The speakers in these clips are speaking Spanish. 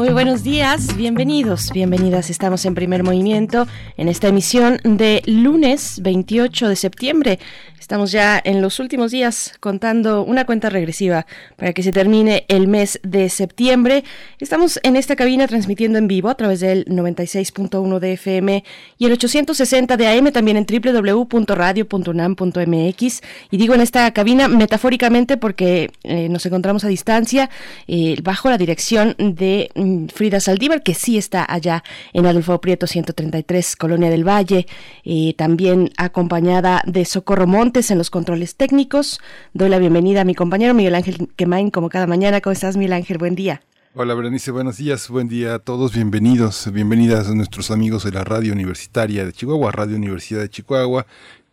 Muy buenos días, bienvenidos, bienvenidas. Estamos en primer movimiento en esta emisión de lunes 28 de septiembre. Estamos ya en los últimos días contando una cuenta regresiva para que se termine el mes de septiembre. Estamos en esta cabina transmitiendo en vivo a través del 96.1 de FM y el 860 de AM, también en www.radio.unam.mx. Y digo en esta cabina metafóricamente porque eh, nos encontramos a distancia eh, bajo la dirección de Frida Saldívar, que sí está allá en Adolfo Prieto 133, Colonia del Valle, eh, también acompañada de Socorro Montes en los controles técnicos. Doy la bienvenida a mi compañero Miguel Ángel Quemain, como cada mañana. ¿Cómo estás, Miguel Ángel? Buen día. Hola Berenice, buenos días, buen día a todos, bienvenidos, bienvenidas a nuestros amigos de la Radio Universitaria de Chihuahua, Radio Universidad de Chihuahua,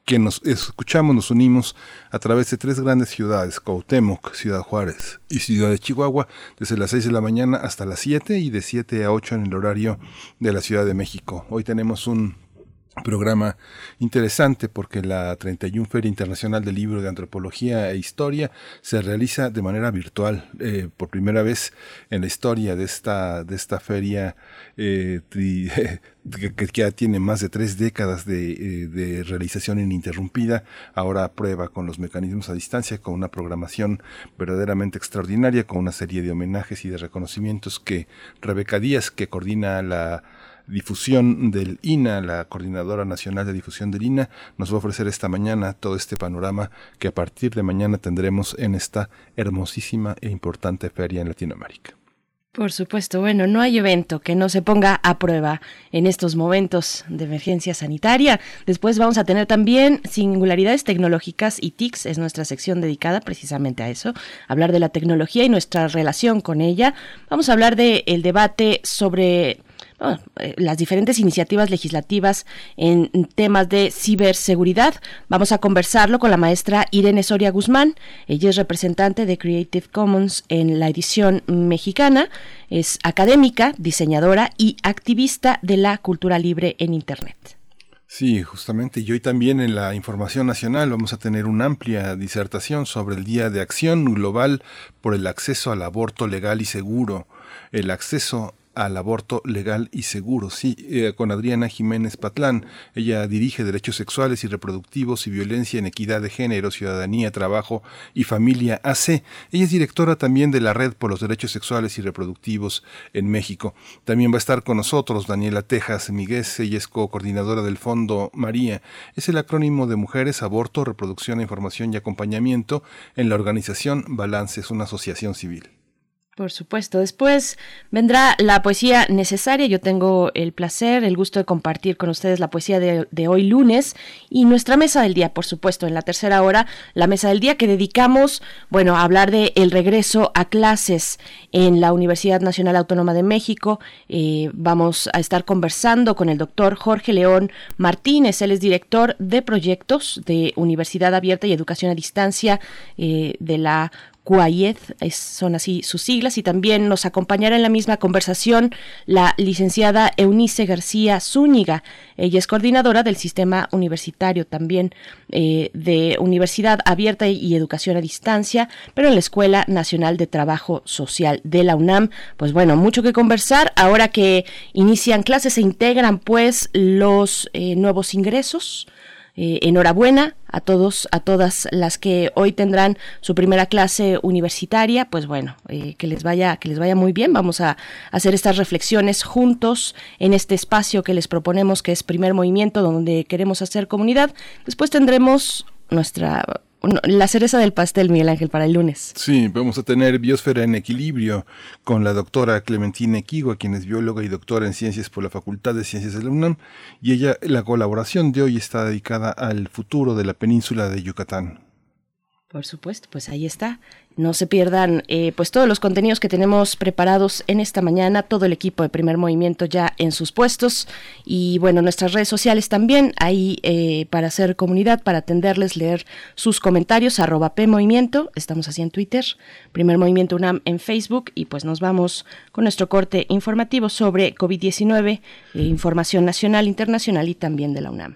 que nos escuchamos, nos unimos a través de tres grandes ciudades, Cuauhtémoc, Ciudad Juárez y Ciudad de Chihuahua, desde las 6 de la mañana hasta las 7 y de 7 a 8 en el horario de la Ciudad de México. Hoy tenemos un programa interesante porque la 31 Feria Internacional del Libro de Antropología e Historia se realiza de manera virtual eh, por primera vez en la historia de esta, de esta feria eh, que, ya tiene más de tres décadas de, eh, de, realización ininterrumpida, ahora prueba con los mecanismos a distancia, con una programación verdaderamente extraordinaria, con una serie de homenajes y de reconocimientos que Rebeca Díaz, que coordina la difusión del INA, la Coordinadora Nacional de Difusión del INA, nos va a ofrecer esta mañana todo este panorama que a partir de mañana tendremos en esta hermosísima e importante feria en Latinoamérica. Por supuesto, bueno, no hay evento que no se ponga a prueba en estos momentos de emergencia sanitaria. Después vamos a tener también singularidades tecnológicas y TICs, es nuestra sección dedicada precisamente a eso, hablar de la tecnología y nuestra relación con ella. Vamos a hablar del el debate sobre eh, las diferentes iniciativas legislativas en temas de ciberseguridad. Vamos a conversarlo con la maestra Irene Soria Guzmán. Ella es representante de Creative Commons en la edición mexicana. Es académica, diseñadora y activista de la cultura libre en Internet. Sí, justamente. Y hoy también en la Información Nacional vamos a tener una amplia disertación sobre el Día de Acción Global por el acceso al aborto legal y seguro, el acceso al aborto legal y seguro. Sí, eh, con Adriana Jiménez Patlán. Ella dirige Derechos Sexuales y Reproductivos y Violencia en Equidad de Género, Ciudadanía, Trabajo y Familia AC. Ella es directora también de la Red por los Derechos Sexuales y Reproductivos en México. También va a estar con nosotros Daniela Tejas Miguel, ella es co-coordinadora del Fondo María. Es el acrónimo de Mujeres, Aborto, Reproducción, Información y Acompañamiento en la organización Balance, es una asociación civil. Por supuesto. Después vendrá la poesía necesaria. Yo tengo el placer, el gusto de compartir con ustedes la poesía de, hoy lunes y nuestra mesa del día, por supuesto, en la tercera hora, la mesa del día que dedicamos, bueno, a hablar de el regreso a clases en la Universidad Nacional Autónoma de México. Eh, vamos a estar conversando con el doctor Jorge León Martínez. Él es director de proyectos de Universidad Abierta y Educación a Distancia eh, de la CUAIED, son así sus siglas, y también nos acompañará en la misma conversación la licenciada Eunice García Zúñiga. Ella es coordinadora del sistema universitario también eh, de Universidad Abierta y Educación a Distancia, pero en la Escuela Nacional de Trabajo Social de la UNAM. Pues bueno, mucho que conversar. Ahora que inician clases, se integran pues los eh, nuevos ingresos eh, enhorabuena a todos, a todas las que hoy tendrán su primera clase universitaria, pues bueno, eh, que les vaya, que les vaya muy bien. Vamos a hacer estas reflexiones juntos en este espacio que les proponemos, que es primer movimiento, donde queremos hacer comunidad. Después tendremos nuestra la cereza del pastel, Miguel Ángel, para el lunes. Sí, vamos a tener Biosfera en Equilibrio con la doctora Clementina Equigua, quien es bióloga y doctora en ciencias por la Facultad de Ciencias de la UNAM, y ella, la colaboración de hoy está dedicada al futuro de la península de Yucatán. Por supuesto, pues ahí está. No se pierdan eh, pues todos los contenidos que tenemos preparados en esta mañana, todo el equipo de primer movimiento ya en sus puestos y bueno, nuestras redes sociales también ahí eh, para hacer comunidad, para atenderles, leer sus comentarios, arroba P Movimiento, estamos así en Twitter, primer movimiento UNAM en Facebook y pues nos vamos con nuestro corte informativo sobre COVID-19, eh, información nacional, internacional y también de la UNAM.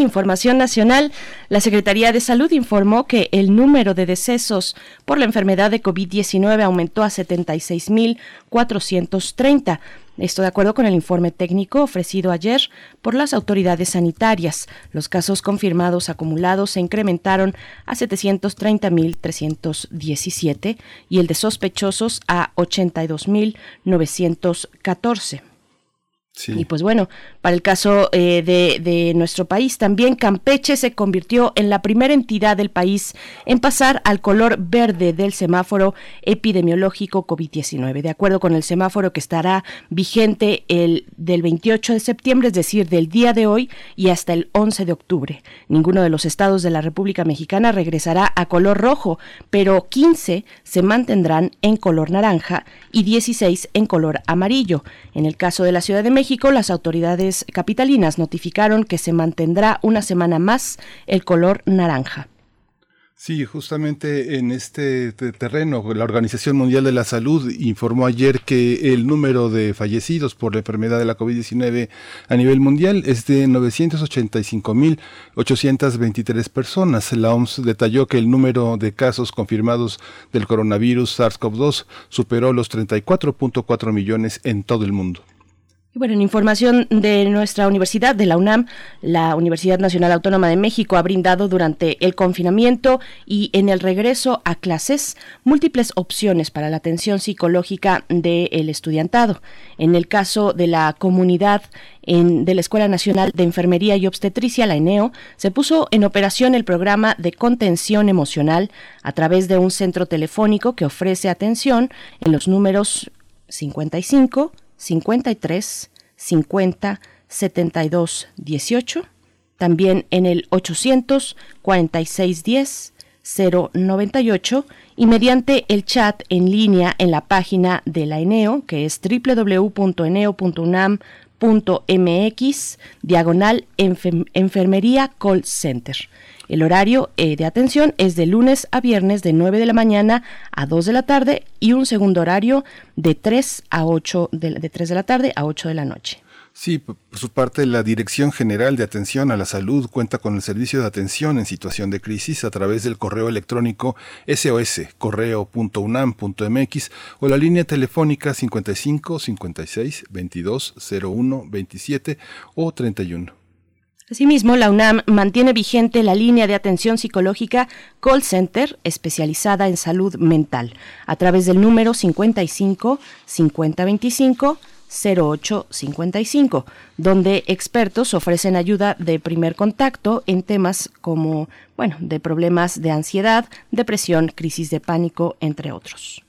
En información nacional, la Secretaría de Salud informó que el número de decesos por la enfermedad de COVID-19 aumentó a 76.430 esto de acuerdo con el informe técnico ofrecido ayer por las autoridades sanitarias. Los casos confirmados acumulados se incrementaron a 730.317 y el de sospechosos a 82.914. Y pues bueno, para el caso eh, de, nuestro país, también Campeche se convirtió en la primera entidad del país en pasar al color verde del semáforo epidemiológico COVID-19. De acuerdo con el semáforo que estará vigente el del 28 de septiembre, es decir, del día de hoy y hasta el 11 de octubre. Ninguno de los estados de la República Mexicana regresará a color rojo, pero 15 se mantendrán en color naranja y 16 en color amarillo. En el caso de la Ciudad de México, México, las autoridades capitalinas notificaron que se mantendrá una semana más el color naranja. Sí, justamente en este terreno, la Organización Mundial de la Salud informó ayer que el número de fallecidos por la enfermedad de la COVID-19 a nivel mundial es de 985.823 personas. La OMS detalló que el número de casos confirmados del coronavirus SARS-CoV-2 superó los 34.4 millones en todo el mundo. Bueno, en información de nuestra universidad, de la UNAM, la Universidad Nacional Autónoma de México ha brindado durante el confinamiento y en el regreso a clases múltiples opciones para la atención psicológica del estudiantado. En el caso de la comunidad de la Escuela Nacional de Enfermería y Obstetricia, la ENEO, se puso en operación el programa de contención emocional a través de un centro telefónico que ofrece atención en los números 55 53 50 72 18, también en el 800 46 10 098 y mediante el chat en línea en la página de la ENEO, que es www.eneo.unam.mx, diagonal enfermería call center. El horario eh, de atención es de lunes a viernes de 9 de la mañana a 2 de la tarde y un segundo horario de 3 a 8 de, de 3 de la tarde a 8 de la noche. Sí, por su parte, la Dirección General de Atención a la Salud cuenta con el servicio de atención en situación de crisis a través del correo electrónico SOS, correo.unam.mx o la línea telefónica 55 56 22 01 27 o 31. Asimismo, la UNAM mantiene vigente la línea de atención psicológica Call Center especializada en salud mental a través del número 55 5025 0855, donde expertos ofrecen ayuda de primer contacto en temas como, bueno, de problemas de ansiedad, depresión, crisis de pánico, entre otros.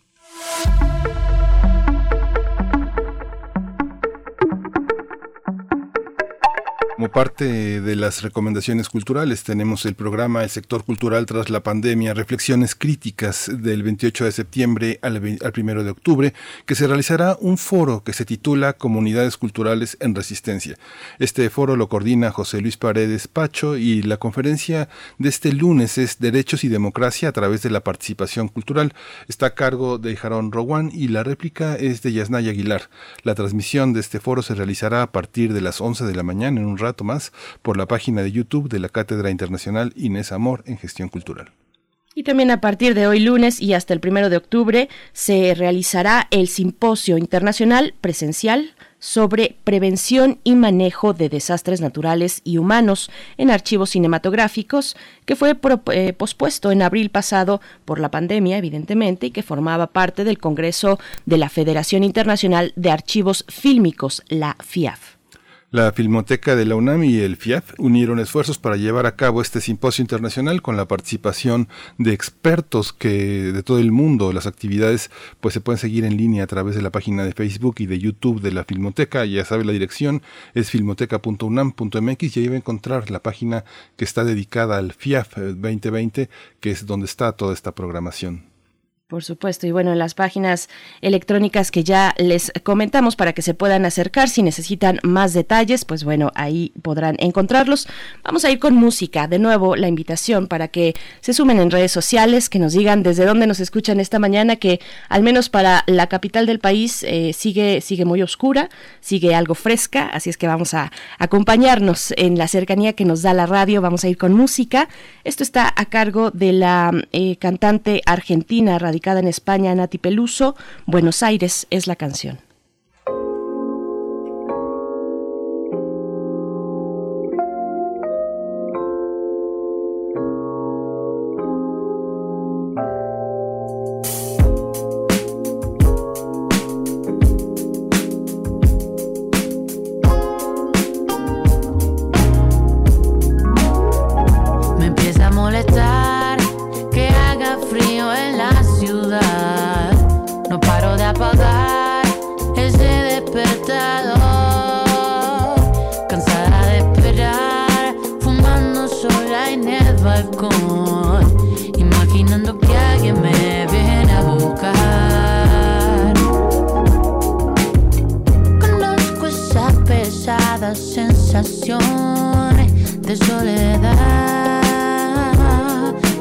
Como parte de las recomendaciones culturales tenemos el programa El sector cultural tras la pandemia, reflexiones críticas del 28 de septiembre al, 1 de octubre, que se realizará un foro que se titula Comunidades Culturales en Resistencia. Este foro lo coordina José Luis Paredes Pacho y la conferencia de este lunes es Derechos y Democracia a través de la participación cultural. Está a cargo de Jarón Rowan y la réplica es de Yasnaya Aguilar. La transmisión de este foro se realizará a partir de las 11 de la mañana en un rato más por la página de YouTube de la Cátedra Internacional Inés Amor en Gestión Cultural. Y también a partir de hoy lunes y hasta el primero de octubre se realizará el Simposio Internacional Presencial sobre prevención y manejo de desastres naturales y humanos en archivos cinematográficos, que fue eh, pospuesto en abril pasado por la pandemia, evidentemente, y que formaba parte del Congreso de la Federación Internacional de Archivos Fílmicos, la FIAF. La Filmoteca de la UNAM y el FIAF unieron esfuerzos para llevar a cabo este simposio internacional con la participación de expertos que de todo el mundo. Las actividades pues se pueden seguir en línea a través de la página de Facebook y de YouTube de la Filmoteca. Ya sabe la dirección es filmoteca.unam.mx y ahí va a encontrar la página que está dedicada al FIAF 2020, que es donde está toda esta programación. Por supuesto, y bueno, en las páginas electrónicas que ya les comentamos para que se puedan acercar, si necesitan más detalles, pues bueno, ahí podrán encontrarlos. Vamos a ir con música, de nuevo la invitación para que se sumen en redes sociales, que nos digan desde dónde nos escuchan esta mañana, que al menos para la capital del país eh, sigue, sigue muy oscura, sigue algo fresca, así es que vamos a acompañarnos en la cercanía que nos da la radio, vamos a ir con música. Esto está a cargo de la eh, cantante argentina en España, Nati Peluso. Buenos Aires es la canción. de soledad.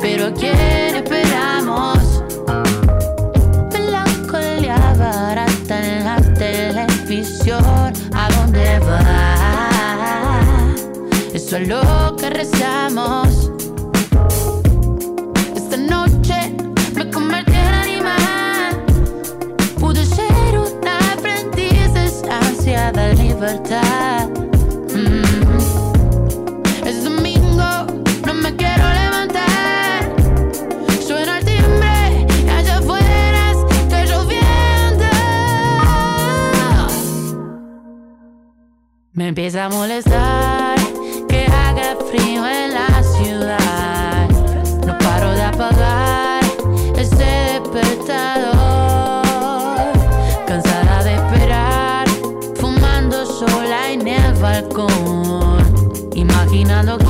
Pero ¿a quién esperamos? Melancolía barata en la televisión. ¿A dónde va? Eso es lo que rezamos. Esta noche me convertí en animal. Pude ser una aprendiz de ansiada libertad. empieza a molestar que haga frío en la ciudad. No paro de apagar ese despertador. Cansada de esperar, fumando sola en el balcón. Imaginando que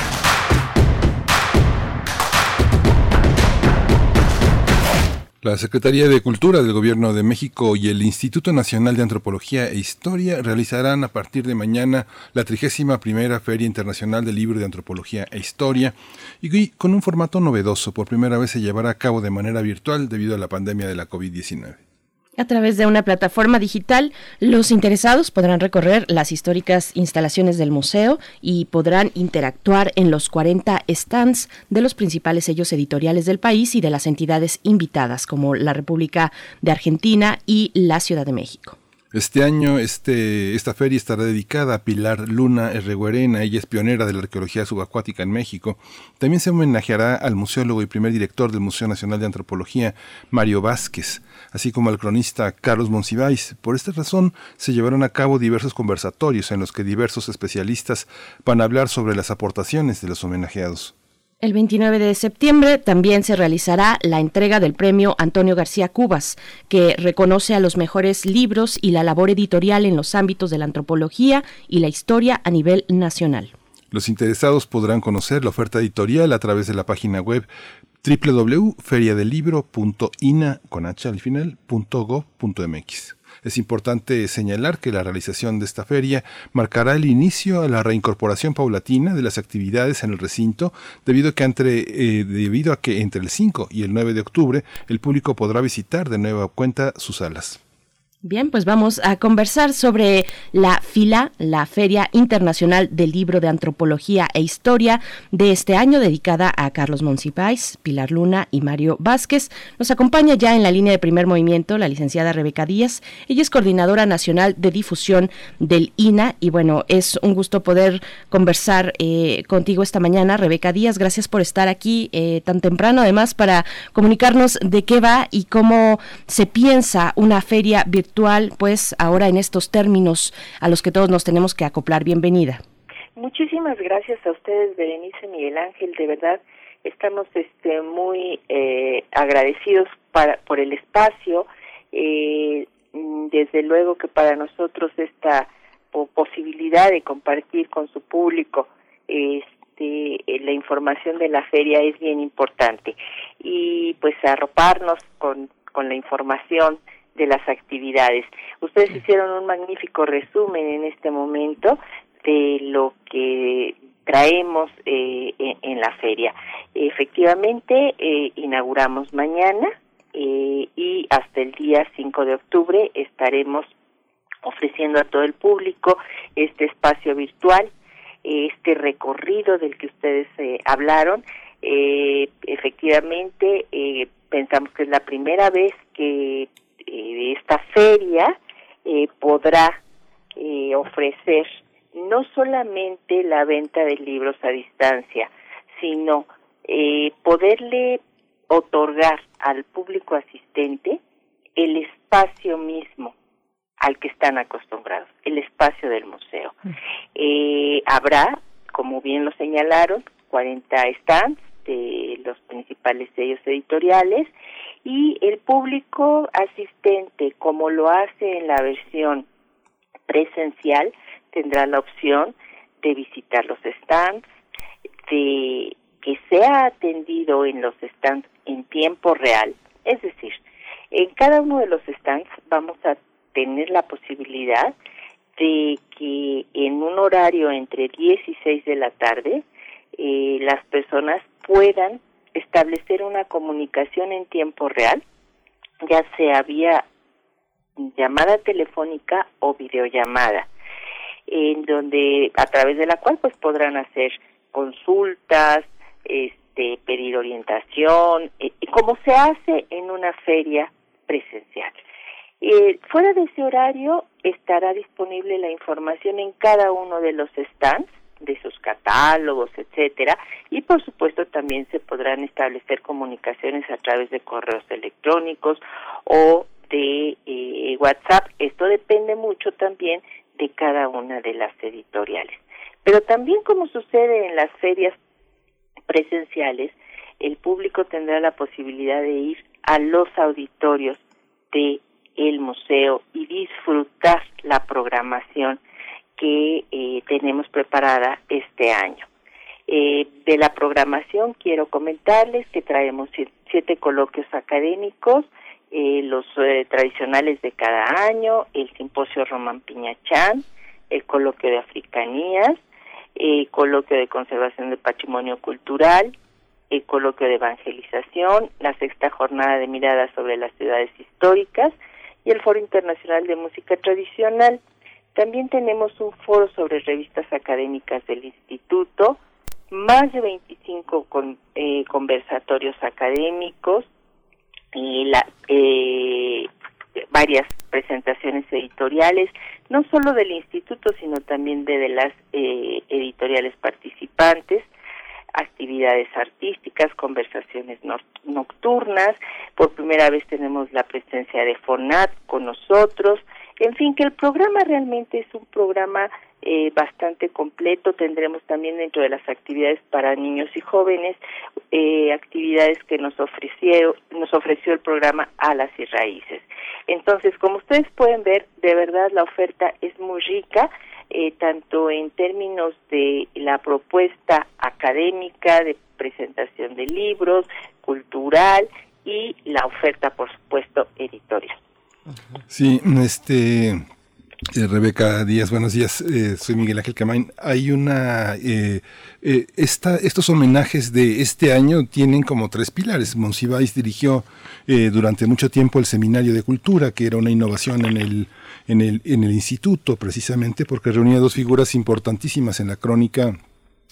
La Secretaría de Cultura del Gobierno de México y el Instituto Nacional de Antropología e Historia realizarán a partir de mañana la 31 Feria Internacional del Libro de Antropología e Historia y con un formato novedoso. Por primera vez se llevará a cabo de manera virtual debido a la pandemia de la COVID-19. A través de una plataforma digital, los interesados podrán recorrer las históricas instalaciones del museo y podrán interactuar en los 40 stands de los principales sellos editoriales del país y de las entidades invitadas, como la República de Argentina y la Ciudad de México. Este año este, esta feria estará dedicada a Pilar Luna Herreguerena, ella es pionera de la arqueología subacuática en México. También se homenajeará al museólogo y primer director del Museo Nacional de Antropología, Mario Vázquez, así como al cronista Carlos Monsiváis. Por esta razón se llevaron a cabo diversos conversatorios en los que diversos especialistas van a hablar sobre las aportaciones de los homenajeados. El 29 de septiembre también se realizará la entrega del premio Antonio García Cubas, que reconoce a los mejores libros y la labor editorial en los ámbitos de la antropología y la historia a nivel nacional. Los interesados podrán conocer la oferta editorial a través de la página web www.feriadelibro.ina.gov.mx. Es importante señalar que la realización de esta feria marcará el inicio a la reincorporación paulatina de las actividades en el recinto, debido a que entre, eh, debido a que entre el 5 y el 9 de octubre el público podrá visitar de nueva cuenta sus salas. Bien, pues vamos a conversar sobre la FILA, la Feria Internacional del Libro de Antropología e Historia de este año, dedicada a Carlos Monsipais, Pilar Luna y Mario Vázquez. Nos acompaña ya en la línea de primer movimiento la licenciada Rebeca Díaz. Ella es coordinadora nacional de difusión del INA y bueno, es un gusto poder conversar eh, contigo esta mañana, Rebeca Díaz. Gracias por estar aquí eh, tan temprano, además, para comunicarnos de qué va y cómo se piensa una feria virtual pues ahora en estos términos a los que todos nos tenemos que acoplar. Bienvenida. Muchísimas gracias a ustedes, Berenice Miguel Ángel, de verdad estamos este muy eh, agradecidos para, por el espacio. Eh, desde luego que para nosotros esta posibilidad de compartir con su público este, la información de la feria es bien importante y pues arroparnos con, con la información de las actividades. Ustedes hicieron un magnífico resumen en este momento de lo que traemos eh, en, la feria. Efectivamente, eh, inauguramos mañana eh, y hasta el día 5 de octubre estaremos ofreciendo a todo el público este espacio virtual, este recorrido del que ustedes hablaron. efectivamente, pensamos que es la primera vez que de esta feria eh, podrá eh, ofrecer no solamente la venta de libros a distancia, sino eh, poderle otorgar al público asistente el espacio mismo al que están acostumbrados, el espacio del museo. habrá, como bien lo señalaron, 40 stands de los principales sellos editoriales y el público asistente, como lo hace en la versión presencial, tendrá la opción de visitar los stands, de que sea atendido en los stands en tiempo real, es decir, en cada uno de los stands vamos a tener la posibilidad de que en un horario entre 10 y 6 de la tarde eh, las personas puedan establecer una comunicación en tiempo real, ya sea vía llamada telefónica o videollamada, en donde a través de la cual pues podrán hacer consultas, este, pedir orientación, eh, como se hace en una feria presencial. Eh, fuera de ese horario estará disponible la información en cada uno de los stands de sus catálogos, etcétera, y por supuesto también se podrán establecer comunicaciones a través de correos electrónicos o de eh, WhatsApp. Esto depende mucho también de cada una de las editoriales. Pero también como sucede en las ferias presenciales, el público tendrá la posibilidad de ir a los auditorios de el museo y disfrutar la programación que eh, tenemos preparada este año. Eh, de la programación quiero comentarles que traemos siete coloquios académicos, eh, los tradicionales de cada año, el simposio Román Piñachán, el coloquio de africanías, el coloquio de conservación del patrimonio cultural, el coloquio de evangelización, la sexta jornada de miradas sobre las ciudades históricas y el Foro Internacional de Música Tradicional. También tenemos un foro sobre revistas académicas del Instituto, más de 25 con, eh, conversatorios académicos y la, eh, varias presentaciones editoriales, no solo del instituto, sino también de, de las eh, editoriales participantes, actividades artísticas, conversaciones nocturnas. Por primera vez tenemos la presencia de FONAT con nosotros. En fin, que el programa realmente es un programa eh, bastante completo. Tendremos también dentro de las actividades para niños y jóvenes eh, actividades que nos ofreció, nos ofreció el programa Alas y Raíces. Entonces, como ustedes pueden ver, de verdad la oferta es muy rica eh, tanto en términos de la propuesta académica, de presentación de libros, cultural y la oferta, por supuesto, editorial. Sí, este eh, Rebeca Díaz, buenos días. Eh, soy Miguel Ángel Camain. Hay una. Eh, esta, estos homenajes de este año tienen como tres pilares. Monsiváis dirigió durante mucho tiempo el Seminario de Cultura, que era una innovación en el, en el, en el instituto, precisamente porque reunía dos figuras importantísimas en la crónica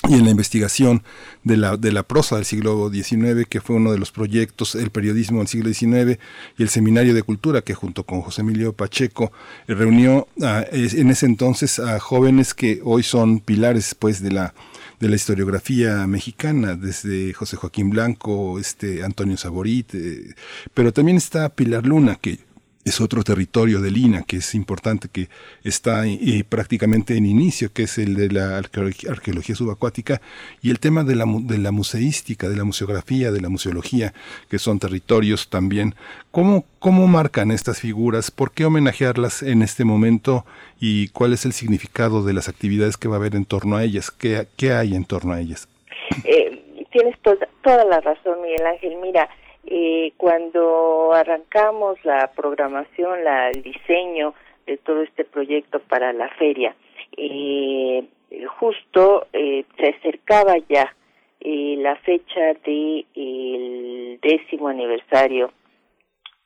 y en la investigación de la, de la prosa del siglo XIX, que fue uno de los proyectos, el periodismo del siglo XIX y el Seminario de Cultura, que junto con José Emilio Pacheco eh, reunió en ese entonces a jóvenes que hoy son pilares pues, de la de la historiografía mexicana, desde José Joaquín Blanco, este Antonio Saborit, eh, pero también está Pilar Luna, que es otro territorio de Lina que es importante, que está eh, prácticamente en inicio, que es el de la arqueología subacuática, y el tema de la, de la museística, de la museografía, de la museología, que son territorios también. ¿Cómo, ¿Cómo marcan estas figuras? ¿Por qué homenajearlas en este momento? ¿Y cuál es el significado de las actividades que va a haber en torno a ellas? ¿Qué, qué hay en torno a ellas? Eh, tienes toda, toda la razón, Miguel Ángel. Mira, eh, cuando arrancamos la programación, la, el diseño de todo este proyecto para la feria, eh, justo eh, se acercaba ya eh, la fecha del el décimo aniversario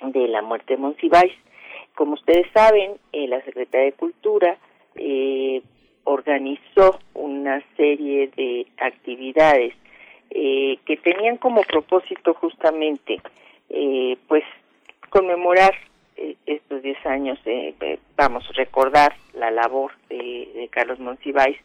de la muerte de Monsiváis. Como ustedes saben, eh, la Secretaría de Cultura eh, organizó una serie de actividades eh, que tenían como propósito justamente eh, pues conmemorar eh, estos 10 años, vamos, recordar la labor de, Carlos Monsiváis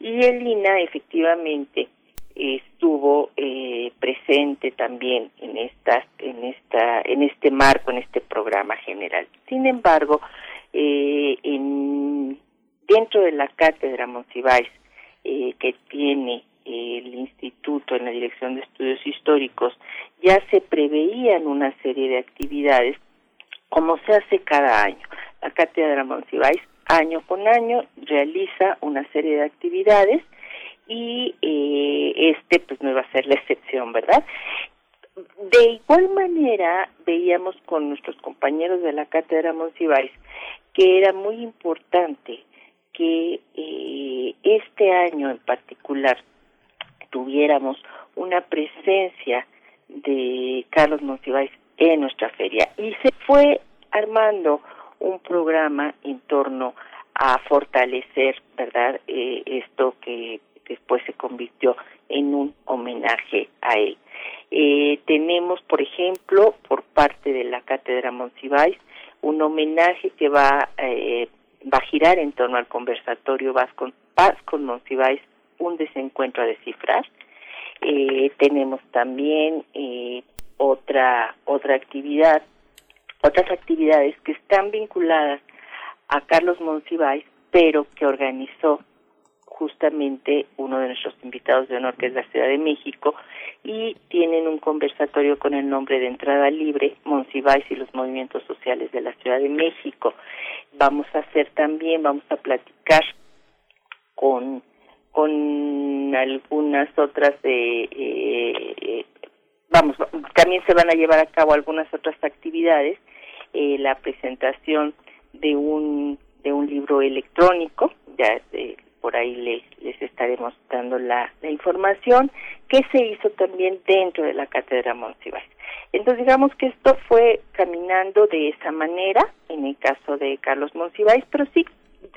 y el INA efectivamente estuvo eh, presente también en esta, en esta, en este marco, en este programa general. Sin embargo, eh, en, dentro de la cátedra Monsiváis que tiene el instituto en la Dirección de Estudios Históricos ya se preveían una serie de actividades como se hace cada año. La Cátedra Monsiváis año con año realiza una serie de actividades y eh, este pues no iba a ser la excepción, ¿verdad? De igual manera veíamos con nuestros compañeros de la Cátedra Monsiváis que era muy importante que eh, este año en particular tuviéramos una presencia de Carlos Monsiváis en nuestra feria y se fue armando un programa en torno a fortalecer, ¿verdad? Eh, esto que después se convirtió en un homenaje a él. Eh, tenemos, por ejemplo, por parte de la Cátedra Monsiváis, un homenaje que va, eh, va a girar en torno al conversatorio Vasco, Paz con un desencuentro a descifrar. Eh, tenemos también eh, otra otra actividad, otras actividades que están vinculadas a Carlos Monsiváis, pero que organizó justamente uno de nuestros invitados de honor que es la Ciudad de México y tienen un conversatorio con el nombre de Entrada Libre, Monsiváis y los movimientos sociales de la Ciudad de México. Vamos a hacer también, vamos a platicar con con algunas otras eh, eh, vamos también se van a llevar a cabo algunas otras actividades eh, la presentación de un de un libro electrónico ya por ahí les, les estaremos dando la, la, información que se hizo también dentro de la cátedra Monsiváis. Entonces digamos que esto fue caminando de esa manera en el caso de Carlos Monsiváis, pero sí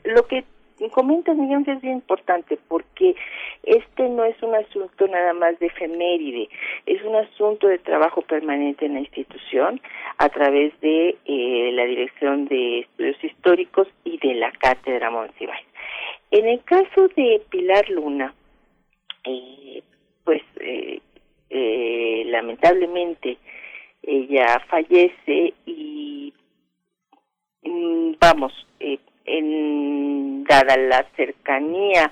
lo que comentas, Miguel, es bien importante porque este no es un asunto nada más de efeméride, es un asunto de trabajo permanente en la institución a través de eh, la Dirección de Estudios Históricos y de la Cátedra Monsiváis. En el caso de Pilar Luna, eh, pues eh, eh, lamentablemente ella fallece y mm, vamos, en, dada la cercanía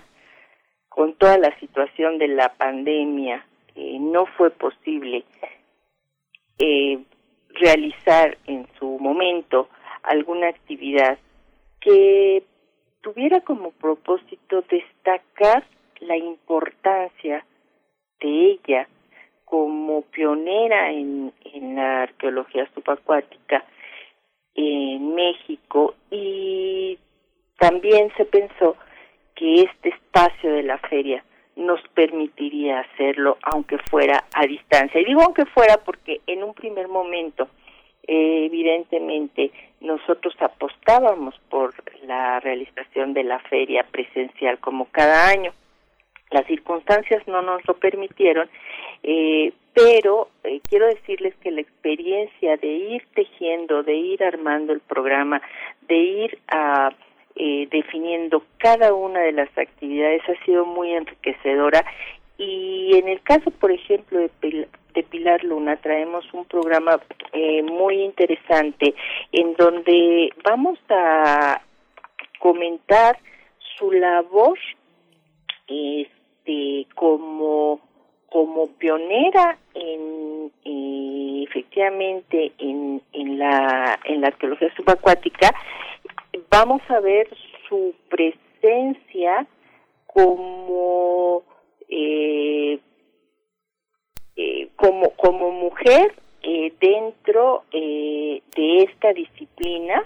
con toda la situación de la pandemia, no fue posible realizar en su momento alguna actividad que tuviera como propósito destacar la importancia de ella como pionera en, en la arqueología subacuática en México y también se pensó que este espacio de la feria nos permitiría hacerlo aunque fuera a distancia. Y digo aunque fuera porque en un primer momento eh, evidentemente nosotros apostábamos por la realización de la feria presencial como cada año. Las circunstancias no nos lo permitieron, eh, pero eh, quiero decirles que la experiencia de ir tejiendo, de ir armando el programa, de ir a eh, definiendo cada una de las actividades ha sido muy enriquecedora. Y en el caso, por ejemplo, de, de Pilar Luna traemos un programa eh, muy interesante en donde vamos a comentar su labor este como como pionera en eh, efectivamente en, en la en la arqueología subacuática vamos a ver su presencia como eh, eh, como, como mujer eh, dentro eh, de esta disciplina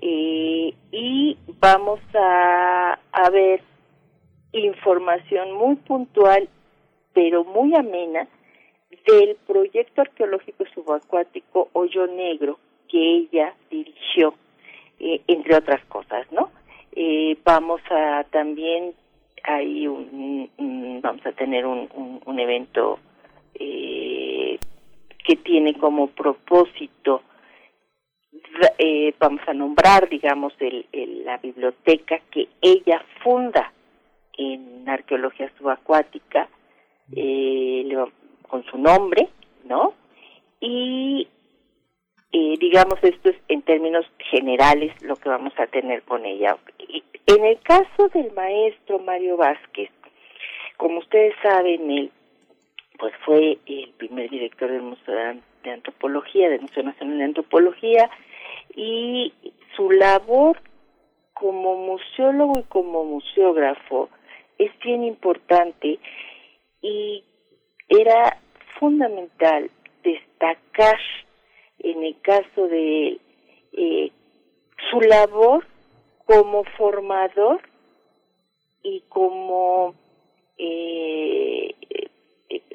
y vamos a, a ver información muy puntual pero muy amena del proyecto arqueológico subacuático Hoyo Negro que ella dirigió, entre otras cosas, ¿no? vamos a también, hay un, vamos a tener un, evento eh, que tiene como propósito, eh, vamos a nombrar, digamos, el, la biblioteca que ella funda en arqueología subacuática, eh, con su nombre, ¿no? Y eh, digamos esto es en términos generales lo que vamos a tener con ella. En el caso del maestro Mario Vázquez, como ustedes saben, él pues fue el primer director del Museo de Antropología, del Museo Nacional de Antropología, y su labor como museólogo y como museógrafo es bien importante y era fundamental destacar en el caso de eh, su labor como formador y como eh,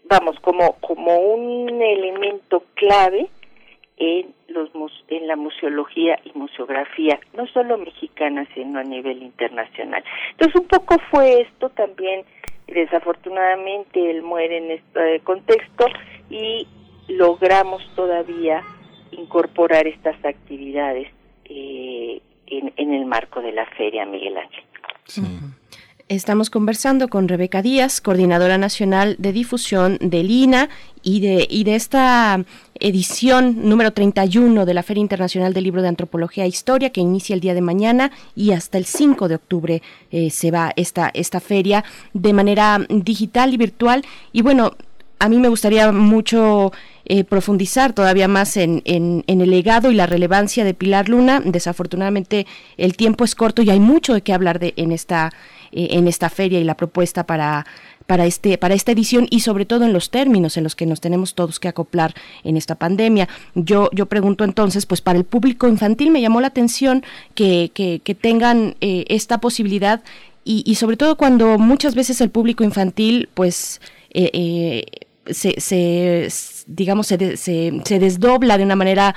vamos, como, como un elemento clave en, los, en la museología y museografía, no solo mexicana, sino a nivel internacional. Entonces, un poco fue esto también, desafortunadamente, él muere en este contexto y logramos todavía incorporar estas actividades eh, en, en, el marco de la feria, Miguel Ángel. Estamos conversando con Rebeca Díaz, coordinadora nacional de difusión del INA y de, y de esta edición número 31 de la Feria Internacional del Libro de Antropología e Historia que inicia el día de mañana y hasta el 5 de octubre eh, se va esta, esta feria de manera digital y virtual. Y bueno, a mí me gustaría mucho eh, profundizar todavía más en, en, el legado y la relevancia de Pilar Luna. Desafortunadamente el tiempo es corto y hay mucho de qué hablar de, en, esta, eh, en esta feria y la propuesta para, para, este, para esta edición y sobre todo en los términos en los que nos tenemos todos que acoplar en esta pandemia. Yo, yo pregunto entonces, pues para el público infantil me llamó la atención que, que, tengan eh, esta posibilidad y, sobre todo cuando muchas veces el público infantil pues eh, se, digamos, se, se, desdobla de una manera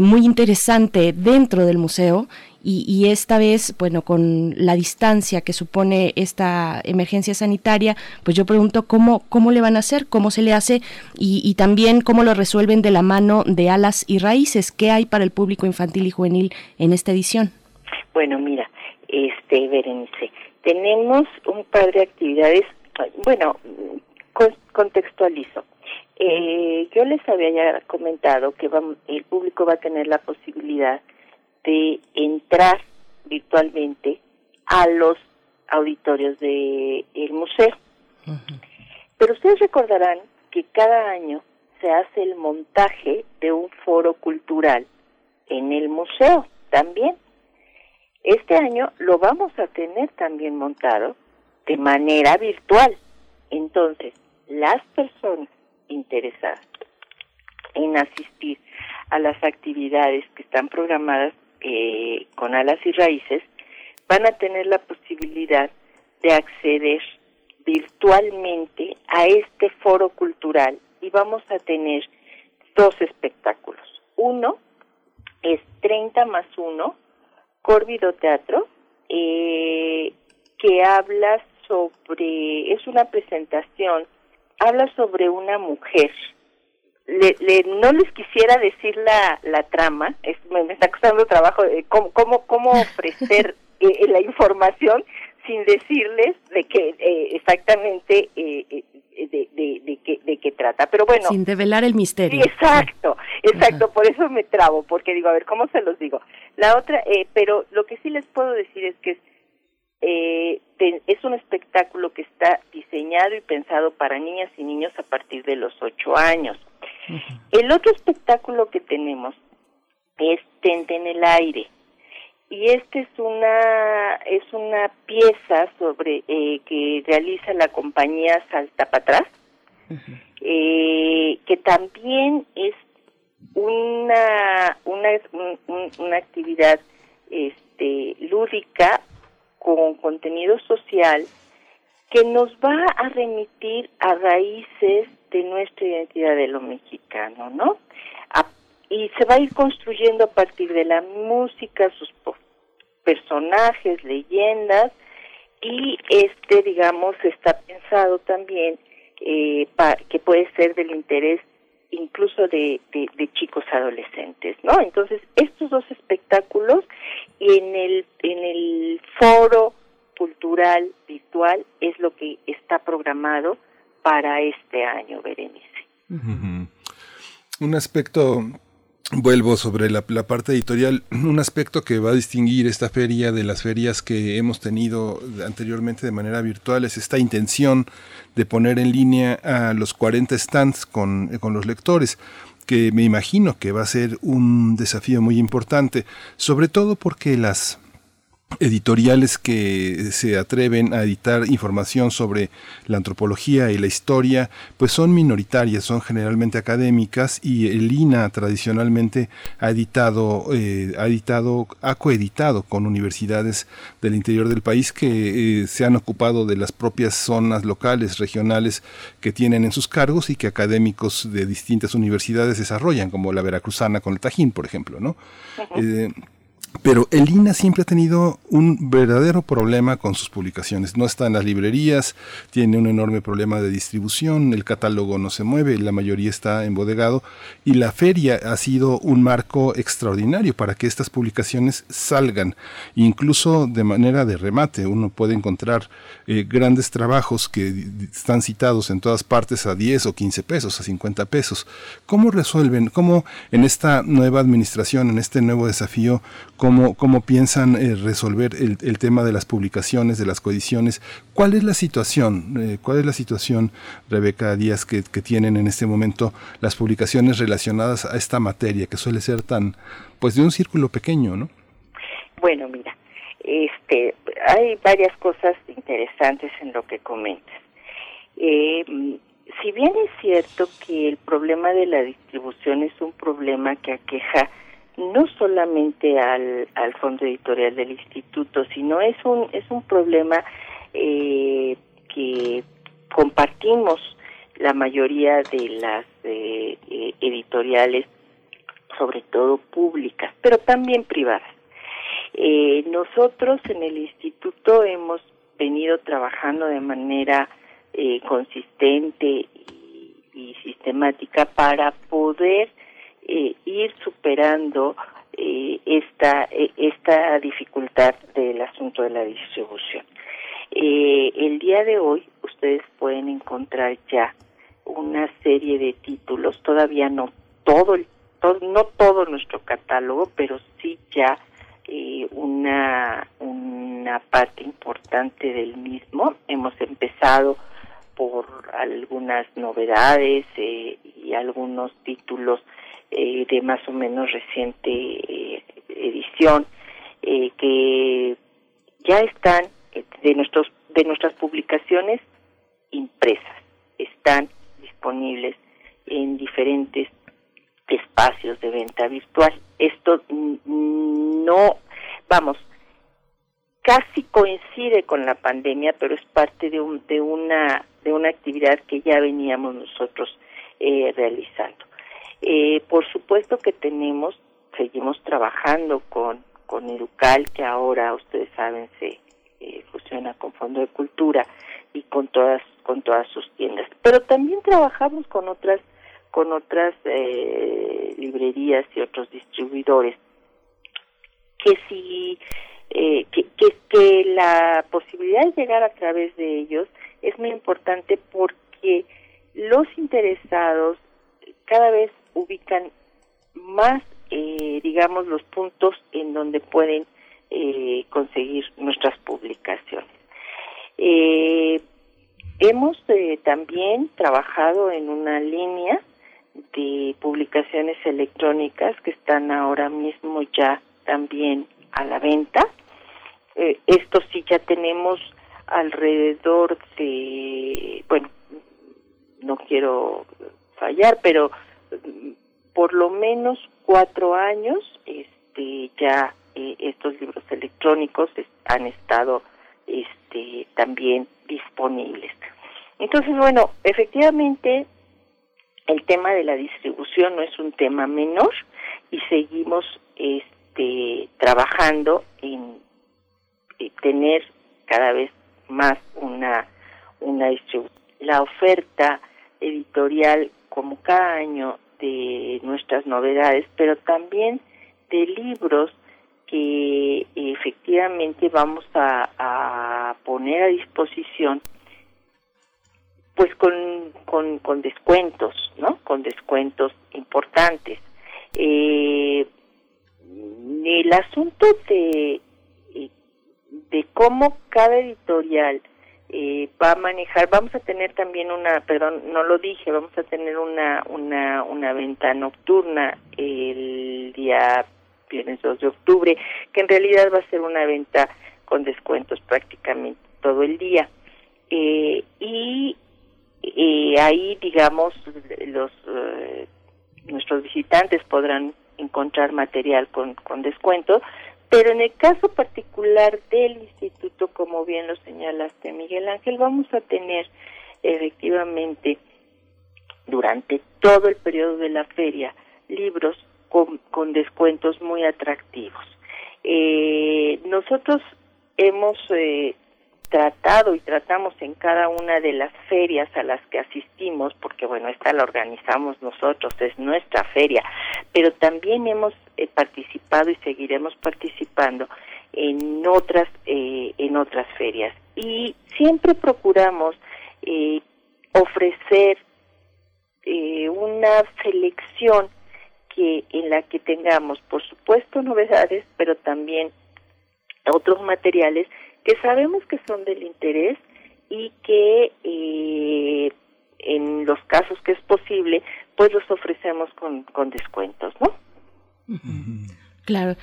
muy interesante dentro del museo y, esta vez, bueno, con la distancia que supone esta emergencia sanitaria, pues yo pregunto cómo, cómo le van a hacer, cómo se le hace y, también cómo lo resuelven de la mano de alas y raíces. ¿Qué hay para el público infantil y juvenil en esta edición? Bueno, mira, este, Berenice, tenemos un par de actividades, bueno, contextualizo. Eh, yo les había ya comentado que el público va a tener la posibilidad de entrar virtualmente a los auditorios del el museo. Pero ustedes recordarán que cada año se hace el montaje de un foro cultural en el museo también. Este año lo vamos a tener también montado de manera virtual. Entonces, las personas interesadas en asistir a las actividades que están programadas eh, con alas y raíces van a tener la posibilidad de acceder virtualmente a este foro cultural y vamos a tener dos espectáculos. Uno es 30 más 1, Córvido Teatro, eh, que habla sobre, es una presentación habla sobre una mujer. Le, no les quisiera decir la, la trama, es, me, está costando trabajo eh, cómo, cómo, cómo ofrecer eh, eh, la información sin decirles de qué exactamente de, de, de, qué, de qué trata. Pero bueno. Sin develar el misterio. exacto, exacto, por eso me trabo, porque digo, a ver, ¿cómo se los digo? La otra, pero lo que sí les puedo decir es que eh, es un espectáculo que está diseñado y pensado para niñas y niños a partir de los ocho años. El otro espectáculo que tenemos es Tente en el aire. Y este es una es una pieza sobre eh, que realiza la compañía Salta para atrás eh, que también es una una una actividad este lúdica con contenido social que nos va a remitir a raíces de nuestra identidad de lo mexicano, ¿no? y se va a ir construyendo a partir de la música, sus personajes, leyendas, y este, digamos, está pensado también eh, que puede ser del interés incluso de, chicos adolescentes, ¿no? Entonces, estos dos espectáculos en el, en el foro cultural virtual es lo que está programado para este año, Berenice. Un aspecto Vuelvo sobre la, parte editorial, un aspecto que va a distinguir esta feria de las ferias que hemos tenido anteriormente de manera virtual es esta intención de poner en línea a los 40 stands con, con los lectores que me imagino que va a ser un desafío muy importante, sobre todo porque las editoriales que se atreven a editar información sobre la antropología y la historia, pues son minoritarias, son generalmente académicas y el INA tradicionalmente ha editado, eh, ha editado, ha coeditado con universidades del interior del país que eh, se han ocupado de las propias zonas locales, regionales que tienen en sus cargos y que académicos de distintas universidades desarrollan, como la Veracruzana con el Tajín, por ejemplo, ¿no? Pero el INA siempre ha tenido un verdadero problema con sus publicaciones. No está en las librerías, tiene un enorme problema de distribución, el catálogo no se mueve, la mayoría está embodegado y la feria ha sido un marco extraordinario para que estas publicaciones salgan, incluso de manera de remate. Uno puede encontrar eh, grandes trabajos que están citados en todas partes a 10 o 15 pesos, a 50 pesos. ¿Cómo resuelven, cómo en esta nueva administración, en este nuevo desafío, cómo, cómo piensan eh, resolver el, tema de las publicaciones, de las coediciones? ¿Cuál es la situación? Eh, ¿Cuál es la situación, Rebeca Díaz, que, que tienen en este momento las publicaciones relacionadas a esta materia, que suele ser tan, pues de un círculo pequeño, ¿no? Bueno, mira, este, hay varias cosas interesantes en lo que comentas. Eh, si bien es cierto que el problema de la distribución es un problema que aqueja no solamente al, al fondo editorial del instituto, sino es un es un problema eh, que compartimos la mayoría de las eh, editoriales, sobre todo públicas, pero también privadas. Eh, nosotros en el instituto hemos venido trabajando de manera eh, consistente y, sistemática para poder eh, ir superando eh, esta esta dificultad del asunto de la distribución. el día de hoy ustedes pueden encontrar ya una serie de títulos, todavía no todo, el, no todo nuestro catálogo, pero sí ya eh, una, una parte importante del mismo. Hemos empezado por algunas novedades eh, y algunos títulos eh, de más o menos reciente eh, edición que ya están de nuestros de nuestras publicaciones impresas están disponibles en diferentes espacios de venta virtual. Esto no, vamos, casi coincide con la pandemia, pero es parte de, un, de, una, de una actividad que ya veníamos nosotros eh, realizando. Eh, por supuesto que tenemos, seguimos trabajando con, con Educal, que ahora ustedes saben se eh, fusiona con Fondo de Cultura y con todas con todas sus tiendas. Pero también trabajamos con otras con otras eh, librerías y otros distribuidores que si eh, que, que, la posibilidad de llegar a través de ellos es muy importante porque los interesados cada vez ubican más eh, digamos los puntos en donde pueden eh, conseguir nuestras publicaciones hemos también trabajado en una línea de publicaciones electrónicas que están ahora mismo ya también a la venta. Eh, esto sí ya tenemos alrededor de, bueno, no quiero fallar, pero por lo menos cuatro años este, ya eh, estos libros electrónicos han estado este, también disponibles. Entonces, bueno, efectivamente el tema de la distribución no es un tema menor y seguimos este, trabajando en, eh, tener cada vez más una, una distribución. La oferta editorial, como cada año, de nuestras novedades, pero también de libros que efectivamente vamos a, poner a disposición pues con, con, con descuentos, ¿no? Con descuentos importantes. Eh, el asunto de, de cómo cada editorial eh, va a manejar, vamos a tener también una, perdón, no lo dije, vamos a tener una, una, una venta nocturna el día viernes 2 de octubre, que en realidad va a ser una venta con descuentos prácticamente todo el día. Eh, y y ahí digamos los eh, nuestros visitantes podrán encontrar material con, con descuento pero en el caso particular del instituto como bien lo señalaste Miguel Ángel vamos a tener efectivamente durante todo el periodo de la feria libros con, descuentos muy atractivos. Eh, nosotros hemos eh, tratado y tratamos en cada una de las ferias a las que asistimos, porque bueno, esta la organizamos nosotros, es nuestra feria, pero también hemos eh, participado y seguiremos participando en otras eh, en otras ferias. Y siempre procuramos eh, ofrecer eh, una selección que en la que tengamos por supuesto novedades pero también otros materiales que sabemos que son del interés y que eh, en los casos que es posible pues los ofrecemos con, con descuentos no Claro.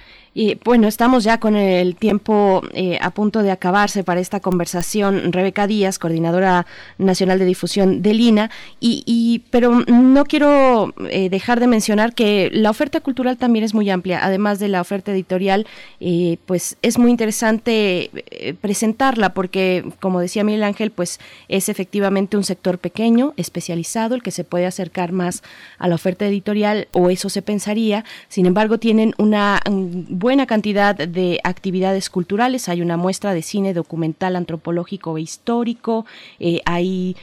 Bueno, estamos ya con el tiempo eh, a punto de acabarse para esta conversación. Rebeca Díaz, coordinadora nacional de difusión de Lina, y, pero no quiero eh, dejar de mencionar que la oferta cultural también es muy amplia. Además de la oferta editorial, eh, pues es muy interesante presentarla porque, como decía Miguel Ángel, pues es efectivamente un sector pequeño, especializado, el que se puede acercar más a la oferta editorial, o eso se pensaría. Sin embargo, tienen una buena cantidad de actividades culturales. Hay una muestra de cine documental, antropológico e histórico. Eh, hay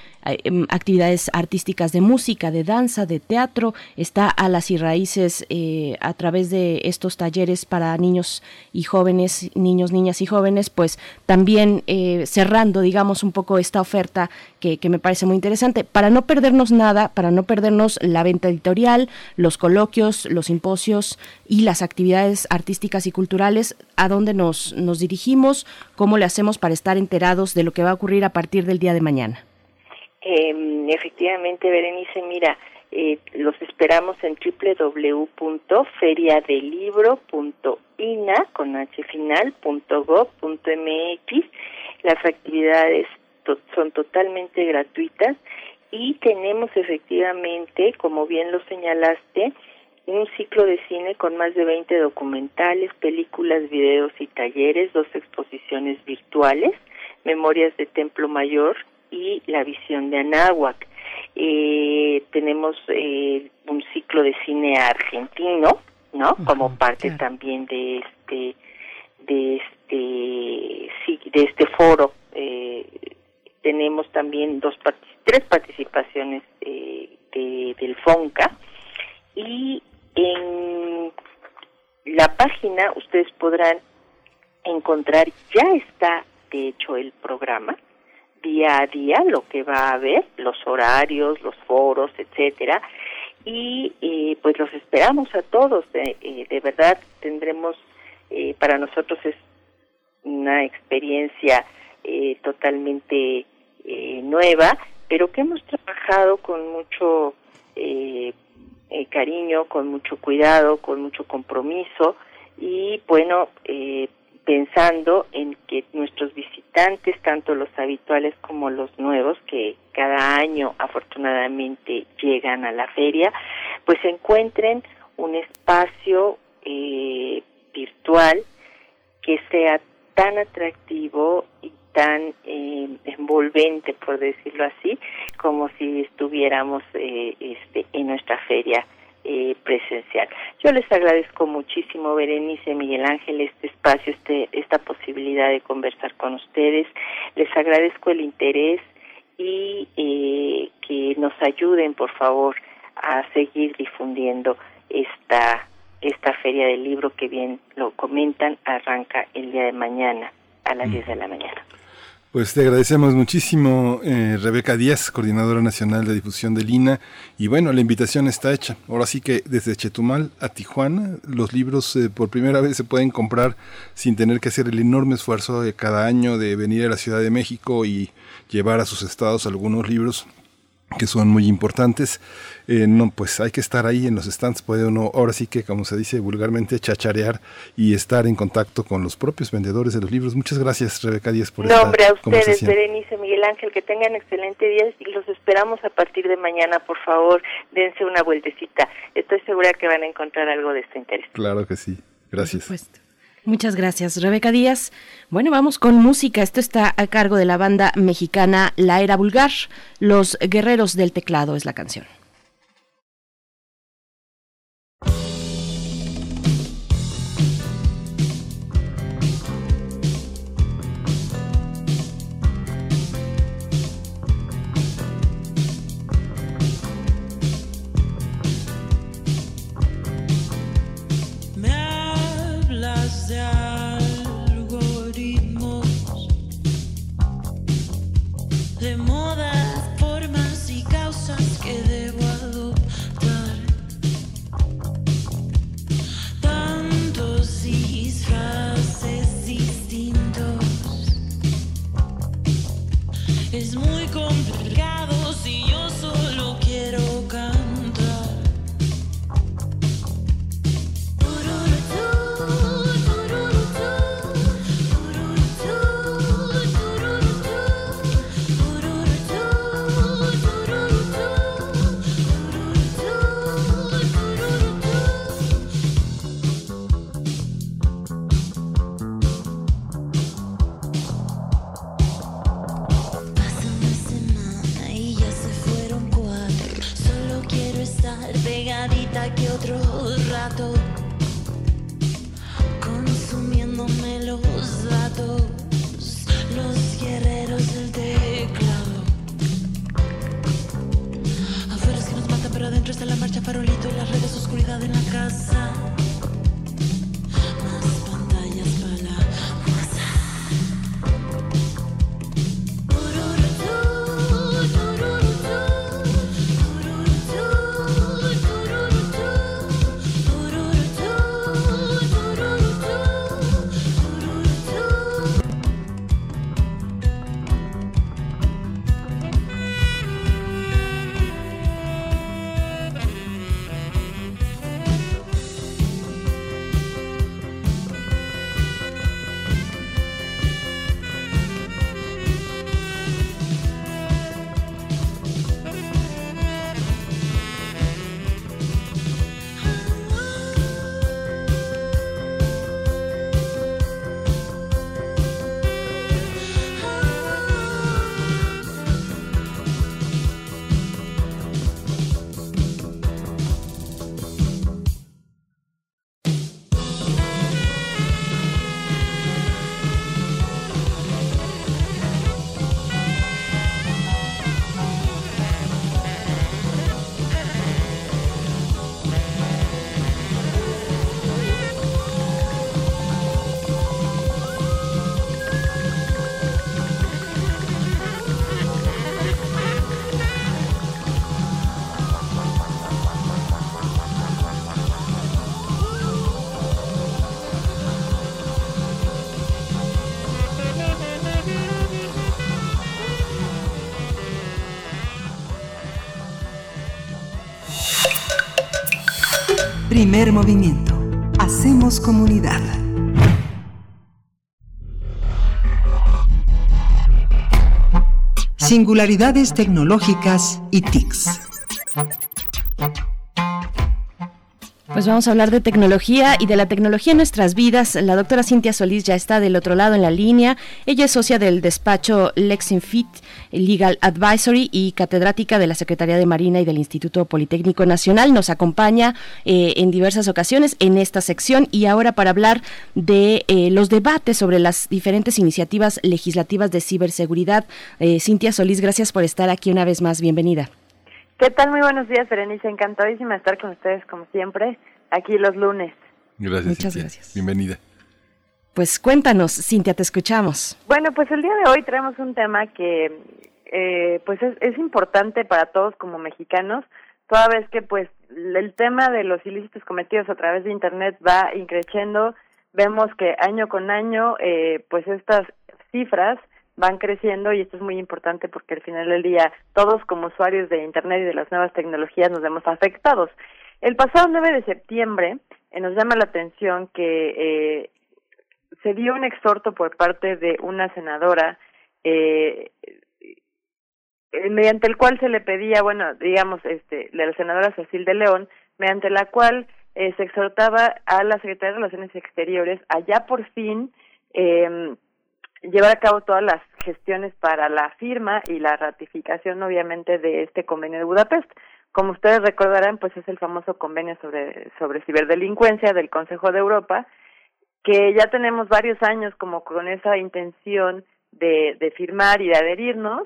actividades artísticas de música, de danza, de teatro, está a las y raíces eh, a través de estos talleres para niños y jóvenes, niños, niñas y jóvenes, pues también eh, cerrando, digamos, un poco esta oferta que, que me parece muy interesante, para no perdernos nada, para no perdernos la venta editorial, los coloquios, los simposios y las actividades artísticas y culturales, a dónde nos, nos dirigimos, cómo le hacemos para estar enterados de lo que va a ocurrir a partir del día de mañana. Eh, efectivamente, Berenice, mira, eh, los esperamos en www.feriadelibro.ina con h final Las actividades son totalmente gratuitas y tenemos efectivamente, como bien lo señalaste, un ciclo de cine con más de 20 documentales, películas, videos y talleres, dos exposiciones virtuales, Memorias de Templo Mayor, y la visión de Anáhuac. Eh, tenemos eh, un ciclo de cine argentino, ¿no? Como parte también de este de este sí, de este foro. Eh, tenemos también dos tres participaciones eh, de, del FONCA y en la página ustedes podrán encontrar ya está de hecho el programa día a día lo que va a haber, los horarios, los foros, etcétera, y eh, pues los esperamos a todos. De, eh, de verdad tendremos, eh, para nosotros es una experiencia totalmente nueva, pero que hemos trabajado con mucho cariño, con mucho cuidado, con mucho compromiso y bueno, pensando en que nuestros visitantes, tanto los habituales como los nuevos, que cada año afortunadamente llegan a la feria, pues encuentren un espacio eh, virtual que sea tan atractivo y tan eh, envolvente, por decirlo así, como si estuviéramos eh, este, en nuestra feria eh, presencial. Yo les agradezco muchísimo, Berenice, Miguel Ángel, este espacio, este, esta posibilidad de conversar con ustedes. Les agradezco el interés y eh, que nos ayuden, por favor, a seguir difundiendo esta esta feria del libro que bien lo comentan arranca el día de mañana a las 10 de la mañana. Pues te agradecemos muchísimo, eh, Rebeca Díaz, coordinadora nacional de difusión de Lina. Y bueno, la invitación está hecha. Ahora sí que desde Chetumal a Tijuana, los libros eh, por primera vez se pueden comprar sin tener que hacer el enorme esfuerzo de cada año de venir a la Ciudad de México y llevar a sus estados algunos libros que son muy importantes. Eh, no, pues hay que estar ahí en los stands, puede uno, ahora sí que como se dice vulgarmente, chacharear y estar en contacto con los propios vendedores de los libros. Muchas gracias, Rebeca Díaz, por no, hombre, a ustedes, Berenice, Miguel Ángel, que tengan excelente día y los esperamos a partir de mañana, por favor, dense una vueltecita. Estoy segura que van a encontrar algo de este interés. Claro que sí. Gracias. Muchas gracias, Rebeca Díaz. Bueno, vamos con música. Esto está a cargo de la banda mexicana La Era Vulgar. Los Guerreros del Teclado es la canción. desire Primer movimiento. Hacemos comunidad. Singularidades tecnológicas y TICs. Pues vamos a hablar de tecnología y de la tecnología en nuestras vidas. La doctora Cintia Solís ya está del otro lado en la línea. Ella es socia del despacho Lexinfit Legal Advisory y catedrática de la Secretaría de Marina y del Instituto Politécnico Nacional. Nos acompaña eh, en diversas ocasiones en esta sección y ahora para hablar de eh, los debates sobre las diferentes iniciativas legislativas de ciberseguridad. Eh, Cintia Solís, gracias por estar aquí una vez más. Bienvenida. ¿Qué tal? Muy buenos días, Berenice. Encantadísima de estar con ustedes, como siempre, aquí los lunes. Gracias. Muchas gracias. Bienvenida. Pues cuéntanos, Cintia, te escuchamos. Bueno, pues el día de hoy traemos un tema que eh, pues es, es importante para todos como mexicanos, toda vez que pues el tema de los ilícitos cometidos a través de Internet va increciendo, vemos que año con año eh, pues estas cifras van creciendo y esto es muy importante porque al final del día todos como usuarios de Internet y de las nuevas tecnologías nos vemos afectados. El pasado 9 de septiembre eh, nos llama la atención que eh, se dio un exhorto por parte de una senadora eh, eh, mediante el cual se le pedía, bueno, digamos, este, la senadora Cecil de León, mediante la cual eh, se exhortaba a la Secretaría de Relaciones Exteriores a ya por fin eh, llevar a cabo todas las gestiones para la firma y la ratificación, obviamente, de este convenio de Budapest. Como ustedes recordarán, pues es el famoso convenio sobre, sobre ciberdelincuencia del Consejo de Europa, que ya tenemos varios años como con esa intención de, de firmar y de adherirnos,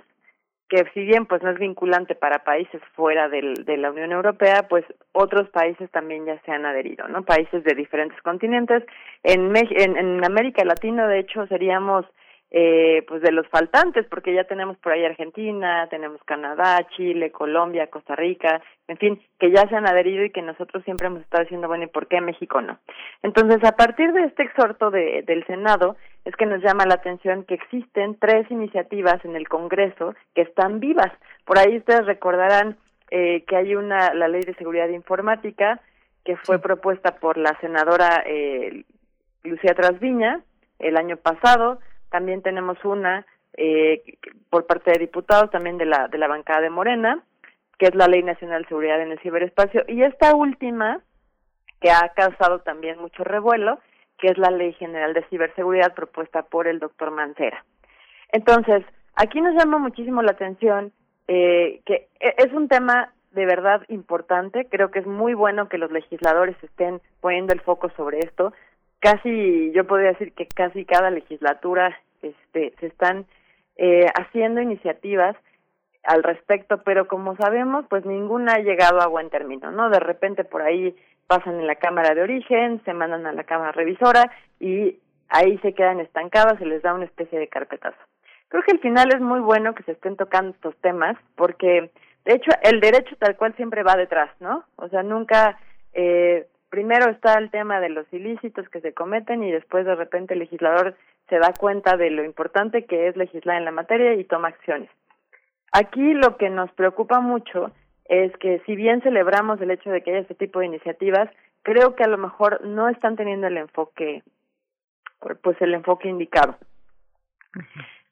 que si bien pues no es vinculante para países fuera del, de la Unión Europea, pues otros países también ya se han adherido, ¿no? Países de diferentes continentes. En, en, en América Latina, de hecho, seríamos eh, pues de los faltantes, porque ya tenemos por ahí Argentina, tenemos Canadá, Chile, Colombia, Costa Rica, en fin, que ya se han adherido y que nosotros siempre hemos estado diciendo, bueno, ¿y por qué México no? Entonces, a partir de este exhorto de, del Senado, es que nos llama la atención que existen tres iniciativas en el Congreso que están vivas. Por ahí ustedes recordarán eh, que hay una, la Ley de Seguridad Informática, que fue propuesta por la senadora eh, Lucía Trasviña el año pasado, también tenemos una eh, por parte de diputados, también de la, de la bancada de Morena, que es la Ley Nacional de Seguridad en el Ciberespacio, y esta última, que ha causado también mucho revuelo, que es la Ley General de Ciberseguridad propuesta por el doctor Mancera. Entonces, aquí nos llama muchísimo la atención eh, que e, es un tema de verdad importante, creo que es muy bueno que los legisladores estén poniendo el foco sobre esto, casi yo podría decir que casi cada legislatura este se están eh, haciendo iniciativas al respecto, pero como sabemos, pues ninguna ha llegado a buen término, ¿no? De repente por ahí pasan en la Cámara de Origen, se mandan a la Cámara Revisora y ahí se quedan estancadas, se les da una especie de carpetazo. Creo que al final es muy bueno que se estén tocando estos temas porque, de hecho, el derecho tal cual siempre va detrás, ¿no? O sea, nunca eh, primero está el tema de los ilícitos que se cometen y después de repente el legislador se da cuenta de lo importante que es legislar en la materia y toma acciones. Aquí lo que nos preocupa mucho es que si bien celebramos el hecho de que haya este tipo de iniciativas, creo que a lo mejor no están teniendo el enfoque, pues el enfoque indicado.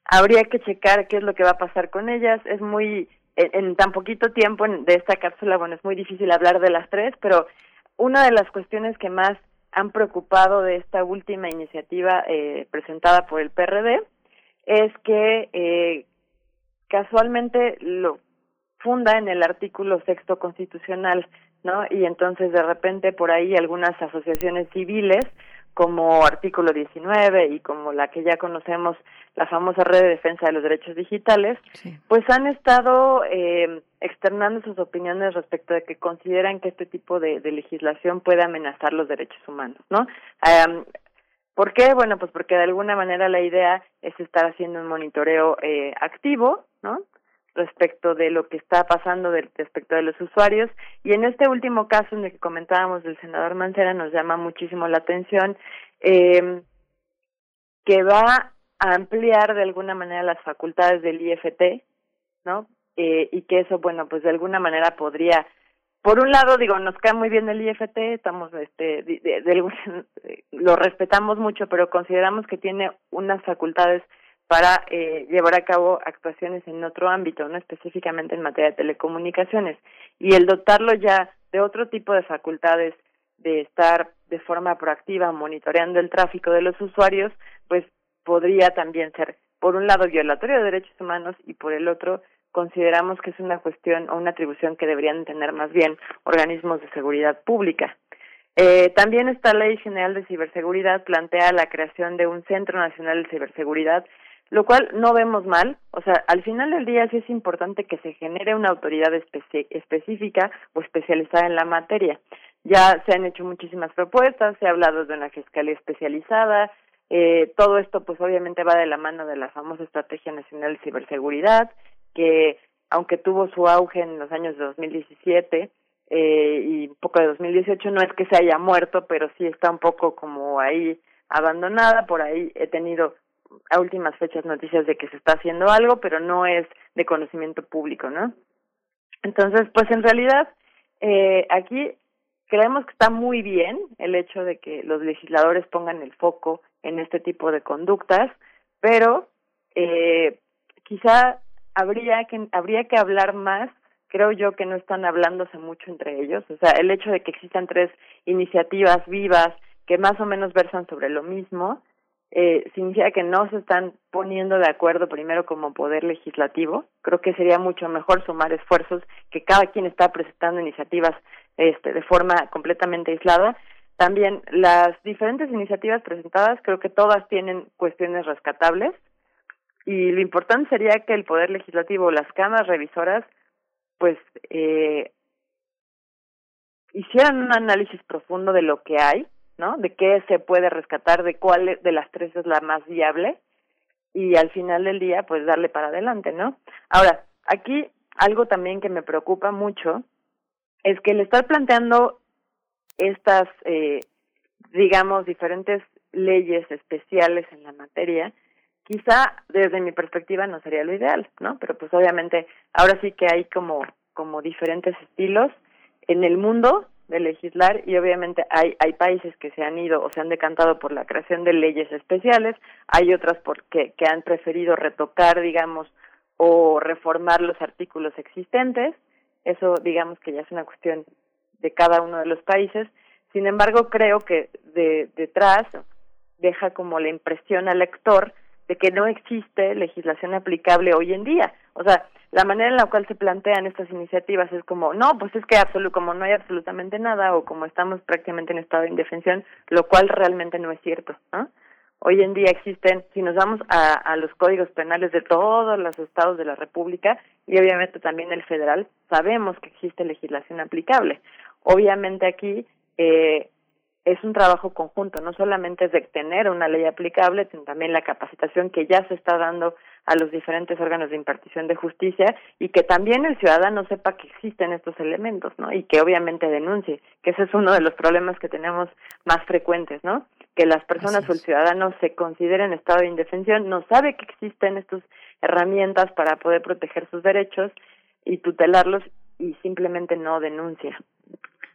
Habría que checar qué es lo que va a pasar con ellas. Es muy, en, en tan poquito tiempo de esta cápsula, bueno, es muy difícil hablar de las tres, pero una de las cuestiones que más han preocupado de esta última iniciativa eh, presentada por el PRD es que eh, casualmente lo funda en el artículo sexto constitucional, ¿no? Y entonces de repente por ahí algunas asociaciones civiles como artículo 19 y como la que ya conocemos, la famosa red de defensa de los derechos digitales, pues han estado eh, externando sus opiniones respecto de que consideran que este tipo de, legislación puede amenazar los derechos humanos, ¿no? ¿Por qué? Bueno, pues porque de alguna manera la idea es estar haciendo un monitoreo eh, activo, ¿no? Respecto de lo que está pasando respecto de los usuarios y en este último caso en el que comentábamos del senador Mancera nos llama muchísimo la atención eh, que va a ampliar de alguna manera las facultades del IFT, ¿no? Eh, y que eso, bueno, pues de alguna manera podría por un lado, digo, nos cae muy bien el IFT, estamos, este, lo respetamos mucho, pero consideramos que tiene unas facultades para eh, llevar a cabo actuaciones en otro ámbito, no específicamente en materia de telecomunicaciones, y el dotarlo ya de otro tipo de facultades de estar de forma proactiva monitoreando el tráfico de los usuarios, pues podría también ser, por un lado, violatorio de derechos humanos y por el otro, consideramos que es una cuestión o una atribución que deberían tener más bien organismos de seguridad pública. Eh, también esta Ley General de Ciberseguridad plantea la creación de un Centro Nacional de Ciberseguridad, lo cual no vemos mal. O sea, al final del día sí es importante que se genere una autoridad específica o especializada en la materia. Ya se han hecho muchísimas propuestas, se ha hablado de una fiscalía especializada, eh, todo esto pues obviamente va de la mano de la famosa Estrategia Nacional de Ciberseguridad, que aunque tuvo su auge en los años de 2017 eh, y un poco de 2018, no es que se haya muerto, pero sí está un poco como ahí abandonada. Por ahí he tenido a últimas fechas noticias de que se está haciendo algo, pero no es de conocimiento público, ¿no? Entonces, pues en realidad eh, aquí creemos que está muy bien el hecho de que los legisladores pongan el foco en este tipo de conductas, pero eh, quizá habría que habría que hablar más creo yo que no están hablándose mucho entre ellos o sea el hecho de que existan tres iniciativas vivas que más o menos versan sobre lo mismo eh, significa que no se están poniendo de acuerdo primero como poder legislativo. Creo que sería mucho mejor sumar esfuerzos que cada quien está presentando iniciativas este de forma completamente aislada. También las diferentes iniciativas presentadas creo que todas tienen cuestiones rescatables. Y lo importante sería que el Poder Legislativo, las cámaras revisoras, pues eh, hicieran un análisis profundo de lo que hay, ¿no? De qué se puede rescatar, de cuál de las tres es la más viable y al final del día, pues darle para adelante, ¿no? Ahora, aquí algo también que me preocupa mucho es que el estar planteando estas, eh, digamos, diferentes leyes especiales en la materia, quizá desde mi perspectiva no sería lo ideal, ¿no? Pero pues obviamente ahora sí que hay como como diferentes estilos en el mundo de legislar y obviamente hay hay países que se han ido o se han decantado por la creación de leyes especiales, hay otras porque que han preferido retocar, digamos, o reformar los artículos existentes. Eso digamos que ya es una cuestión de cada uno de los países. Sin embargo, creo que de detrás deja como la impresión al lector de que no existe legislación aplicable hoy en día. O sea, la manera en la cual se plantean estas iniciativas es como, no, pues es que absoluto, como no hay absolutamente nada o como estamos prácticamente en estado de indefensión, lo cual realmente no es cierto. Hoy en día existen, si nos vamos a, a los códigos penales de todos los estados de la República y obviamente también el federal, sabemos que existe legislación aplicable. Obviamente aquí eh, es un trabajo conjunto, no solamente es de tener una ley aplicable, sino también la capacitación que ya se está dando a los diferentes órganos de impartición de justicia y que también el ciudadano sepa que existen estos elementos, ¿no? Y que obviamente denuncie, que ese es uno de los problemas que tenemos más frecuentes, ¿no? Que las personas o el ciudadano se consideren en estado de indefensión, no sabe que existen estas herramientas para poder proteger sus derechos y tutelarlos y simplemente no denuncia.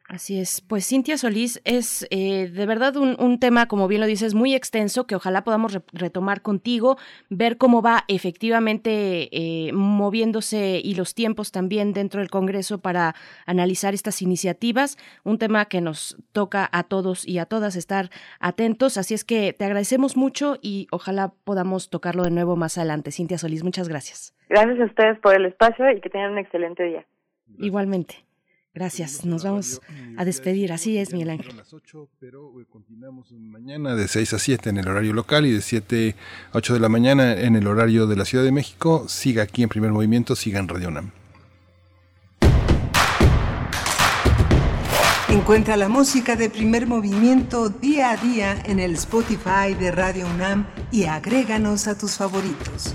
Así es. Pues Cintia Solís es eh, de verdad un, tema, como bien lo dices, muy extenso que ojalá podamos retomar contigo, ver cómo va efectivamente eh, moviéndose y los tiempos también dentro del Congreso para analizar estas iniciativas. Un tema que nos toca a todos y a todas estar atentos. Así es que te agradecemos mucho y ojalá podamos tocarlo de nuevo más adelante. Cintia Solís, muchas gracias. Gracias a ustedes por el espacio y que tengan un excelente día. Igualmente. Gracias, nos vamos a despedir. Así es, Miguel Ángel. las 8, pero continuamos mañana de 6 a 7 en el horario local y de 7 a 8 de la mañana en el horario de la Ciudad de México. Siga aquí en primer movimiento, siga en Radio UNAM. Encuentra la música de primer movimiento día a día en el Spotify de Radio UNAM y agréganos a tus favoritos.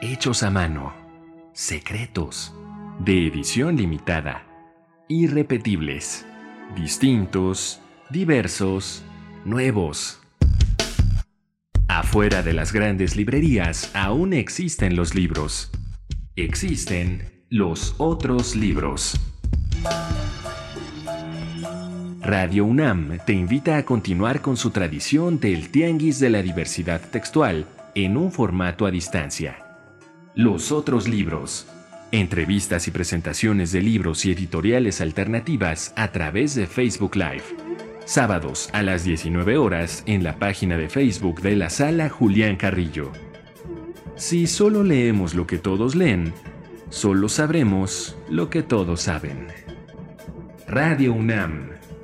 Hechos a mano, secretos, de edición limitada, irrepetibles, distintos, diversos, nuevos. Afuera de las grandes librerías aún existen los libros. Existen los otros libros. Radio UNAM te invita a continuar con su tradición del Tianguis de la Diversidad Textual en un formato a distancia. Los otros libros. Entrevistas y presentaciones de libros y editoriales alternativas a través de Facebook Live. Sábados a las 19 horas en la página de Facebook de la sala Julián Carrillo. Si solo leemos lo que todos leen, solo sabremos lo que todos saben. Radio UNAM,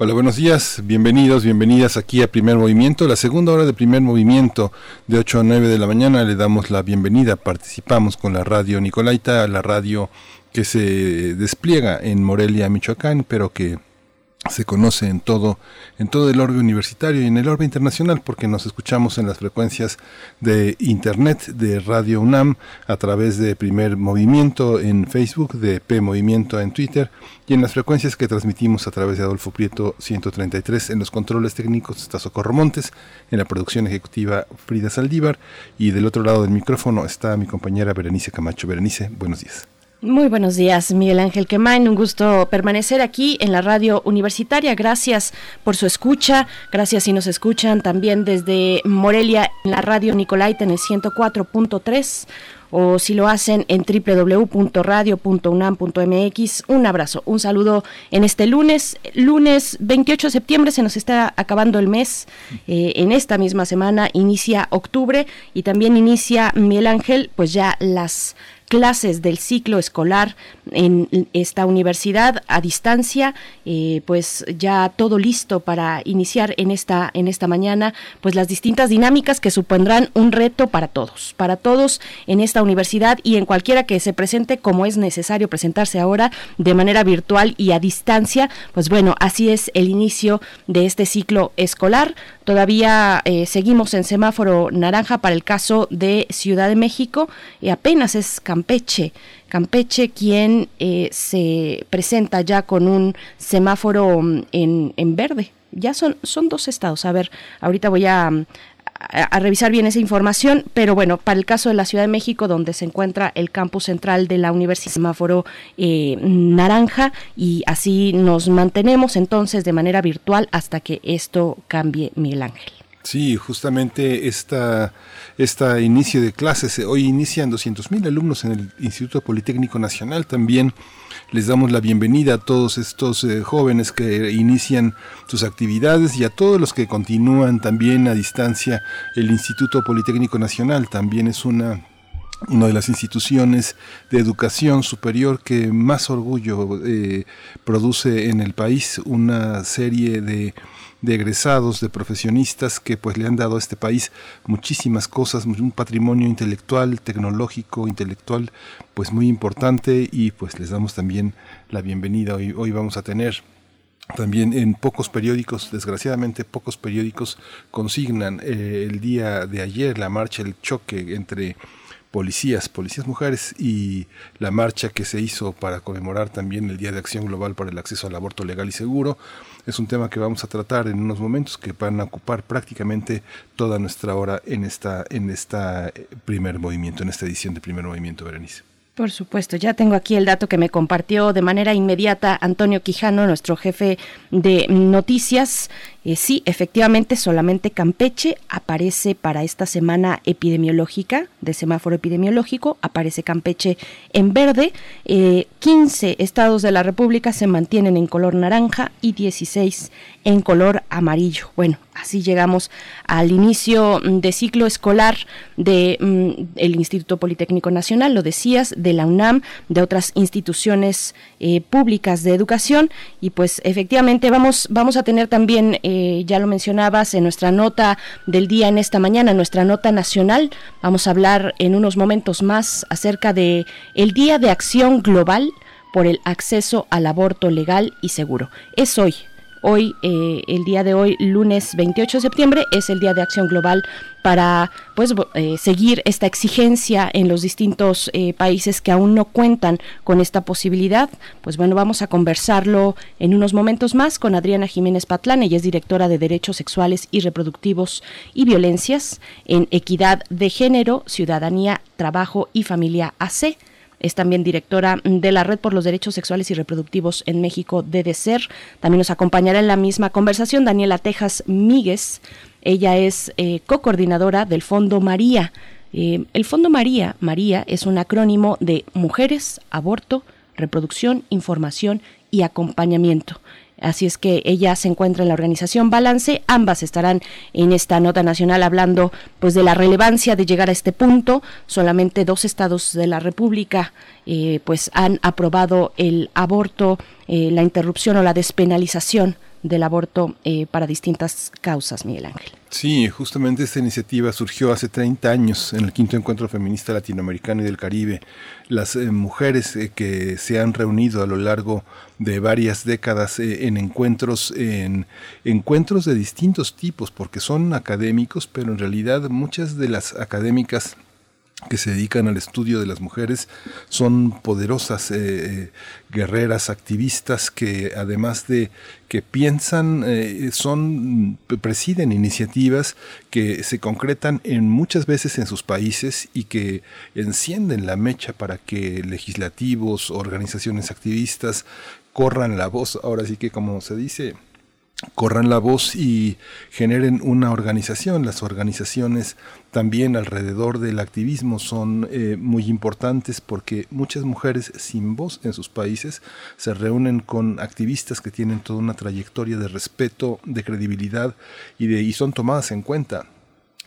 Hola, buenos días, bienvenidos, bienvenidas aquí a Primer Movimiento, la segunda hora de Primer Movimiento de 8 a 9 de la mañana. Le damos la bienvenida, participamos con la radio Nicolaita, la radio que se despliega en Morelia, Michoacán, pero que se conoce en todo, en todo el orbe universitario y en el orbe internacional, porque nos escuchamos en las frecuencias de internet de Radio UNAM a través de Primer Movimiento en Facebook, de P Movimiento en Twitter y en las frecuencias que transmitimos a través de Adolfo Prieto 133 en los controles técnicos está Socorro Montes, en la producción ejecutiva Frida Saldívar y del otro lado del micrófono está mi compañera Berenice Camacho. Berenice, buenos días. Muy buenos días, Miguel Ángel Quemain. Un gusto permanecer aquí en la radio universitaria. Gracias por su escucha. Gracias si nos escuchan también desde Morelia en la radio Nicolaita en el 104.3 o si lo hacen en www.radio.unam.mx. Un abrazo, un saludo en este lunes, lunes 28 de septiembre, se nos está acabando el mes. Eh, en esta misma semana inicia octubre y también inicia Miguel Ángel, pues ya las clases del ciclo escolar en esta universidad a distancia, eh, pues ya todo listo para iniciar en esta, en esta mañana, pues las distintas dinámicas que supondrán un reto para todos, para todos en esta universidad y en cualquiera que se presente como es necesario presentarse ahora de manera virtual y a distancia, pues bueno, así es el inicio de este ciclo escolar. Todavía eh, seguimos en semáforo naranja para el caso de Ciudad de México y apenas es Campeche. Campeche quien eh, se presenta ya con un semáforo mm, en, en verde. Ya son, son dos estados. A ver, ahorita voy a, a, revisar bien esa información, pero bueno, para el caso de la Ciudad de México, donde se encuentra el campus central de la Universidad Semáforo eh, Naranja, y así nos mantenemos entonces de manera virtual hasta que esto cambie, Miguel Ángel. Sí, justamente esta, esta inicio de clases, hoy inician 200.000 alumnos en el Instituto Politécnico Nacional también. Les damos la bienvenida a todos estos eh, jóvenes que inician sus actividades y a todos los que continúan también a distancia. El Instituto Politécnico Nacional también es una una de las instituciones de educación superior que más orgullo eh, produce en el país, una serie de de egresados, de profesionistas que pues le han dado a este país muchísimas cosas, un patrimonio intelectual, tecnológico, intelectual, pues muy importante y pues les damos también la bienvenida. Hoy, hoy vamos a tener también en pocos periódicos, desgraciadamente pocos periódicos consignan eh, el día de ayer la marcha, el choque entre policías, policías mujeres y la marcha que se hizo para conmemorar también el Día de Acción Global para el Acceso al Aborto Legal y Seguro. Es un tema que vamos a tratar en unos momentos que van a ocupar prácticamente toda nuestra hora en esta en esta eh, primer movimiento, en esta edición de primer movimiento, Berenice. Por supuesto, ya tengo aquí el dato que me compartió de manera inmediata Antonio Quijano, nuestro jefe de noticias. Eh, sí, efectivamente, solamente Campeche aparece para esta semana epidemiológica, de semáforo epidemiológico, aparece Campeche en verde. 15 eh, estados de la República se mantienen en color naranja y 16 en color amarillo. Bueno, así llegamos al inicio de ciclo escolar de mm, el Instituto Politécnico Nacional, lo decías, de la UNAM, de otras instituciones eh, públicas de educación. Y pues efectivamente vamos vamos a tener también eh, ya lo mencionabas en nuestra nota del día en esta mañana, nuestra nota nacional, vamos a hablar en unos momentos más acerca de el Día de Acción Global por el acceso al aborto legal y seguro. Es hoy, Hoy, eh, el día de hoy, lunes 28 de septiembre, es el Día de Acción Global para pues eh, seguir esta exigencia en los distintos eh, países que aún no cuentan con esta posibilidad. Pues bueno, vamos a conversarlo en unos momentos más con Adriana Jiménez Patlán, ella es directora de Derechos Sexuales y Reproductivos y Violencias en Equidad de Género, Ciudadanía, Trabajo y Familia AC. Es también directora de la Red por los Derechos Sexuales y Reproductivos en México, DDCER. También nos acompañará en la misma conversación Daniela Tejas Míguez. Ella es eh, co-coordinadora del Fondo María. Eh, el Fondo María, María, es un acrónimo de Mujeres, Aborto, Reproducción, Información y Acompañamiento. Así es que ella se encuentra en la organización Balance. Ambas estarán en esta nota nacional hablando pues de la relevancia de llegar a este punto. Solamente dos estados de la República eh, pues han aprobado el aborto, eh, la interrupción o la despenalización del aborto eh, para distintas causas, Miguel Ángel. Sí, justamente esta iniciativa surgió hace 30 años en el quinto encuentro feminista latinoamericano y del Caribe. Las eh, mujeres eh, que se han reunido a lo largo de varias décadas en encuentros, en encuentros de distintos tipos, porque son académicos, pero en realidad muchas de las académicas que se dedican al estudio de las mujeres son poderosas eh, eh, guerreras activistas que además de que piensan eh, son presiden iniciativas que se concretan en muchas veces en sus países y que encienden la mecha para que legislativos organizaciones activistas corran la voz ahora sí que como se dice corran la voz y generen una organización. Las organizaciones también alrededor del activismo son eh, muy importantes porque muchas mujeres sin voz en sus países se reúnen con activistas que tienen toda una trayectoria de respeto, de credibilidad y, de, y son tomadas en cuenta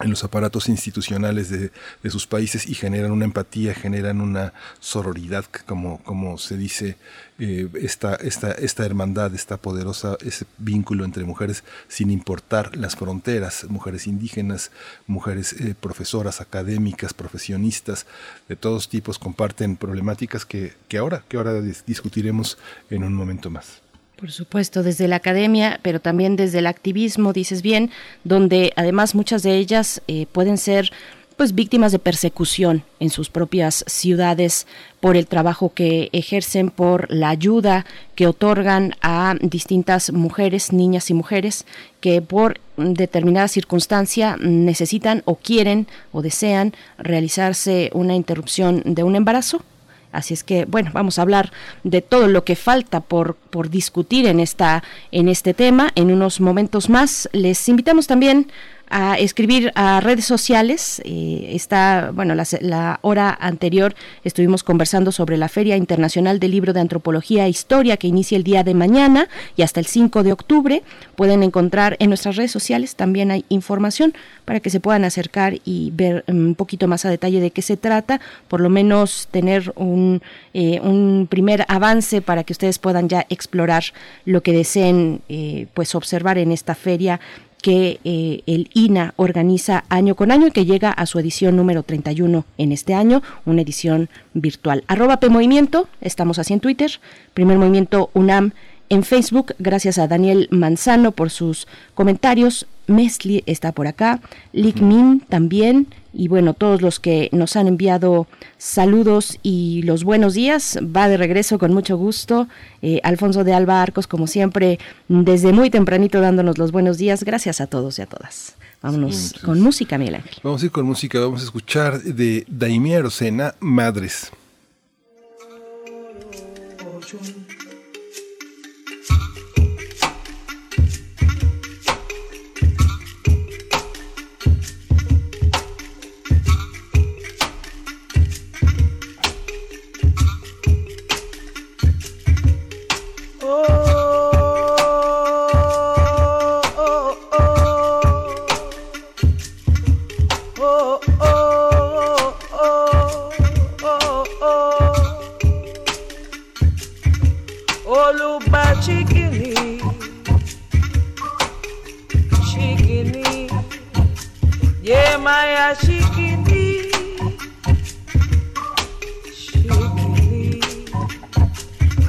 en los aparatos institucionales de, sus países y generan una empatía, generan una sororidad, como, como se dice, eh, esta, esta, esta hermandad, esta poderosa, ese vínculo entre mujeres sin importar las fronteras, mujeres indígenas, mujeres eh, profesoras, académicas, profesionistas, de todos tipos comparten problemáticas que, que ahora, que ahora discutiremos en un momento más. Por supuesto, desde la academia, pero también desde el activismo, dices bien, donde además muchas de ellas eh, pueden ser pues víctimas de persecución en sus propias ciudades por el trabajo que ejercen, por la ayuda que otorgan a distintas mujeres, niñas y mujeres que por determinada circunstancia necesitan o quieren o desean realizarse una interrupción de un embarazo Así es que, bueno, vamos a hablar de todo lo que falta por, por discutir en, esta, en este tema en unos momentos más. Les invitamos también a escribir a redes sociales. Eh, está, bueno, la, hora anterior estuvimos conversando sobre la Feria Internacional del Libro de Antropología e Historia que inicia el día de mañana y hasta el 5 de octubre. Pueden encontrar en nuestras redes sociales también hay información para que se puedan acercar y ver mm, un poquito más a detalle de qué se trata, por lo menos tener un, eh, un primer avance para que ustedes puedan ya explorar lo que deseen eh, pues observar en esta feria que eh, el INA organiza año con año y que llega a su edición número 31 en este año, una edición virtual. Arroba P Movimiento, estamos así en Twitter, Primer Movimiento UNAM en Facebook. Gracias a Daniel Manzano por sus comentarios. Mesli está por acá, Lick Min también, y bueno, todos los que nos han enviado saludos y los buenos días, va de regreso con mucho gusto. Eh, Alfonso de Alba Arcos, como siempre, desde muy tempranito dándonos los buenos días. Gracias a todos y a todas. Vámonos con música, Miguel Ángel. Vamos a ir con música, vamos a escuchar de Daimia Rosena, Madres.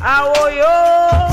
Awoyo.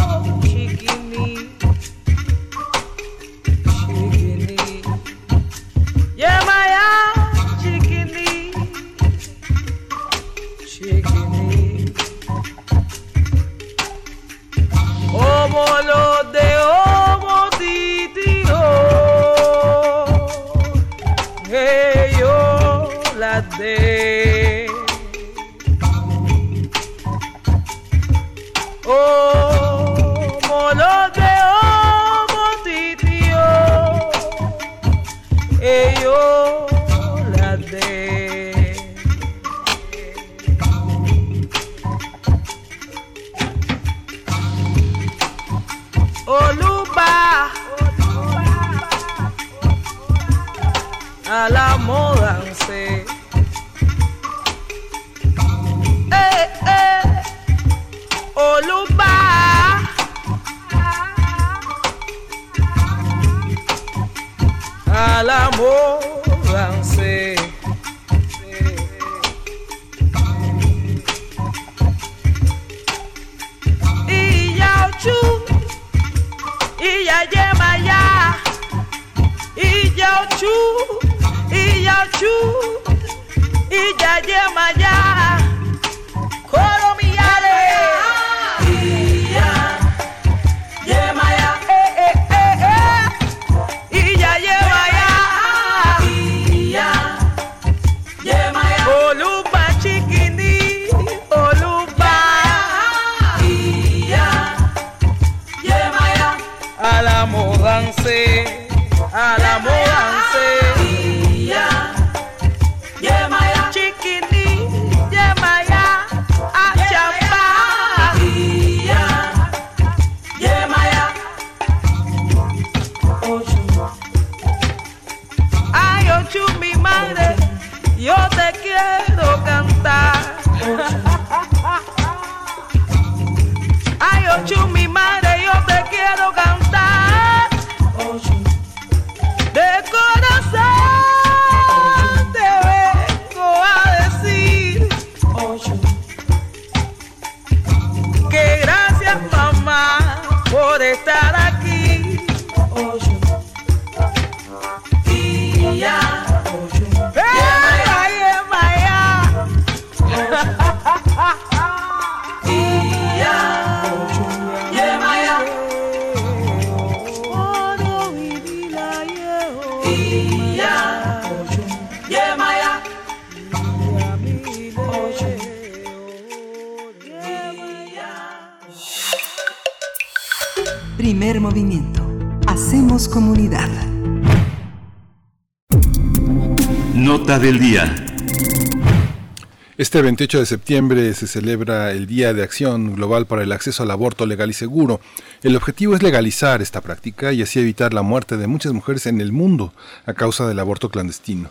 Este 28 de septiembre se celebra el Día de Acción Global para el Acceso al Aborto Legal y Seguro. El objetivo es legalizar esta práctica y así evitar la muerte de muchas mujeres en el mundo a causa del aborto clandestino.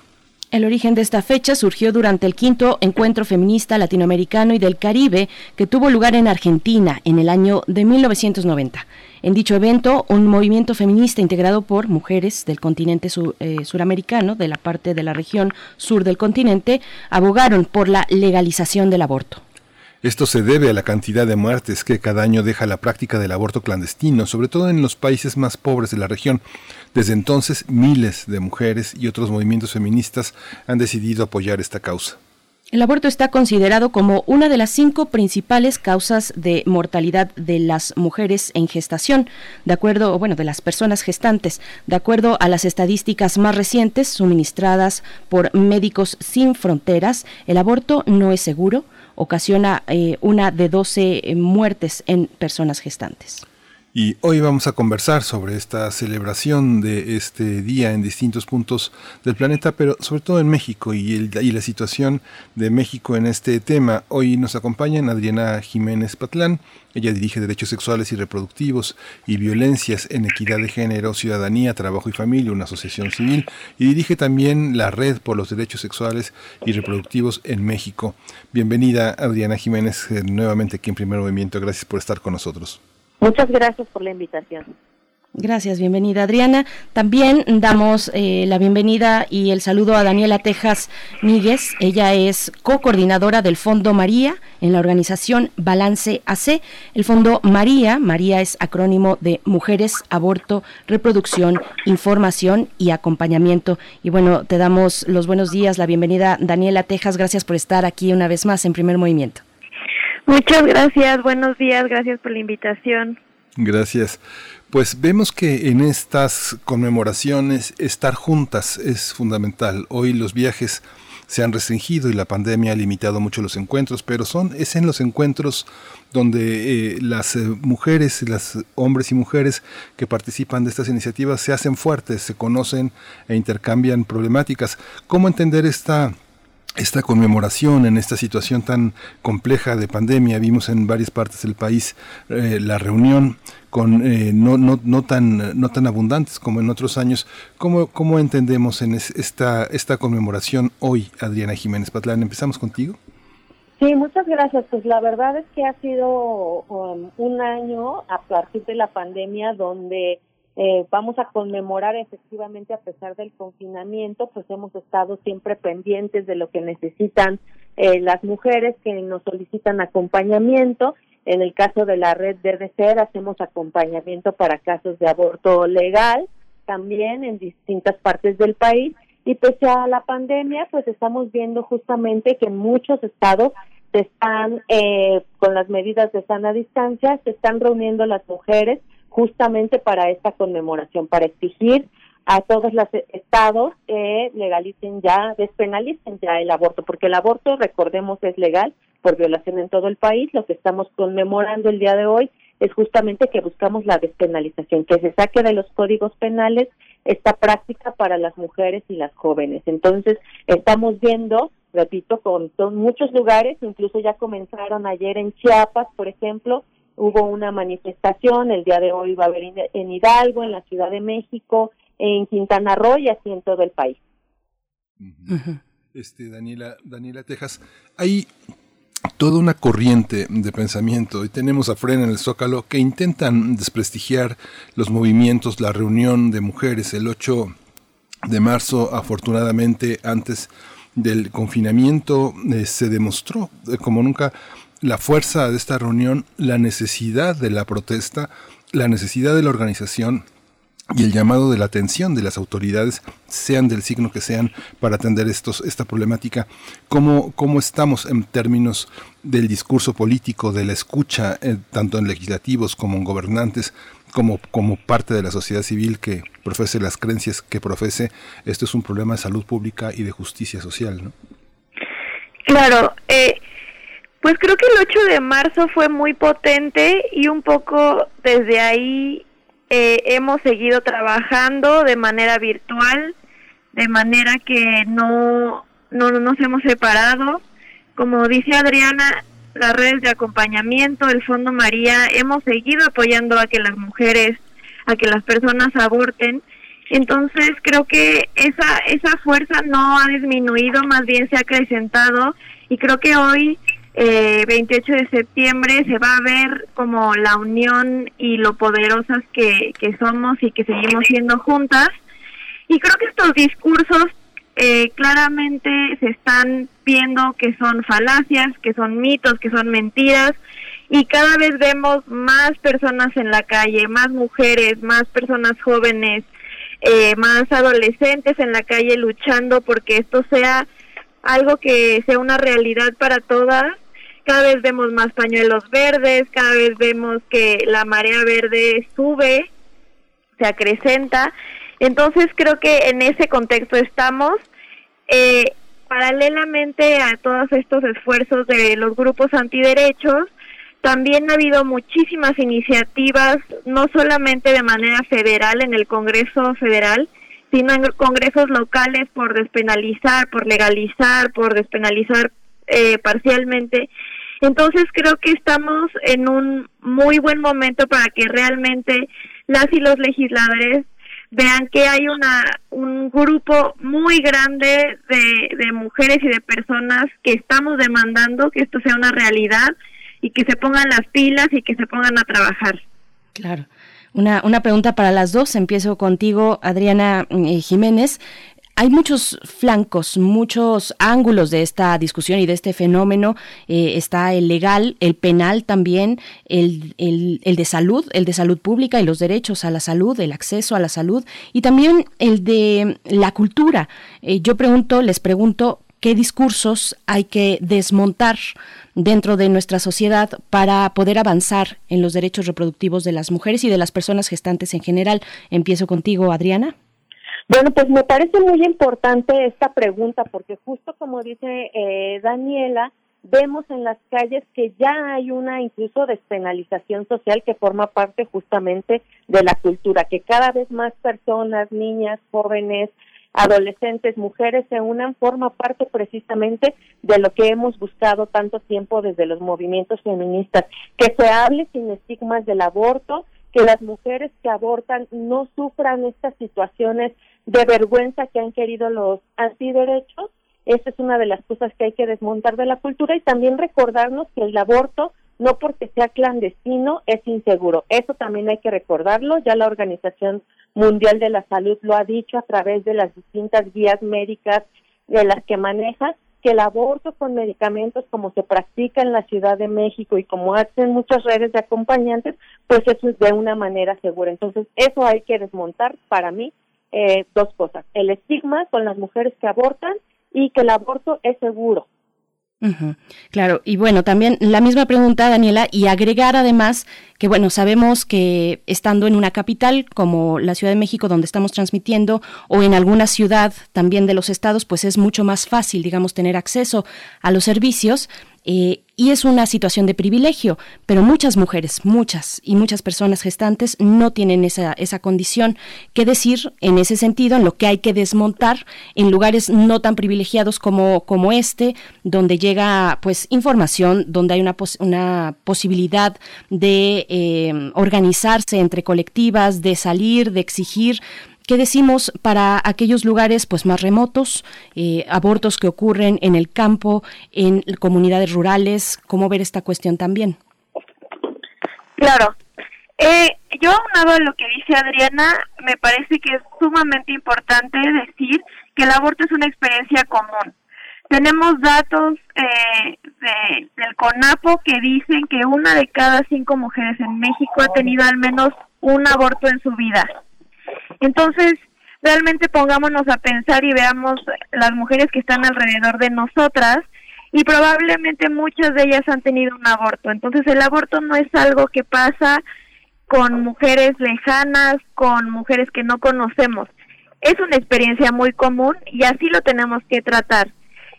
El origen de esta fecha surgió durante el quinto encuentro feminista latinoamericano y del Caribe que tuvo lugar en Argentina en el año de 1990. En dicho evento, un movimiento feminista integrado por mujeres del continente eh, suramericano, de la parte de la región sur del continente, abogaron por la legalización del aborto. Esto se debe a la cantidad de muertes que cada año deja la práctica del aborto clandestino, sobre todo en los países más pobres de la región. Desde entonces, miles de mujeres y otros movimientos feministas han decidido apoyar esta causa. El aborto está considerado como una de las cinco principales causas de mortalidad de las mujeres en gestación, de acuerdo, bueno, de las personas gestantes, de acuerdo a las estadísticas más recientes suministradas por Médicos Sin Fronteras. El aborto no es seguro, ocasiona eh, una de 12 eh, muertes en personas gestantes. Y hoy vamos a conversar sobre esta celebración de este día en distintos puntos del planeta, pero sobre todo en México y, y la situación de México en este tema. Hoy nos acompaña Adriana Jiménez Patlán. Ella dirige Derechos Sexuales y Reproductivos y Violencias en Equidad de Género, Ciudadanía, Trabajo y Familia, una asociación civil, y dirige también la Red por los Derechos Sexuales y Reproductivos en México. Bienvenida, Adriana Jiménez, eh, nuevamente aquí en Primer Movimiento. Gracias por estar con nosotros. Muchas gracias por la invitación. Gracias, bienvenida Adriana. También damos eh, la bienvenida y el saludo a Daniela Tejas Míguez. Ella es co-coordinadora del Fondo María en la organización Balance AC. El Fondo María, María es acrónimo de Mujeres, Aborto, Reproducción, Información y Acompañamiento. Y bueno, te damos los buenos días, la bienvenida Daniela Tejas. Gracias por estar aquí una vez más en primer movimiento. Muchas gracias, buenos días, gracias por la invitación. Gracias. Pues vemos que en estas conmemoraciones estar juntas es fundamental. Hoy los viajes se han restringido y la pandemia ha limitado mucho los encuentros, pero son es en los encuentros donde eh, las eh, mujeres, las hombres y mujeres que participan de estas iniciativas se hacen fuertes, se conocen e intercambian problemáticas. ¿Cómo entender esta esta conmemoración en esta situación tan compleja de pandemia. Vimos en varias partes del país eh, la reunión con eh, no, no, no, tan, no tan abundantes como en otros años. ¿Cómo, cómo entendemos en esta, esta conmemoración hoy, Adriana Jiménez Patlán? ¿Empezamos contigo? Sí, muchas gracias. Pues la verdad es que ha sido um, un año a partir de la pandemia donde eh, vamos a conmemorar efectivamente a pesar del confinamiento, pues hemos estado siempre pendientes de lo que necesitan eh, las mujeres que nos solicitan acompañamiento. En el caso de la red DDCER hacemos acompañamiento para casos de aborto legal también en distintas partes del país y pese a la pandemia pues estamos viendo justamente que muchos estados se están eh, con las medidas de sana distancia, se están reuniendo las mujeres justamente para esta conmemoración, para exigir a todos los estados que legalicen ya, despenalicen ya el aborto, porque el aborto, recordemos, es legal por violación en todo el país. Lo que estamos conmemorando el día de hoy es justamente que buscamos la despenalización, que se saque de los códigos penales esta práctica para las mujeres y las jóvenes. Entonces, estamos viendo, repito, con, muchos lugares, incluso ya comenzaron ayer en Chiapas, por ejemplo, hubo una manifestación, el día de hoy va a haber en Hidalgo, en la Ciudad de México, en Quintana Roo y así en todo el país. Este, Daniela, Daniela Texas, hay toda una corriente de pensamiento y tenemos a Fren en el Zócalo que intentan desprestigiar los movimientos, la reunión de mujeres el 8 de marzo, afortunadamente antes del confinamiento eh, se demostró eh, como nunca la fuerza de esta reunión, la necesidad de la protesta, la necesidad de la organización y el llamado de la atención de las autoridades, sean del signo que sean, para atender estos, esta problemática. ¿Cómo, ¿Cómo estamos en términos del discurso político, de la escucha, eh, tanto en legislativos como en gobernantes, como, como parte de la sociedad civil que profese las creencias que profese? Esto es un problema de salud pública y de justicia social, ¿no? Claro, eh, pues creo que el 8 de marzo fue muy potente y un poco desde ahí eh, hemos seguido trabajando de manera virtual, de manera que no, no, nos hemos separado. Como dice Adriana, las redes de acompañamiento, el Fondo María, hemos seguido apoyando a que las mujeres, a que las personas aborten. Entonces creo que esa, esa fuerza no ha disminuido, más bien se ha acrecentado y creo que hoy eh, 28 de septiembre se va a ver como la unión y lo poderosas que, que somos y que seguimos siendo juntas. Y creo que estos discursos eh, claramente se están viendo que son falacias, que son mitos, que son mentiras y cada vez vemos más personas en la calle, más mujeres, más personas jóvenes, eh, más adolescentes en la calle luchando porque esto sea algo que sea una realidad para todas. Cada vez vemos más pañuelos verdes, cada vez vemos que la marea verde sube, se acrecenta. Entonces creo que en ese contexto estamos. Eh, paralelamente a todos estos esfuerzos de los grupos antiderechos, también ha habido muchísimas iniciativas, no solamente de manera federal en el Congreso Federal, sino en congresos locales por despenalizar, por legalizar, por despenalizar eh, parcialmente. Entonces creo que estamos en un muy buen momento para que realmente las y los legisladores vean que hay una un grupo muy grande de, de mujeres y de personas que estamos demandando que esto sea una realidad y que se pongan las pilas y que se pongan a trabajar. Claro. Una, una pregunta para las dos. Empiezo contigo, Adriana eh, Jiménez. Hay muchos flancos, muchos ángulos de esta discusión y de este fenómeno. Eh, está el legal, el penal también, el, el, de salud, el de salud pública y los derechos a la salud, el acceso a la salud y también el de la cultura. Eh, yo pregunto, les pregunto, ¿qué discursos hay que desmontar dentro de nuestra sociedad para poder avanzar en los derechos reproductivos de las mujeres y de las personas gestantes en general. Empiezo contigo, Adriana. Bueno, pues me parece muy importante esta pregunta porque justo como dice eh, Daniela, vemos en las calles que ya hay una incluso despenalización social que forma parte justamente de la cultura, que cada vez más personas, niñas, jóvenes, adolescentes, mujeres se unan, forma parte precisamente de lo que hemos buscado tanto tiempo desde los movimientos feministas, que se hable sin estigmas del aborto, que las mujeres que abortan no sufran estas situaciones de vergüenza que han querido los antiderechos. Esa es una de las cosas que hay que desmontar de la cultura y también recordarnos que el aborto no porque sea clandestino es inseguro. Eso también hay que recordarlo. Ya la Organización Mundial de la Salud lo ha dicho a través de las distintas guías médicas de las que maneja, que el aborto con medicamentos como se practica en la Ciudad de México y como hacen muchas redes de acompañantes, pues eso es de una manera segura. Entonces, eso hay que desmontar para mí eh, dos cosas. El estigma con las mujeres que abortan y que el aborto es seguro. Claro, y bueno, también la misma pregunta, Daniela, y agregar además que, bueno, sabemos que estando en una capital como la Ciudad de México, donde estamos transmitiendo, o en alguna ciudad también de los estados, pues es mucho más fácil, digamos, tener acceso a los servicios. Eh, y es una situación de privilegio, pero muchas mujeres, muchas y muchas personas gestantes no tienen esa, esa condición. ¿Qué decir en ese sentido, en lo que hay que desmontar en lugares no tan privilegiados como, como este, donde llega pues información, donde hay una, una posibilidad de eh, organizarse entre colectivas, de salir, de exigir ¿Qué decimos para aquellos lugares pues más remotos, eh, abortos que ocurren en el campo, en comunidades rurales? ¿Cómo ver esta cuestión también? Claro. Eh, yo aunado a lo que dice Adriana, me parece que es sumamente importante decir que el aborto es una experiencia común. Tenemos datos eh, del CONAPO que dicen que una de cada cinco mujeres en México ha tenido al menos un aborto en su vida. Entonces, realmente pongámonos a pensar y veamos las mujeres que están alrededor de nosotras y probablemente muchas de ellas han tenido un aborto. Entonces, el aborto no es algo que pasa con mujeres lejanas, con mujeres que no conocemos. Es una experiencia muy común y así lo tenemos que tratar.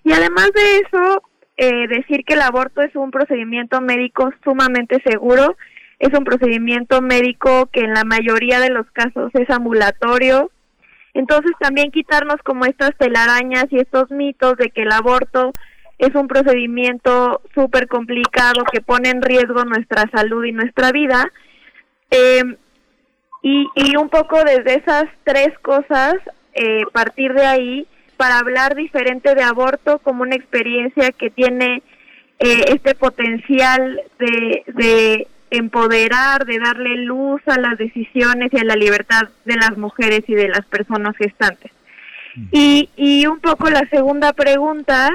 Y además de eso, eh, decir que el aborto es un procedimiento médico sumamente seguro es un procedimiento médico que en la mayoría de los casos es ambulatorio. Entonces también quitarnos como estas telarañas y estos mitos de que el aborto es un procedimiento súper complicado que pone en riesgo nuestra salud y nuestra vida. Eh, y, y, un poco desde esas tres cosas, eh, partir de ahí para hablar diferente de aborto como una experiencia que tiene eh, este potencial de, de empoderar, de darle luz a las decisiones y a la libertad de las mujeres y de las personas gestantes. Y, y un poco la segunda pregunta,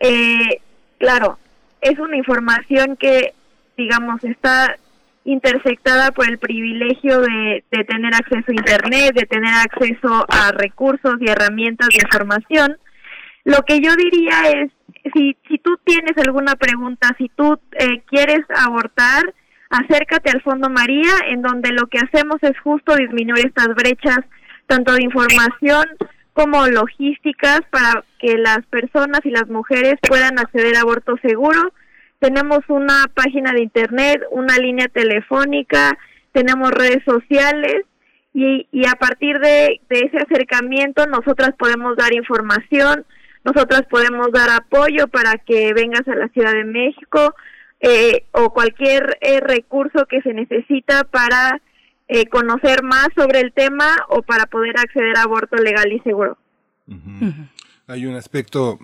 eh, claro, es una información que, digamos, está intersectada por el privilegio de, de tener acceso a Internet, de tener acceso a recursos y herramientas de información. Lo que yo diría es, si, si tú tienes alguna pregunta, si tú eh, quieres abortar, acércate al Fondo María, en donde lo que hacemos es justo disminuir estas brechas, tanto de información como logísticas, para que las personas y las mujeres puedan acceder a aborto seguro. Tenemos una página de internet, una línea telefónica, tenemos redes sociales y, y a partir de, de ese acercamiento nosotras podemos dar información, nosotras podemos dar apoyo para que vengas a la Ciudad de México eh, o cualquier eh, recurso que se necesita para eh, conocer más sobre el tema o para poder acceder a aborto legal y seguro. Hay un aspecto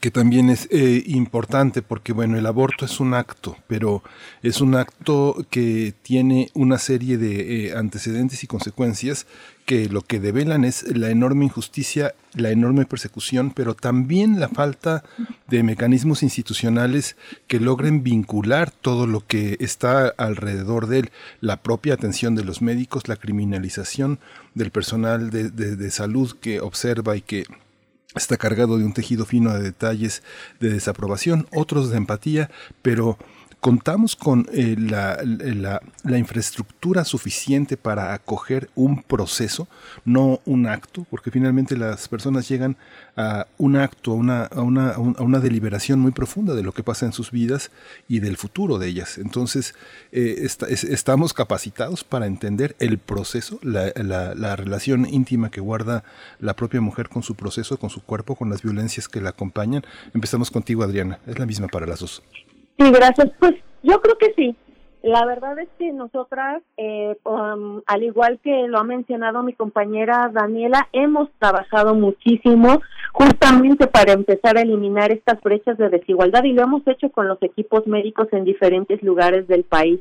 que también es eh, importante porque bueno el aborto es un acto pero es un acto que tiene una serie de eh, antecedentes y consecuencias que lo que develan es la enorme injusticia la enorme persecución pero también la falta de mecanismos institucionales que logren vincular todo lo que está alrededor de él. La propia atención de los médicos la criminalización del personal de, salud que observa y que está cargado de un tejido fino de detalles de desaprobación, otros de empatía, pero contamos con eh, la, infraestructura suficiente para acoger un proceso, no un acto, porque finalmente las personas llegan a un acto, a una, a una, una deliberación muy profunda de lo que pasa en sus vidas y del futuro de ellas. Entonces, eh, estamos capacitados para entender el proceso, la, la, relación íntima que guarda la propia mujer con su proceso, con su cuerpo, con las violencias que la acompañan. Empezamos contigo, Adriana. Es la misma para las dos. Sí, gracias. Pues yo creo que sí. La verdad es que nosotras, eh, um, al igual que lo ha mencionado mi compañera Daniela, hemos trabajado muchísimo justamente para empezar a eliminar estas brechas de desigualdad y lo hemos hecho con los equipos médicos en diferentes lugares del país,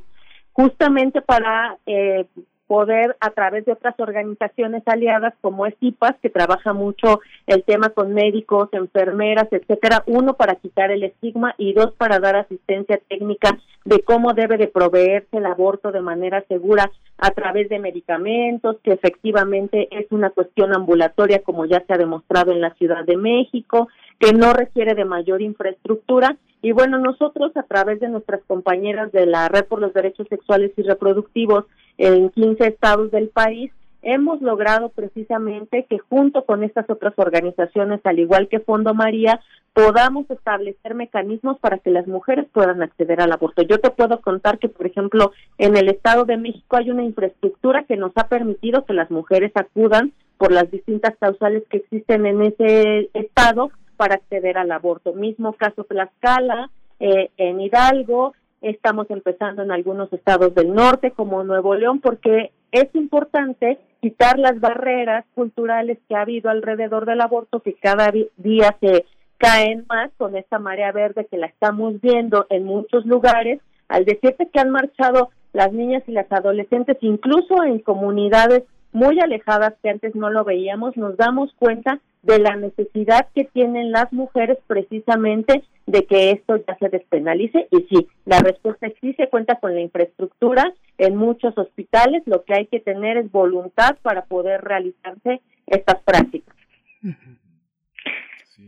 justamente para eh, poder a través de otras organizaciones aliadas como es IPAS, que trabaja mucho el tema con médicos, enfermeras, etcétera, uno para quitar el estigma y dos para dar asistencia técnica de cómo debe de proveerse el aborto de manera segura a través de medicamentos, que efectivamente es una cuestión ambulatoria como ya se ha demostrado en la Ciudad de México, que no requiere de mayor infraestructura. Y bueno, nosotros a través de nuestras compañeras de la Red por los Derechos Sexuales y Reproductivos en 15 estados del país, hemos logrado precisamente que junto con estas otras organizaciones, al igual que Fondo María, podamos establecer mecanismos para que las mujeres puedan acceder al aborto. Yo te puedo contar que, por ejemplo, en el Estado de México hay una infraestructura que nos ha permitido que las mujeres acudan por las distintas causales que existen en ese estado para acceder al aborto. Mismo caso Tlaxcala, eh, en Hidalgo, estamos empezando en algunos estados del norte como Nuevo León porque es importante quitar las barreras culturales que ha habido alrededor del aborto que cada día se caen más con esta marea verde que la estamos viendo en muchos lugares. Al decirte que han marchado las niñas y las adolescentes incluso en comunidades muy alejadas que antes no lo veíamos nos damos cuenta de la necesidad que tienen las mujeres precisamente de que esto ya se despenalice. Y sí, la respuesta es sí se cuenta con la infraestructura en muchos hospitales, lo que hay que tener es voluntad para poder realizarse estas prácticas.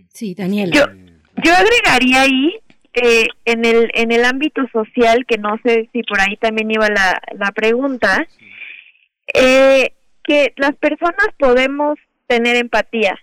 Sí, Daniela. Yo, yo agregaría ahí eh, en el en el ámbito social que no sé si por ahí también iba la, la pregunta eh, que las personas podemos tener empatía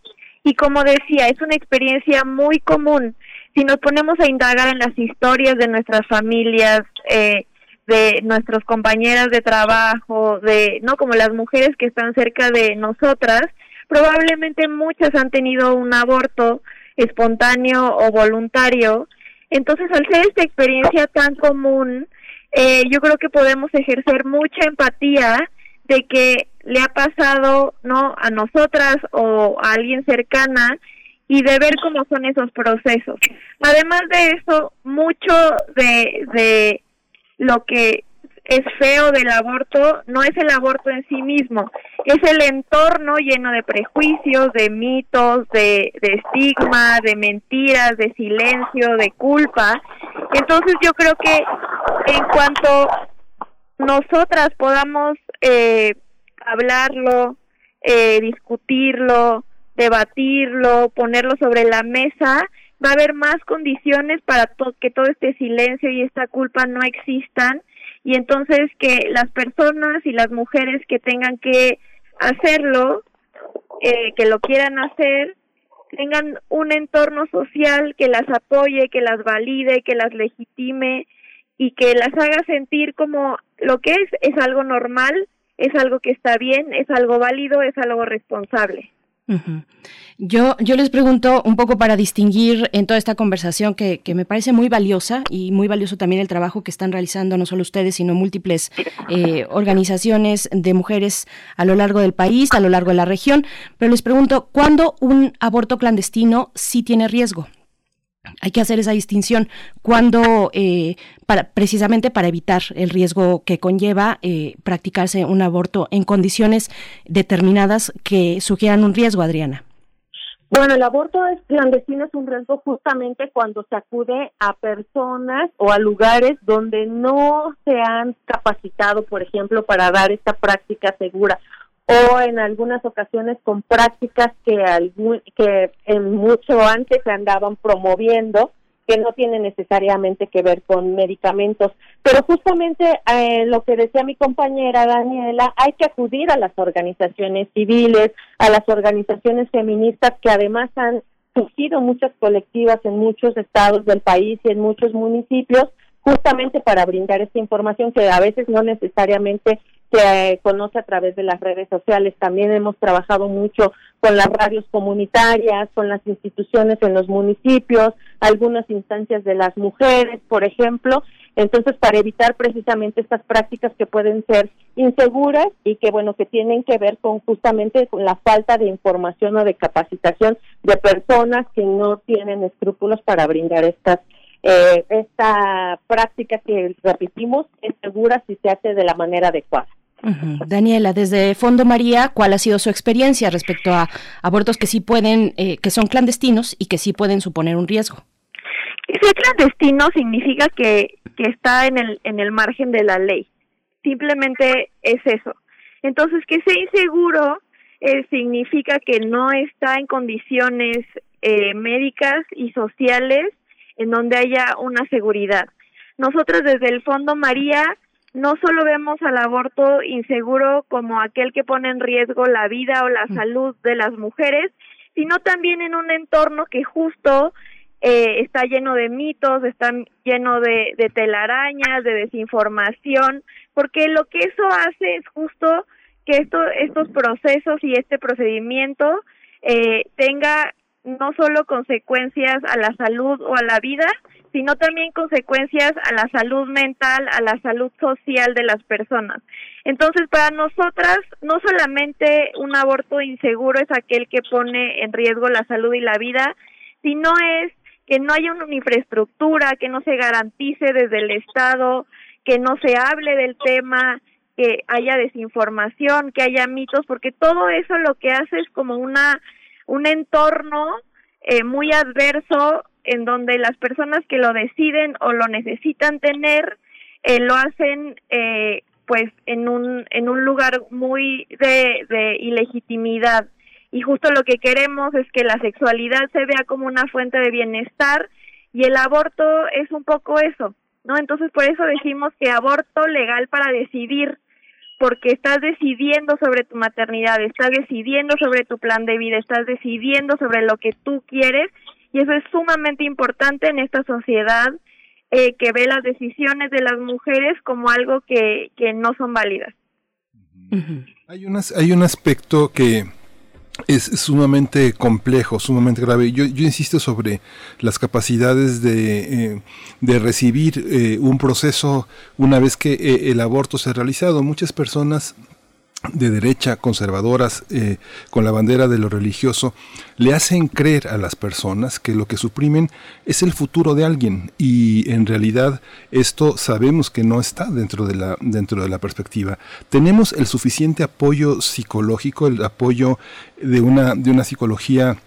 y como decía, es una experiencia muy común. Si nos ponemos a indagar en las historias de nuestras familias, eh, de nuestros compañeras de trabajo, de no como las mujeres que están cerca de nosotras, probablemente muchas han tenido un aborto espontáneo o voluntario. Entonces, al ser esta experiencia tan común, eh, yo creo que podemos ejercer mucha empatía de que le ha pasado no a nosotras o a alguien cercana y de ver cómo son esos procesos. Además de eso, mucho de, de lo que es feo del aborto no es el aborto en sí mismo, es el entorno lleno de prejuicios, de mitos, de, de estigma, de mentiras, de silencio, de culpa. Entonces yo creo que en cuanto nosotras podamos eh, hablarlo, eh, discutirlo, debatirlo, ponerlo sobre la mesa, va a haber más condiciones para que todo este silencio y esta culpa no existan. Y entonces que las personas y las mujeres que tengan que hacerlo, eh, que lo quieran hacer, tengan un entorno social que las apoye, que las valide, que las legitime y que las haga sentir como lo que es, es algo normal, es algo que está bien, es algo válido, es algo responsable. Yo, yo les pregunto un poco para distinguir en toda esta conversación que, que, me parece muy valiosa y muy valioso también el trabajo que están realizando no solo ustedes, sino múltiples eh, organizaciones de mujeres a lo largo del país, a lo largo de la región. Pero les pregunto, ¿cuándo un aborto clandestino sí tiene riesgo? Hay que hacer esa distinción cuando eh, para, precisamente para evitar el riesgo que conlleva eh, practicarse un aborto en condiciones determinadas que sugieran un riesgo, Adriana. Bueno, el aborto clandestino es un riesgo justamente cuando se acude a personas o a lugares donde no se han capacitado, por ejemplo, para dar esta práctica segura o en algunas ocasiones con prácticas que, algún, que en mucho antes se andaban promoviendo que no tienen necesariamente que ver con medicamentos. Pero justamente eh, lo que decía mi compañera Daniela, hay que acudir a las organizaciones civiles, a las organizaciones feministas que además han surgido muchas colectivas en muchos estados del país y en muchos municipios, justamente para brindar esta información que a veces no necesariamente se conoce a través de las redes sociales. También hemos trabajado mucho con las radios comunitarias, con las instituciones en los municipios, algunas instancias de las mujeres, por ejemplo. Entonces, para evitar precisamente estas prácticas que pueden ser inseguras y que, bueno, que tienen que ver con justamente con la falta de información o de capacitación de personas que no tienen escrúpulos para brindar estas eh, esta práctica que repetimos es segura si se hace de la manera adecuada. Daniela, desde Fondo María, ¿cuál ha sido su experiencia respecto a abortos que sí pueden, eh, que son clandestinos y que sí pueden suponer un riesgo? Ser clandestino significa que, que está en el, en el margen de la ley. Simplemente es eso. Entonces, que sea inseguro eh, significa que no está en condiciones eh, médicas y sociales en donde haya una seguridad. Nosotros desde el Fondo María no solo vemos al aborto inseguro como aquel que pone en riesgo la vida o la mm. salud de las mujeres, sino también en un entorno que justo eh, está lleno de mitos, está lleno de, de telarañas, de desinformación, porque lo que eso hace es justo que esto, estos procesos y este procedimiento eh, tenga no solo consecuencias a la salud o a la vida, sino también consecuencias a la salud mental, a la salud social de las personas. Entonces, para nosotras, no solamente un aborto inseguro es aquel que pone en riesgo la salud y la vida, sino es que no haya una infraestructura, que no se garantice desde el Estado, que no se hable del tema, que haya desinformación, que haya mitos, porque todo eso lo que hace es como una un entorno eh, muy adverso en donde las personas que lo deciden o lo necesitan tener eh, lo hacen eh, pues en un en un lugar muy de, de ilegitimidad. Y justo lo que queremos es que la sexualidad se vea como una fuente de bienestar y el aborto es un poco eso no entonces por eso decimos que aborto legal para decidir porque estás decidiendo sobre tu maternidad, estás decidiendo sobre tu plan de vida, estás decidiendo sobre lo que tú quieres y eso es sumamente importante en esta sociedad eh, que ve las decisiones de las mujeres como algo que, que no son válidas. Hay, unas, hay un aspecto que es sumamente complejo, sumamente grave. Yo, insisto sobre las capacidades de, eh, de recibir eh, un proceso una vez que eh, el aborto se ha realizado. Muchas personas de derecha, conservadoras, eh, con la bandera de lo religioso, le hacen creer a las personas que lo que suprimen es el futuro de alguien y en realidad esto sabemos que no está dentro de la, dentro de la perspectiva. Tenemos el suficiente apoyo psicológico, el apoyo de una, de una psicología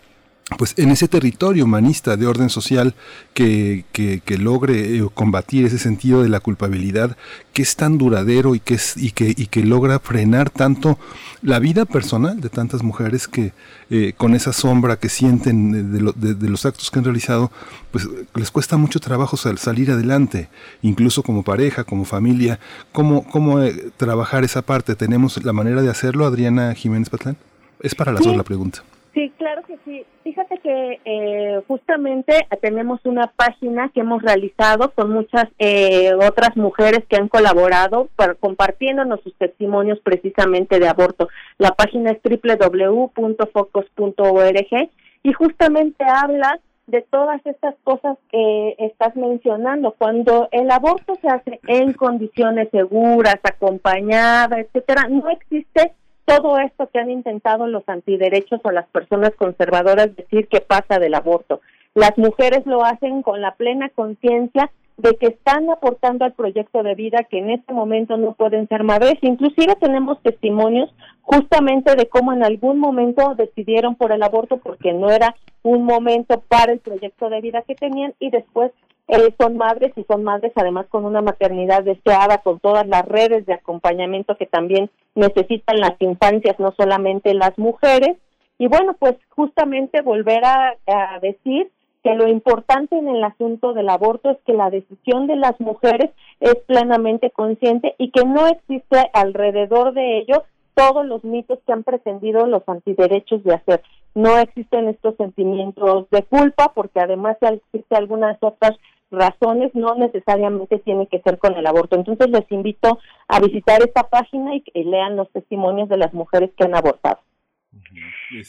pues en ese territorio humanista de orden social que, que, logre eh, combatir ese sentido de la culpabilidad que es tan duradero y que, es, y que, y que logra frenar tanto la vida personal de tantas mujeres que eh, con esa sombra que sienten de, de, los actos que han realizado, pues les cuesta mucho trabajo salir adelante, incluso como pareja, como familia. ¿Cómo, cómo eh, trabajar esa parte? ¿Tenemos la manera de hacerlo, Adriana Jiménez Patlán? Es para la sola pregunta. Sí, claro que sí. Fíjate que eh, justamente tenemos una página que hemos realizado con muchas eh, otras mujeres que han colaborado para, compartiéndonos sus testimonios precisamente de aborto. La página es www.focos.org y justamente habla de todas estas cosas que estás mencionando. Cuando el aborto se hace en condiciones seguras, acompañada, etcétera, no existe todo esto que han intentado los antiderechos o las personas conservadoras decir que pasa del aborto. Las mujeres lo hacen con la plena conciencia de que están aportando al proyecto de vida que en este momento no pueden ser madres. Inclusive tenemos testimonios justamente de cómo en algún momento decidieron por el aborto porque no era un momento para el proyecto de vida que tenían y después eh, son madres y son madres además con una maternidad deseada, con todas las redes de acompañamiento que también necesitan las infancias, no solamente las mujeres. Y bueno, pues justamente volver a, decir que lo importante en el asunto del aborto es que la decisión de las mujeres es plenamente consciente y que no existe alrededor de ello todos los mitos que han pretendido los antiderechos de hacer. No existen estos sentimientos de culpa porque además existe algunas otras razones no necesariamente tiene que ser con el aborto. Entonces les invito a visitar esta página y que lean los testimonios de las mujeres que han abortado.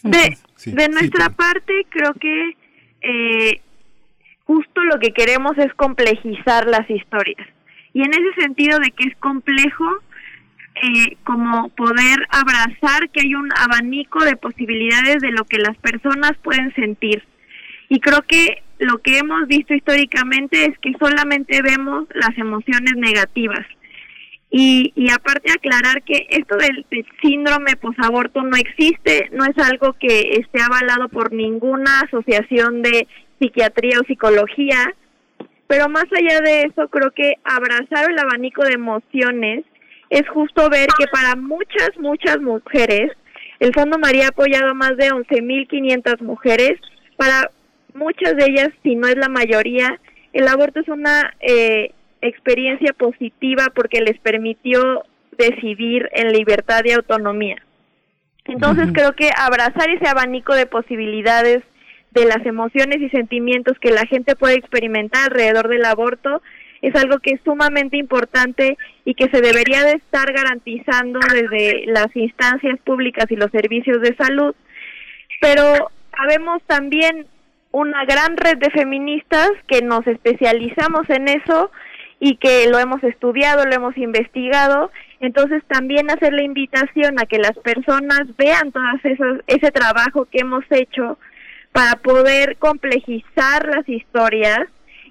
De, de nuestra parte, creo que eh, justo lo que queremos es complejizar las historias. Y en ese sentido de que es complejo, eh, como poder abrazar que hay un abanico de posibilidades de lo que las personas pueden sentir. Y creo que lo que hemos visto históricamente es que solamente vemos las emociones negativas. Y, y aparte aclarar que esto del, síndrome posaborto no existe, no es algo que esté avalado por ninguna asociación de psiquiatría o psicología, pero más allá de eso creo que abrazar el abanico de emociones es justo ver que para muchas, muchas mujeres, el Fondo María ha apoyado a más de 11.500 mujeres para muchas de ellas, si no es la mayoría, el aborto es una eh, experiencia positiva porque les permitió decidir en libertad y autonomía. Entonces creo que abrazar ese abanico de posibilidades de las emociones y sentimientos que la gente puede experimentar alrededor del aborto es algo que es sumamente importante y que se debería de estar garantizando desde las instancias públicas y los servicios de salud. Pero sabemos también una gran red de feministas que nos especializamos en eso y que lo hemos estudiado, lo hemos investigado. Entonces también hacer la invitación a que las personas vean todo ese trabajo que hemos hecho para poder complejizar las historias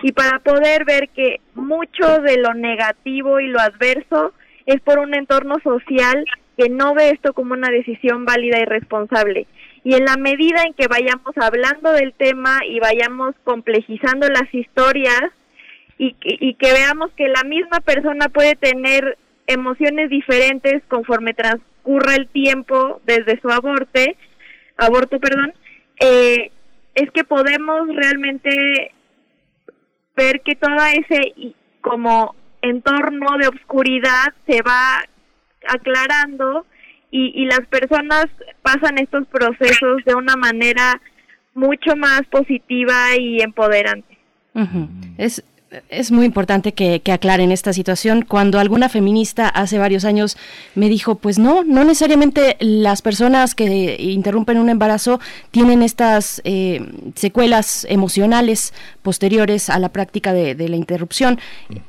y para poder ver que mucho de lo negativo y lo adverso es por un entorno social que no ve esto como una decisión válida y responsable y en la medida en que vayamos hablando del tema y vayamos complejizando las historias y, que veamos que la misma persona puede tener emociones diferentes conforme transcurra el tiempo desde su aborte, aborto, perdón, eh, es que podemos realmente ver que todo ese como entorno de obscuridad se va aclarando y, las personas pasan estos procesos de una manera mucho más positiva y empoderante. Es es muy importante que, aclaren esta situación. Cuando alguna feminista hace varios años me dijo, pues no, no necesariamente las personas que interrumpen un embarazo tienen estas eh, secuelas emocionales posteriores a la práctica de, la interrupción.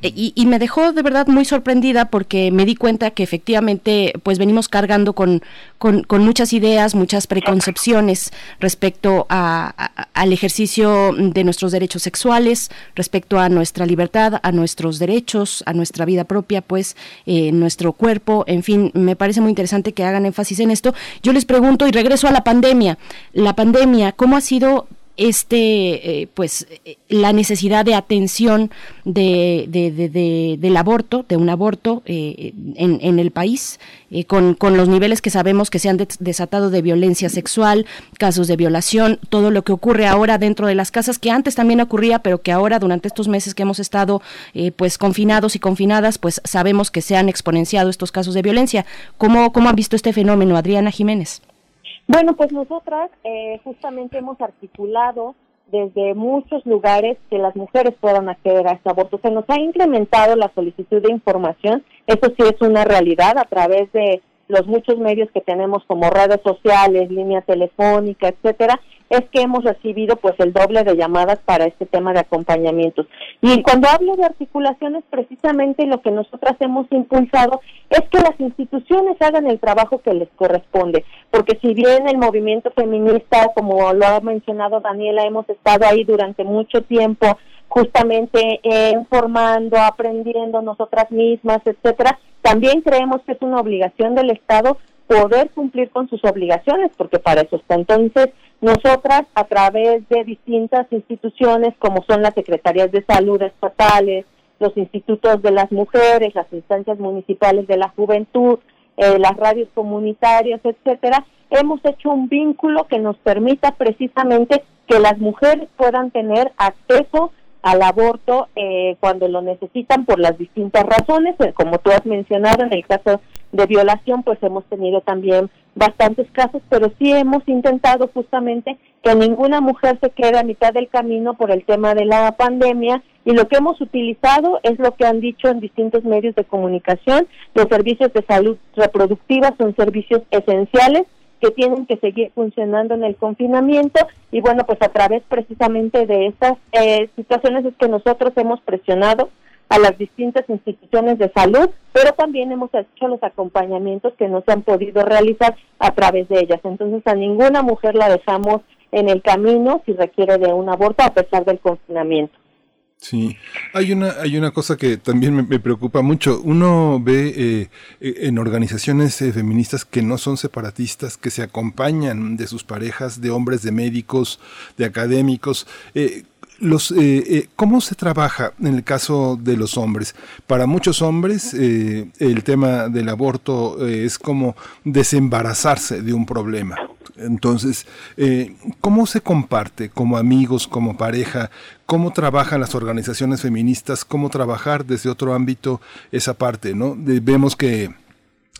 E, y, me dejó de verdad muy sorprendida porque me di cuenta que efectivamente pues venimos cargando con, con, muchas ideas, muchas preconcepciones respecto al ejercicio de nuestros derechos sexuales, respecto a nuestra libertad, a nuestros derechos, a nuestra vida propia, pues, eh, nuestro cuerpo, en fin, me parece muy interesante que hagan énfasis en esto. Yo les pregunto y regreso a la pandemia. La pandemia, ¿cómo ha sido este eh, pues eh, la necesidad de atención de, del aborto de un aborto eh, en, en, el país con, con, los niveles que sabemos que se han desatado de violencia sexual casos de violación todo lo que ocurre ahora dentro de las casas que antes también ocurría pero que ahora durante estos meses que hemos estado pues confinados y confinadas pues sabemos que se han exponenciado estos casos de violencia. Cómo cómo han visto este fenómeno Adriana Jiménez bueno, pues nosotras eh, justamente hemos articulado desde muchos lugares que las mujeres puedan acceder a este aborto. Se nos ha incrementado la solicitud de información, eso sí es una realidad a través de los muchos medios que tenemos como redes sociales, línea telefónica, etcétera, es que hemos recibido pues el doble de llamadas para este tema de acompañamientos. Y cuando hablo de articulaciones, precisamente lo que nosotras hemos impulsado es que las instituciones hagan el trabajo que les corresponde, porque si bien el movimiento feminista, como lo ha mencionado Daniela, hemos estado ahí durante mucho tiempo justamente eh, informando, aprendiendo nosotras mismas, etcétera, también creemos que es una obligación del Estado poder cumplir con sus obligaciones, porque para eso está. Entonces, nosotras, a través de distintas instituciones, como son las secretarías de salud estatales, los institutos de las mujeres, las instancias municipales de la juventud, eh, las radios comunitarias, etcétera, hemos hecho un vínculo que nos permita precisamente que las mujeres puedan tener acceso al aborto eh, cuando lo necesitan por las distintas razones, eh, como tú has mencionado en el caso de violación, pues hemos tenido también bastantes casos, pero sí hemos intentado justamente que ninguna mujer se quede a mitad del camino por el tema de la pandemia y lo que hemos utilizado es lo que han dicho en distintos medios de comunicación, los servicios de salud reproductiva son servicios esenciales que tienen que seguir funcionando en el confinamiento y bueno, pues a través precisamente de estas eh, situaciones es que nosotros hemos presionado a las distintas instituciones de salud, pero también hemos hecho los acompañamientos que no se han podido realizar a través de ellas. Entonces a ninguna mujer la dejamos en el camino si requiere de un aborto a pesar del confinamiento. Sí, hay una, hay una cosa que también me, preocupa mucho. Uno ve eh, eh, en organizaciones eh, feministas que no son separatistas, que se acompañan de sus parejas, de hombres, de médicos, de académicos. Los, ¿Cómo se trabaja en el caso de los hombres? Para muchos hombres el tema del aborto es como desembarazarse de un problema. Entonces, eh, ¿cómo se comparte como amigos, como pareja? ¿Cómo trabajan las organizaciones feministas? ¿Cómo trabajar desde otro ámbito esa parte? ¿no? vemos que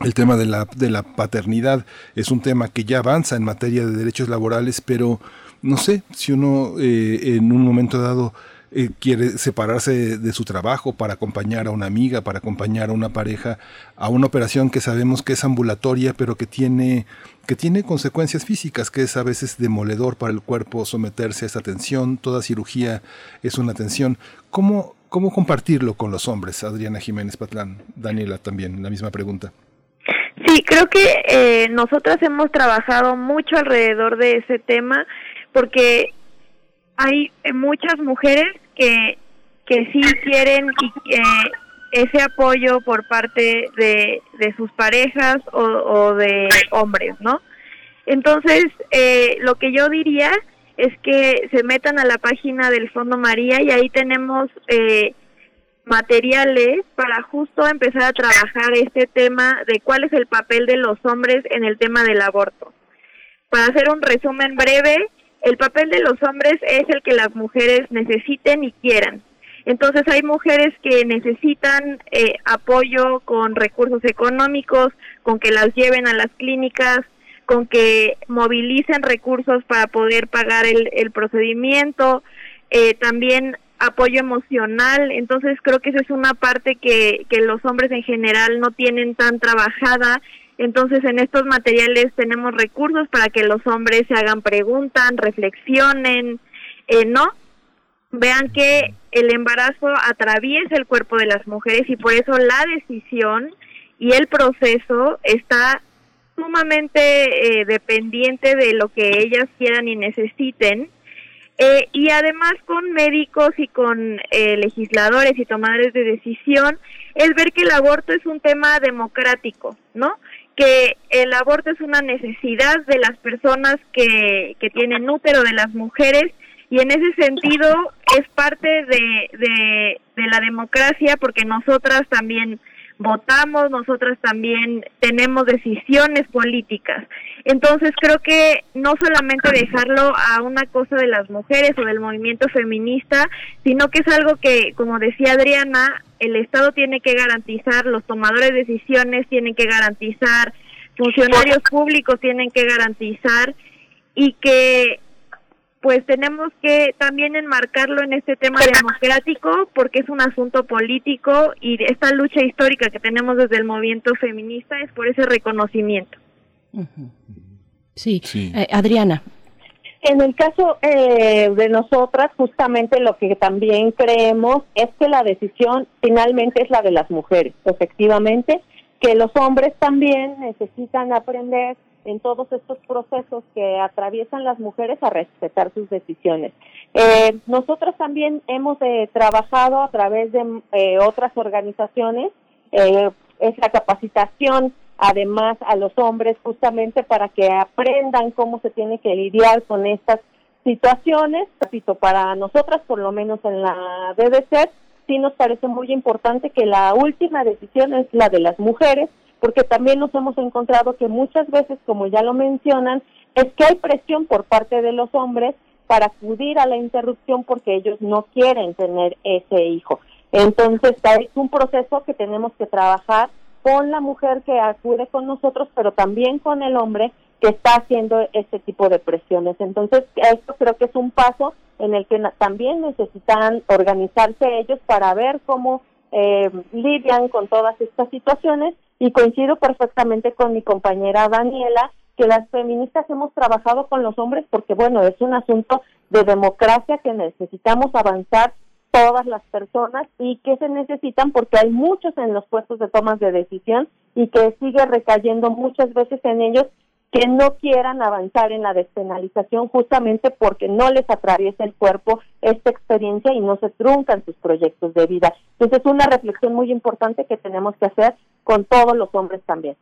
el tema de la, de la paternidad es un tema que ya avanza en materia de derechos laborales, pero no sé si uno eh, en un momento dado eh, quiere separarse de, su trabajo para acompañar a una amiga, para acompañar a una pareja a una operación que sabemos que es ambulatoria, pero que tiene que tiene consecuencias físicas, que es a veces demoledor para el cuerpo someterse a esa tensión, toda cirugía es una tensión. ¿Cómo, cómo compartirlo con los hombres? Adriana Jiménez Patlán, Daniela también, la misma pregunta. Sí, creo que eh, nosotras hemos trabajado mucho alrededor de ese tema porque hay muchas mujeres que, que sí quieren eh, ese apoyo por parte de, de sus parejas o, de hombres, ¿no? Entonces, eh, lo que yo diría es que se metan a la página del Fondo María y ahí tenemos eh, materiales para justo empezar a trabajar este tema de cuál es el papel de los hombres en el tema del aborto. Para hacer un resumen breve, el papel de los hombres es el que las mujeres necesiten y quieran. Entonces hay mujeres que necesitan eh, apoyo con recursos económicos, con que las lleven a las clínicas, con que movilicen recursos para poder pagar el, procedimiento. Eh, también apoyo emocional, entonces creo que esa es una parte que, que los hombres en general no tienen tan trabajada, entonces en estos materiales tenemos recursos para que los hombres se hagan preguntas, reflexionen, eh, ¿no? Vean que el embarazo atraviesa el cuerpo de las mujeres y por eso la decisión y el proceso está sumamente eh, dependiente de lo que ellas quieran y necesiten. Eh, y además con médicos y con eh, legisladores y tomadores de decisión, es ver que el aborto es un tema democrático, ¿no? Que el aborto es una necesidad de las personas que, que tienen útero, de las mujeres, y en ese sentido es parte de, de, de la democracia porque nosotras también votamos, nosotras también tenemos decisiones políticas. Entonces creo que no solamente dejarlo a una cosa de las mujeres o del movimiento feminista, sino que es algo que, como decía Adriana, el Estado tiene que garantizar, los tomadores de decisiones tienen que garantizar, funcionarios públicos tienen que garantizar y que pues tenemos que también enmarcarlo en este tema democrático porque es un asunto político y esta lucha histórica que tenemos desde el movimiento feminista es por ese reconocimiento. Sí, eh, Adriana. En el caso eh, de nosotras, justamente lo que también creemos es que la decisión finalmente es la de las mujeres, efectivamente, que los hombres también necesitan aprender en todos estos procesos que atraviesan las mujeres a respetar sus decisiones. Eh, nosotros también hemos eh, trabajado a través de eh, otras organizaciones, eh, es la capacitación además a los hombres justamente para que aprendan cómo se tiene que lidiar con estas situaciones. Para nosotras, por lo menos en la BBC, sí nos parece muy importante que la última decisión es la de las mujeres, porque también nos hemos encontrado que muchas veces, como ya lo mencionan, es que hay presión por parte de los hombres para acudir a la interrupción porque ellos no quieren tener ese hijo. Entonces, es un proceso que tenemos que trabajar con la mujer que acude con nosotros, pero también con el hombre que está haciendo este tipo de presiones. Entonces, esto creo que es un paso en el que también necesitan organizarse ellos para ver cómo eh, lidian con todas estas situaciones y coincido perfectamente con mi compañera Daniela que las feministas hemos trabajado con los hombres porque bueno, es un asunto de democracia que necesitamos avanzar todas las personas y que se necesitan porque hay muchos en los puestos de tomas de decisión y que sigue recayendo muchas veces en ellos que no quieran avanzar en la despenalización justamente porque no les atraviesa el cuerpo esta experiencia y no se truncan sus proyectos de vida. Entonces es una reflexión muy importante que tenemos que hacer con todos los hombres también.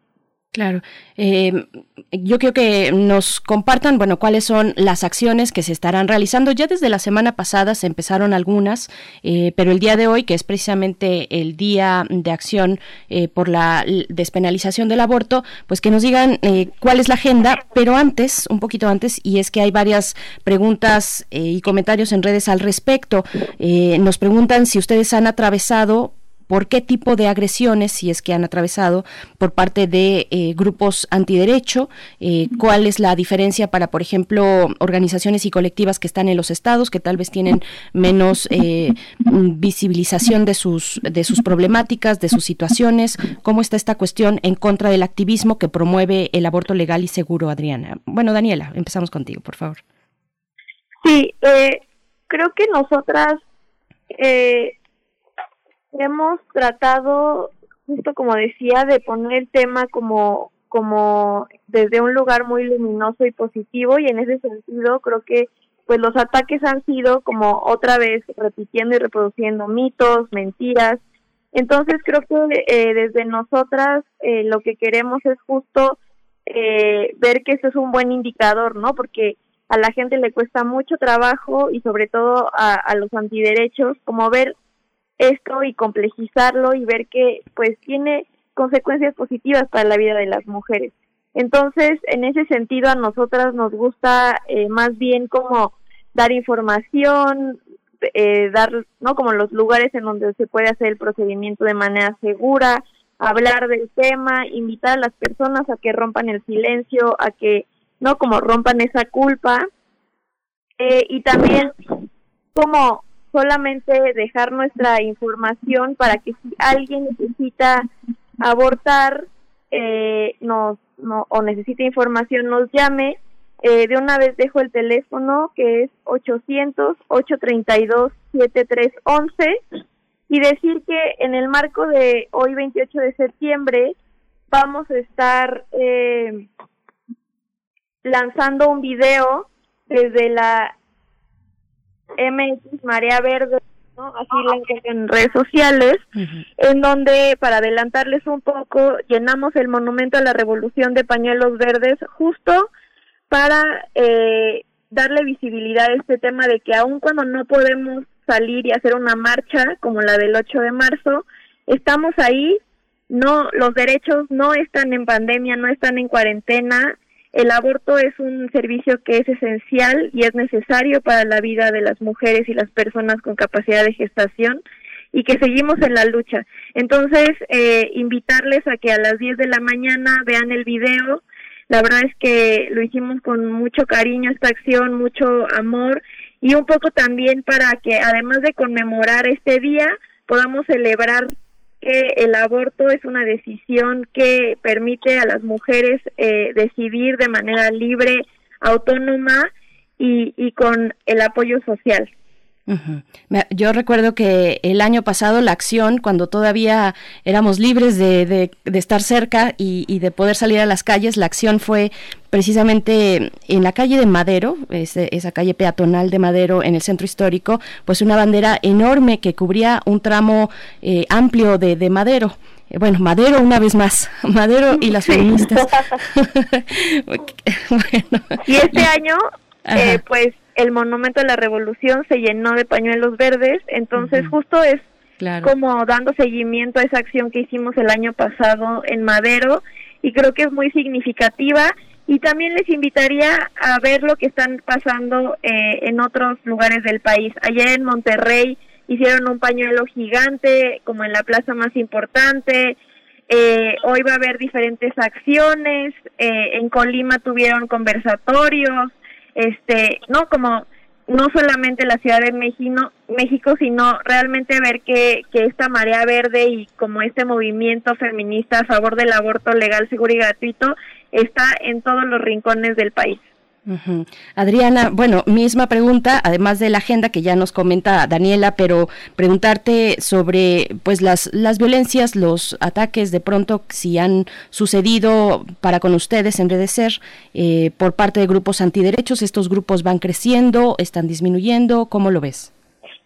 Claro. Eh, yo creo que nos compartan, bueno, cuáles son las acciones que se estarán realizando. Ya desde la semana pasada se empezaron algunas, eh, pero el día de hoy, que es precisamente el día de acción eh, por la despenalización del aborto, pues que nos digan cuál es la agenda, pero antes, un poquito antes, y es que hay varias preguntas y comentarios en redes al respecto. nos preguntan si ustedes han atravesado por qué tipo de agresiones, si es que han atravesado por parte de eh, grupos antiderecho, eh, cuál es la diferencia para, por ejemplo, organizaciones y colectivas que están en los estados, que tal vez tienen menos eh, visibilización de sus, de sus problemáticas, de sus situaciones, cómo está esta cuestión en contra del activismo que promueve el aborto legal y seguro, Adriana. Bueno, Daniela, empezamos contigo, por favor. Sí, creo que nosotras eh, hemos tratado, justo como decía, de poner el tema como como desde un lugar muy luminoso y positivo y en ese sentido creo que pues los ataques han sido como otra vez repitiendo y reproduciendo mitos, mentiras. Entonces creo que eh, desde nosotras eh, lo que queremos es justo eh, ver que eso es un buen indicador, ¿no? Porque a la gente le cuesta mucho trabajo y sobre todo a, a los antiderechos como ver esto y complejizarlo y ver que pues tiene consecuencias positivas para la vida de las mujeres. Entonces, en ese sentido, a nosotras nos gusta eh, más bien como dar información, eh, dar, ¿no? Como los lugares en donde se puede hacer el procedimiento de manera segura, hablar del tema, invitar a las personas a que rompan el silencio, a que, ¿no? Como rompan esa culpa. Eh, y también como solamente dejar nuestra información para que si alguien necesita abortar eh, nos no, o necesita información nos llame. Eh, de una vez dejo el teléfono que es 800-832-7311 y decir que en el marco de hoy 28 de septiembre vamos a estar eh, lanzando un video desde la MX Marea Verde, así la encuentran en redes sociales, en donde, para adelantarles un poco, llenamos el monumento a la revolución de pañuelos verdes justo para eh, darle visibilidad a este tema de que aun cuando no podemos salir y hacer una marcha como la del 8 de marzo, estamos ahí, no los derechos no están en pandemia, no están en cuarentena, el aborto es un servicio que es esencial y es necesario para la vida de las mujeres y las personas con capacidad de gestación y que seguimos en la lucha. Entonces, eh, invitarles a que a las 10 de la mañana vean el video. La verdad es que lo hicimos con mucho cariño esta acción, mucho amor y un poco también para que además de conmemorar este día, podamos celebrar que el aborto es una decisión que permite a las mujeres eh, decidir de manera libre, autónoma y, y con el apoyo social. Yo recuerdo que el año pasado la acción, cuando todavía éramos libres de, de, estar cerca y, de poder salir a las calles, la acción fue precisamente en la calle de Madero, esa calle peatonal de Madero en el centro histórico, pues una bandera enorme que cubría un tramo eh, amplio de, de Madero. Eh, bueno, Madero una vez más, Madero y las feministas. Y este año, eh, pues el monumento de la revolución se llenó de pañuelos verdes, entonces justo es como dando seguimiento a esa acción que hicimos el año pasado en Madero y creo que es muy significativa y también les invitaría a ver lo que están pasando eh, en otros lugares del país. Ayer en Monterrey hicieron un pañuelo gigante como en la plaza más importante. Eh, hoy va a haber diferentes acciones. Eh, en Colima tuvieron conversatorios este, no como no solamente la Ciudad de México, México sino realmente ver que, que esta marea verde y como este movimiento feminista a favor del aborto legal, seguro y gratuito está en todos los rincones del país. Adriana, bueno, misma pregunta, además de la agenda que ya nos comenta Daniela, pero preguntarte sobre pues las, las violencias, los ataques de pronto si han sucedido para con ustedes en Redecer eh, por parte de grupos antiderechos, estos grupos van creciendo, están disminuyendo, ¿cómo lo ves?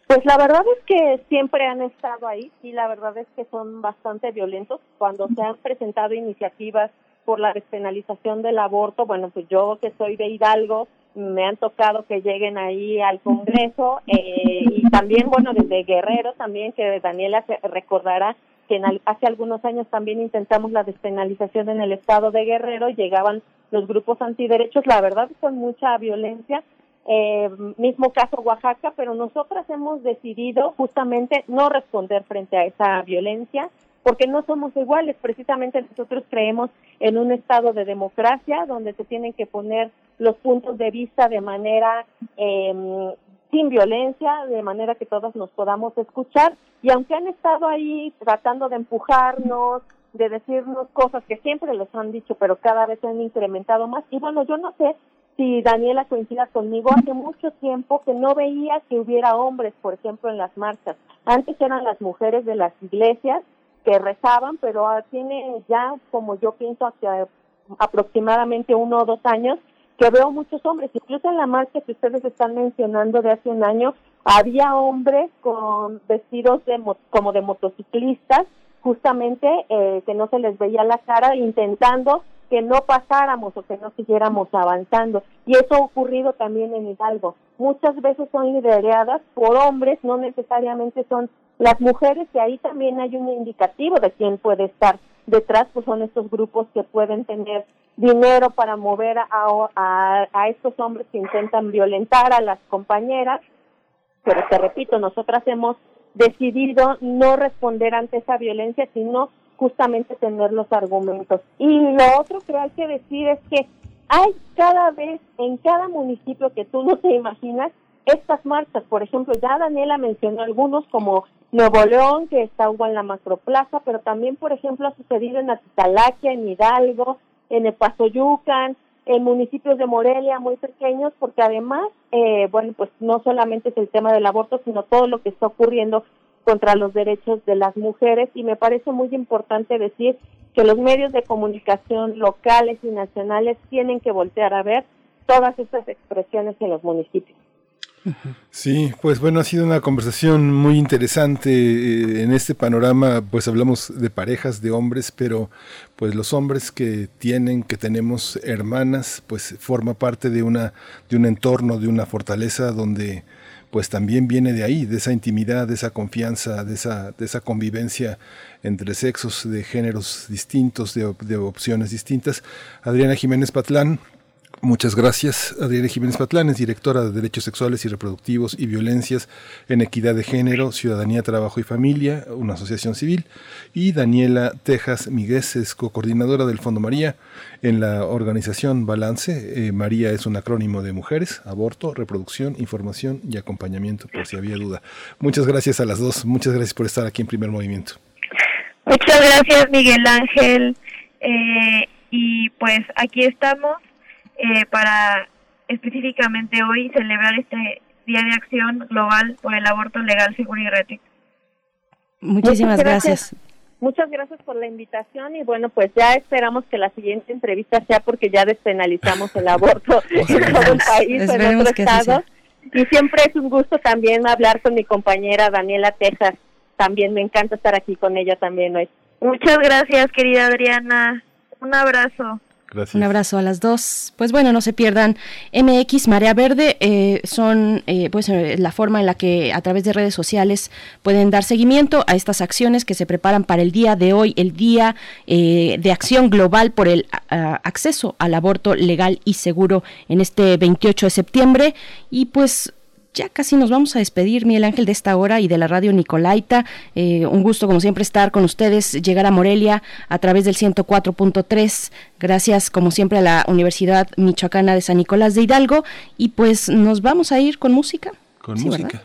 Pues la verdad es que siempre han estado ahí y la verdad es que son bastante violentos. Cuando se han presentado iniciativas por la despenalización del aborto, bueno, pues yo que soy de Hidalgo, me han tocado que lleguen ahí al Congreso eh, y también, bueno, desde Guerrero también, que Daniela recordará que hace algunos años también intentamos la despenalización en el estado de Guerrero, llegaban los grupos antiderechos, la verdad con mucha violencia, eh, mismo caso Oaxaca, pero nosotras hemos decidido justamente no responder frente a esa violencia, porque no somos iguales. Precisamente nosotros creemos en un estado de democracia donde se tienen que poner los puntos de vista de manera eh, sin violencia, de manera que todos nos podamos escuchar. Y aunque han estado ahí tratando de empujarnos, de decirnos cosas que siempre les han dicho, pero cada vez han incrementado más. Y bueno, yo no sé si Daniela coincida conmigo, hace mucho tiempo que no veía que hubiera hombres, por ejemplo, en las marchas. Antes eran las mujeres de las iglesias que rezaban, pero tiene ya, como yo pienso, hacia aproximadamente uno o dos años, que veo muchos hombres, incluso en la marcha que ustedes están mencionando de hace un año, había hombres con vestidos de como de motociclistas, justamente eh, que no se les veía la cara, intentando que no pasáramos o que no siguiéramos avanzando. Y eso ha ocurrido también en Hidalgo. Muchas veces son lideradas por hombres, no necesariamente son las mujeres, y ahí también hay un indicativo de quién puede estar detrás, pues son estos grupos que pueden tener dinero para mover a, a, a estos hombres que intentan violentar a las compañeras. Pero te repito, nosotras hemos decidido no responder ante esa violencia, sino justamente tener los argumentos. Y lo otro que hay que decir es que hay cada vez en cada municipio que tú no te imaginas estas marchas, por ejemplo, ya Daniela mencionó algunos como Nuevo León, que está en la Macroplaza, pero también, por ejemplo, ha sucedido en Atitalaquia, en Hidalgo, en Epazoyucan, en municipios de Morelia muy pequeños, porque además, eh, bueno, pues no solamente es el tema del aborto, sino todo lo que está ocurriendo contra los derechos de las mujeres y me parece muy importante decir que los medios de comunicación locales y nacionales tienen que voltear a ver todas estas expresiones en los municipios. Sí, pues bueno, ha sido una conversación muy interesante. Eh, en este panorama, pues hablamos de parejas, de hombres, pero pues los hombres que tienen, que tenemos hermanas, pues forma parte de una, de un entorno, de una fortaleza donde pues también viene de ahí, de esa intimidad, de esa confianza, de esa, de esa convivencia entre sexos, de géneros distintos, de, de opciones distintas. Adriana Jiménez Patlán, Muchas gracias. Adriana Jiménez Patlán es directora de Derechos Sexuales y Reproductivos y Violencias en Equidad de Género, Ciudadanía, Trabajo y Familia, una asociación civil. Y Daniela Tejas Miguez es co-coordinadora del Fondo María en la organización Balance. Eh, María es un acrónimo de mujeres, aborto, reproducción, información y acompañamiento, por si había duda. Muchas gracias a las dos. Muchas gracias por estar aquí en Primer Movimiento. Muchas gracias, Miguel Ángel. Eh, y pues aquí estamos eh, para específicamente hoy celebrar este Día de Acción Global por el Aborto Legal, Seguro y Gratuito. Muchísimas gracias. Muchas gracias por la invitación y bueno, pues ya esperamos que la siguiente entrevista sea porque ya despenalizamos el aborto en todo el país, en otro estado. Y siempre es un gusto también hablar con mi compañera Daniela Texas. También me encanta estar aquí con ella también hoy. Muchas gracias, querida Adriana. Un abrazo. Un abrazo a las dos. Pues bueno, no se pierdan MX Marea Verde. Eh, son eh, pues eh, la forma en la que a través de redes sociales pueden dar seguimiento a estas acciones que se preparan para el día de hoy, el día de acción global por el acceso al aborto legal y seguro en este 28 de septiembre. Y pues ya casi nos vamos a despedir, Miguel Ángel, de esta hora y de la radio Nicolaita. Eh, un gusto, como siempre, estar con ustedes, llegar a Morelia a través del 104.3. Gracias, como siempre, a la Universidad Michoacana de San Nicolás de Hidalgo. Y pues nos vamos a ir con música. Con música.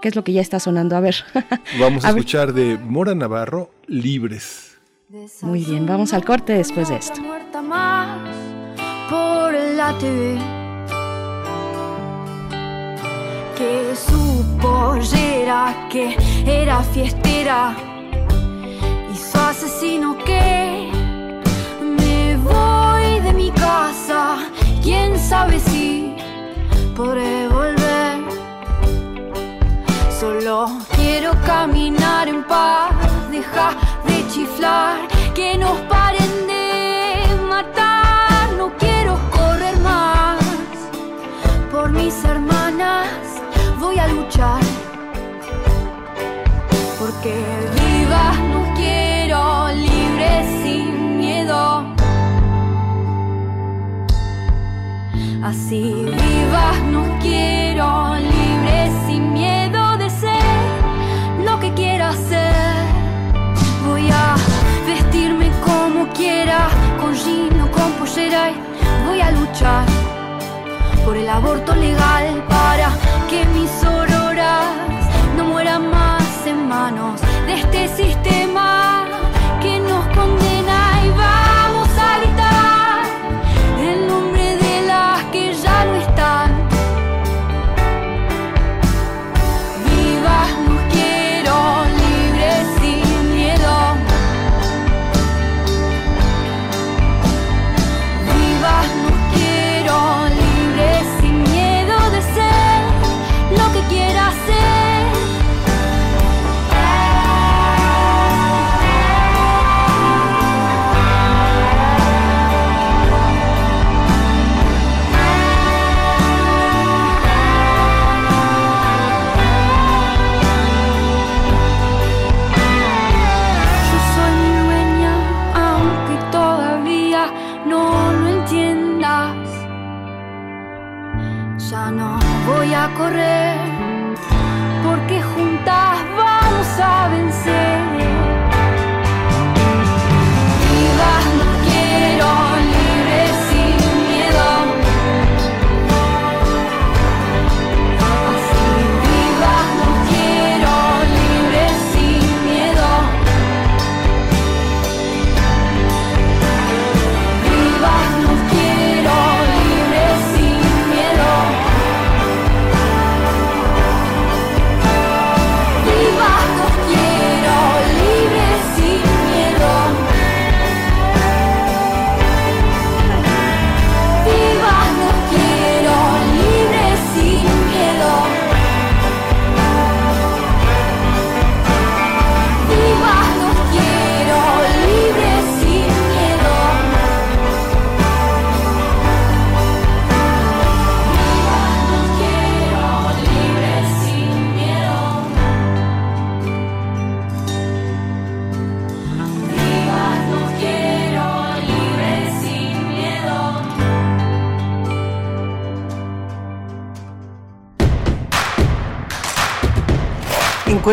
¿Qué es lo que ya está sonando? A ver. Vamos a, escuchar de Mora Navarro, Libres. Muy bien, vamos al corte después de esto. por la que su pollera, que era fiestera, y su asesino que me voy de mi casa, quién sabe si podré volver. Solo quiero caminar en paz, deja de chiflar, que nos paren de Así vivas no quiero, libre sin miedo de ser lo que quiera ser. Voy a vestirme como quiera, con jean o con pollera y voy a luchar por el aborto legal para que mis auroras no mueran más de este sistema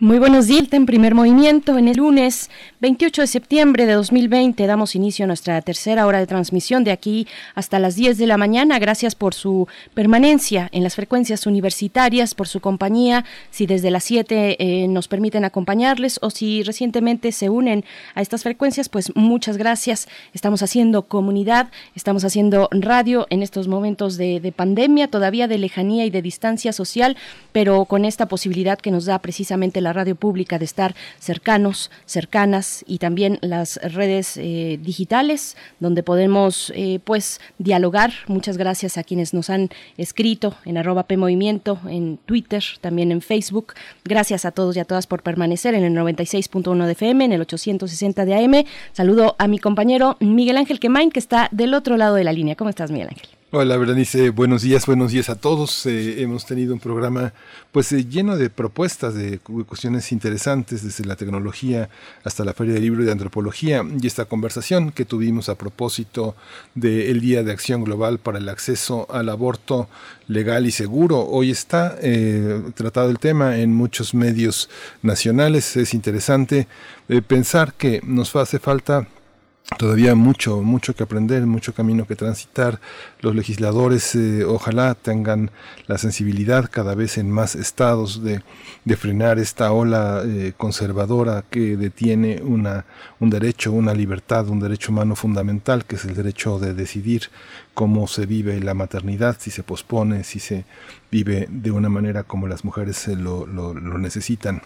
Muy buenos días, en primer movimiento. En el lunes 28 de septiembre de 2020 damos inicio a nuestra tercera hora de transmisión de aquí hasta las 10 de la mañana. Gracias por su permanencia en las frecuencias universitarias, por su compañía. Si desde las 7 eh, nos permiten acompañarles o si recientemente se unen a estas frecuencias, pues muchas gracias. Estamos haciendo comunidad, estamos haciendo radio en estos momentos de, de pandemia, todavía de lejanía y de distancia social, pero con esta posibilidad que nos da precisamente la radio pública de estar cercanos, cercanas y también las redes eh, digitales donde podemos eh, pues dialogar. Muchas gracias a quienes nos han escrito en arroba PMovimiento, en Twitter, también en Facebook. Gracias a todos y a todas por permanecer en el 96.1 de FM, en el 860 de AM. Saludo a mi compañero Miguel Ángel Quemain que está del otro lado de la línea. ¿Cómo estás, Miguel Ángel? Hola, Berenice, buenos días, buenos días a todos. Eh, hemos tenido un programa pues eh, lleno de propuestas, de cu- cuestiones interesantes, desde la tecnología hasta la Feria del Libro de Antropología y esta conversación que tuvimos a propósito del Día de Acción Global para el Acceso al Aborto Legal y Seguro. Hoy está eh, tratado el tema en muchos medios nacionales. Es interesante pensar que nos hace falta Todavía mucho, mucho que aprender, mucho camino que transitar. Los legisladores eh, ojalá tengan la sensibilidad cada vez en más estados de, frenar esta ola eh, conservadora que detiene una, un derecho, una libertad, un derecho humano fundamental, que es el derecho de decidir cómo se vive la maternidad, si se pospone, si se vive de una manera como las mujeres eh, lo, lo necesitan.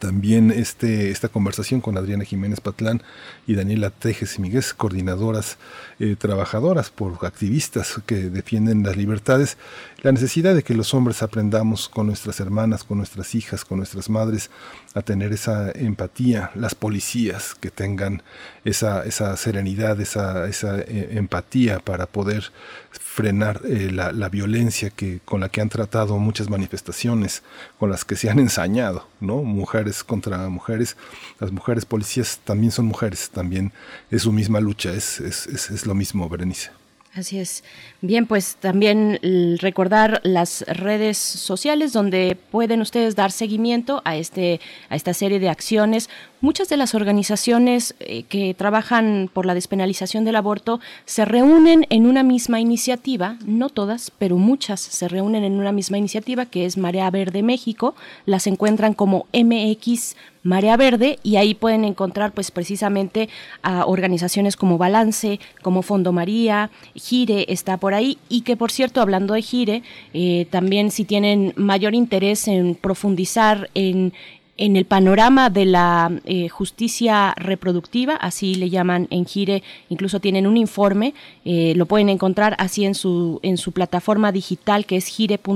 También este, esta conversación con Adriana Jiménez Patlán y Daniela Tejes y Miguel, coordinadoras eh, trabajadoras por activistas que defienden las libertades, la necesidad de que los hombres aprendamos con nuestras hermanas, con nuestras hijas, con nuestras madres a tener esa empatía, las policías que tengan esa, esa serenidad, esa, esa eh, empatía para poder frenar eh, la, la, violencia que, con la que han tratado muchas manifestaciones, con las que se han ensañado, ¿no? Mujeres contra mujeres. Las mujeres policías también son mujeres, también es su misma lucha, es, es, es, es lo mismo, Berenice. Así es. Bien, pues también recordar las redes sociales donde pueden ustedes dar seguimiento a este a esta serie de acciones. muchas de las organizaciones eh, que trabajan por la despenalización del aborto se reúnen en una misma iniciativa, no todas, pero muchas se reúnen en una misma iniciativa que es Marea Verde México, las encuentran como MX Marea Verde y ahí pueden encontrar pues precisamente a organizaciones como Balance, como Fondo María, Gire está por y que por cierto hablando de Gire, eh, también si tienen mayor interés en profundizar en en el panorama de la eh, justicia reproductiva, así le llaman en Gire, incluso tienen un informe, eh, lo pueden encontrar así en su, en su plataforma digital que es gire.org.mx,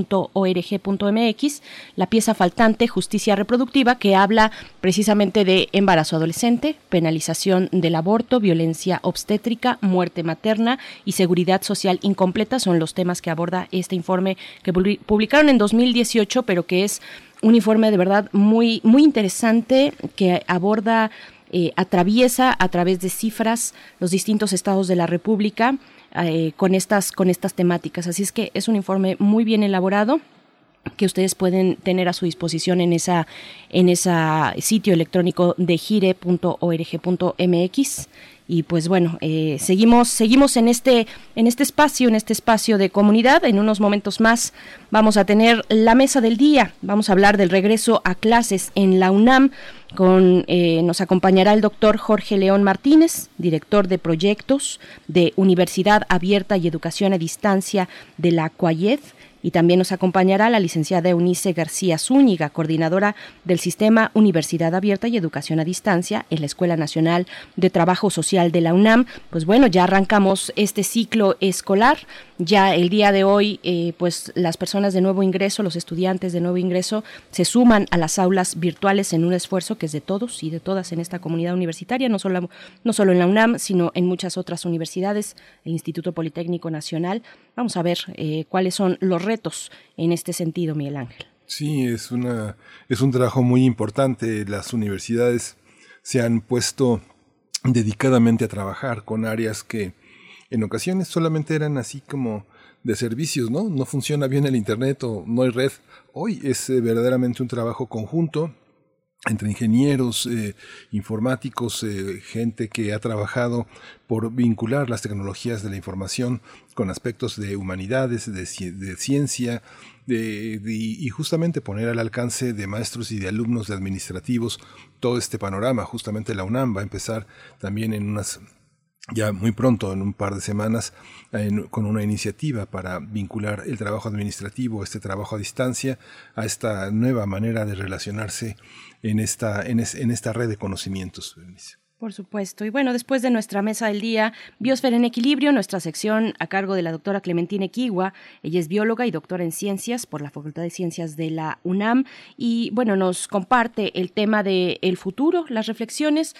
la pieza faltante, justicia reproductiva, que habla precisamente de embarazo adolescente, penalización del aborto, violencia obstétrica, muerte materna y seguridad social incompleta, son los temas que aborda este informe que publicaron en 2018, pero que es un informe de verdad muy, muy interesante que aborda, eh, atraviesa a través de cifras los distintos estados de la República eh, con, estas, con estas temáticas. Así es que es un informe muy bien elaborado que ustedes pueden tener a su disposición en esa en ese sitio electrónico de gire.org.mx y pues bueno eh, seguimos seguimos en este en este espacio en este espacio de comunidad. En unos momentos más vamos a tener la mesa del día. Vamos a hablar del regreso a clases en la UNAM. Con eh, nos acompañará el doctor Jorge León Martínez director de proyectos de Universidad Abierta y Educación a Distancia de la CUAYED y también nos acompañará la licenciada Eunice García Zúñiga, coordinadora del Sistema Universidad Abierta y Educación a Distancia en la Escuela Nacional de Trabajo Social de la UNAM. Pues bueno, ya arrancamos este ciclo escolar. Ya el día de hoy, eh, pues las personas de nuevo ingreso, los estudiantes de nuevo ingreso, se suman a las aulas virtuales en un esfuerzo que es de todos y de todas en esta comunidad universitaria, no solo, no solo en la UNAM, sino en muchas otras universidades, el Instituto Politécnico Nacional. Vamos a ver eh, cuáles son los retos en este sentido, Miguel Ángel. Sí, es, una, es un trabajo muy importante. Las universidades se han puesto dedicadamente a trabajar con áreas que en ocasiones solamente eran así como de servicios, ¿no? No funciona bien el Internet o no hay red. Hoy es eh, verdaderamente un trabajo conjunto entre ingenieros, eh, informáticos, eh, gente que ha trabajado por vincular las tecnologías de la información con aspectos de humanidades, de, ciencia, y justamente poner al alcance de maestros y de alumnos de administrativos todo este panorama. Justamente la UNAM va a empezar también en unas ya muy pronto, en un par de semanas, con una iniciativa para vincular el trabajo administrativo, este trabajo a distancia, a esta nueva manera de relacionarse en esta, en, esta red de conocimientos. Por supuesto. Y bueno, después de nuestra mesa del día, Biosfera en Equilibrio, nuestra sección a cargo de la doctora Clementina Equigua. Ella es bióloga y doctora en ciencias por la Facultad de Ciencias de la UNAM. Y bueno, nos comparte el tema del el futuro, las reflexiones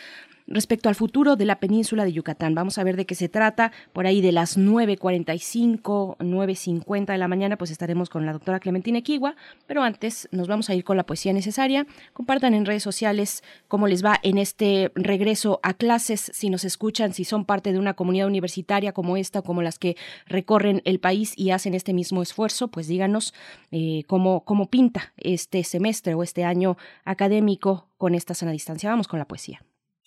respecto al futuro de la península de Yucatán. Vamos a ver de qué se trata. Por ahí de las 9.45, 9.50 de la mañana, pues estaremos con la doctora Clementina Equigua, pero antes nos vamos a ir con la poesía necesaria. Compartan en redes sociales cómo les va en este regreso a clases, si nos escuchan, si son parte de una comunidad universitaria como esta, como las que recorren el país y hacen este mismo esfuerzo, pues díganos eh, cómo, cómo pinta este semestre o este año académico con esta sana distancia. Vamos con la poesía.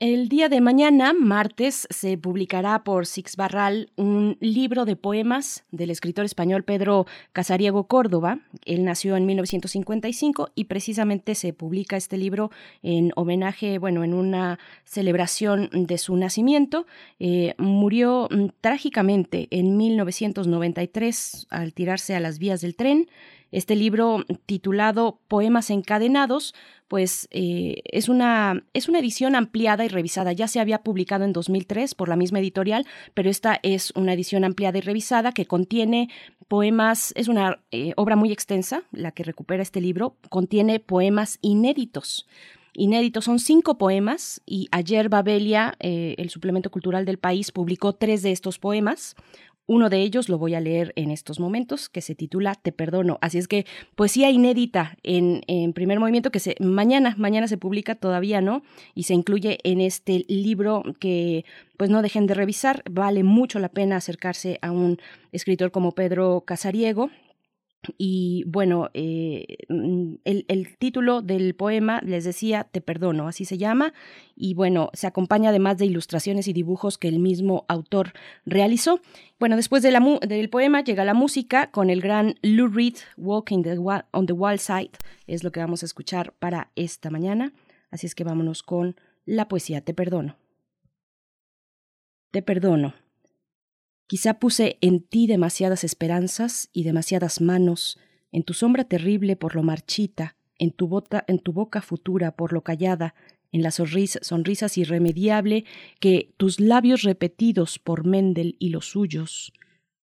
El día de mañana, martes, se publicará por Six Barral un libro de poemas del escritor español Pedro Casariego Córdoba. Él nació en 1955 y precisamente se publica este libro en homenaje, bueno, en una celebración de su nacimiento. Eh, murió mm, trágicamente en 1993 al tirarse a las vías del tren. Este libro titulado Poemas encadenados, pues eh, es, una, es una edición ampliada y revisada. Ya se había publicado en 2003 por la misma editorial, pero esta es una edición ampliada y revisada que contiene poemas, es una eh, obra muy extensa, la que recupera este libro, contiene poemas inéditos inéditos. Son cinco poemas y ayer Babelia, eh, el suplemento cultural del país, publicó tres de estos poemas Uno de ellos lo voy a leer en estos momentos, que se titula Te perdono. Así es que poesía inédita en, primer movimiento que se, mañana, mañana se publica, todavía no, y se incluye en este libro que pues no dejen de revisar. Vale mucho la pena acercarse a un escritor como Pedro Casariego, y bueno, eh, mm, el, título del poema, les decía, Te perdono, así se llama, y bueno, se acompaña además de ilustraciones y dibujos que el mismo autor realizó. Bueno, después del poema llega la música con el gran Lou Reed, Walking on the Wild Side, es lo que vamos a escuchar para esta mañana, así es que vámonos con la poesía, Te perdono. Te perdono. Quizá puse en ti demasiadas esperanzas y demasiadas manos, en tu sombra terrible por lo marchita, en tu, en tu boca futura por lo callada, en la sonrisa, sonrisas irremediable que tus labios repetidos por Mendel y los suyos.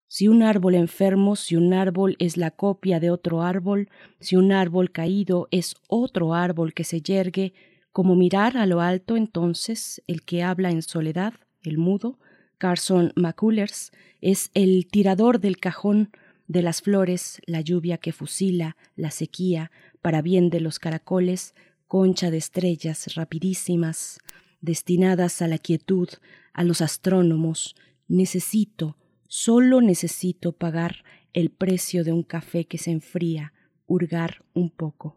Si un árbol enfermo, si un árbol es la copia de otro árbol, si un árbol caído es otro árbol que se yergue, como mirar a lo alto entonces el que habla en soledad, el mudo, Carson McCullers es el tirador del cajón de las flores, la lluvia que fusila, la sequía, para bien de los caracoles, concha de estrellas rapidísimas, destinadas a la quietud, a los astrónomos. Necesito, solo necesito pagar el precio de un café que se enfría, hurgar un poco.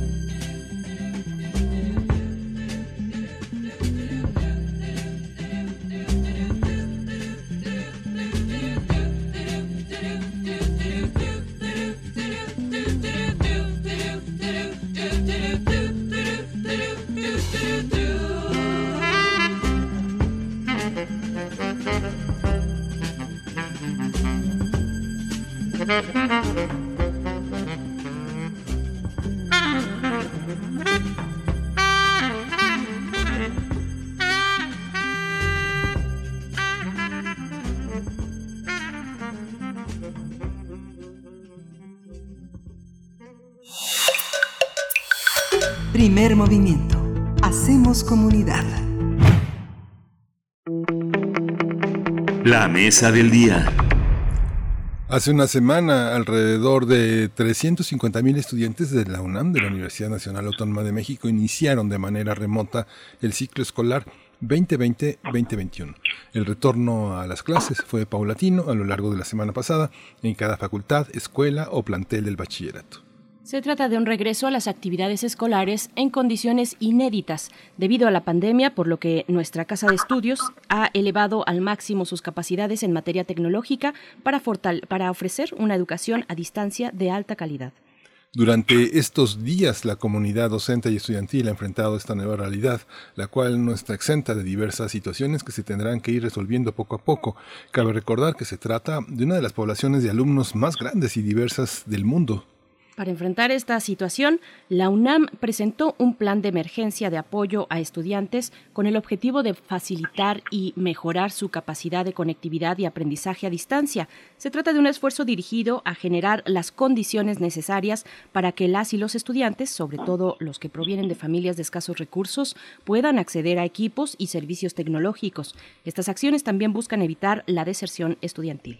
del día. Hace una semana, alrededor de 350.000 estudiantes de la UNAM, de la Universidad Nacional Autónoma de México, iniciaron de manera remota el ciclo escolar 2020-2021. El retorno a las clases fue paulatino a lo largo de la semana pasada en cada facultad, escuela o plantel del bachillerato. Se trata de un regreso a las actividades escolares en condiciones inéditas debido a la pandemia, por lo que nuestra Casa de Estudios ha elevado al máximo sus capacidades en materia tecnológica para, para ofrecer una educación a distancia de alta calidad. Durante estos días, la comunidad docente y estudiantil ha enfrentado esta nueva realidad, la cual no está exenta de diversas situaciones que se tendrán que ir resolviendo poco a poco. Cabe recordar que se trata de una de las poblaciones de alumnos más grandes y diversas del mundo. Para enfrentar esta situación, la UNAM presentó un plan de emergencia de apoyo a estudiantes con el objetivo de facilitar y mejorar su capacidad de conectividad y aprendizaje a distancia. Se trata de un esfuerzo dirigido a generar las condiciones necesarias para que las y los estudiantes, sobre todo los que provienen de familias de escasos recursos, puedan acceder a equipos y servicios tecnológicos. Estas acciones también buscan evitar la deserción estudiantil.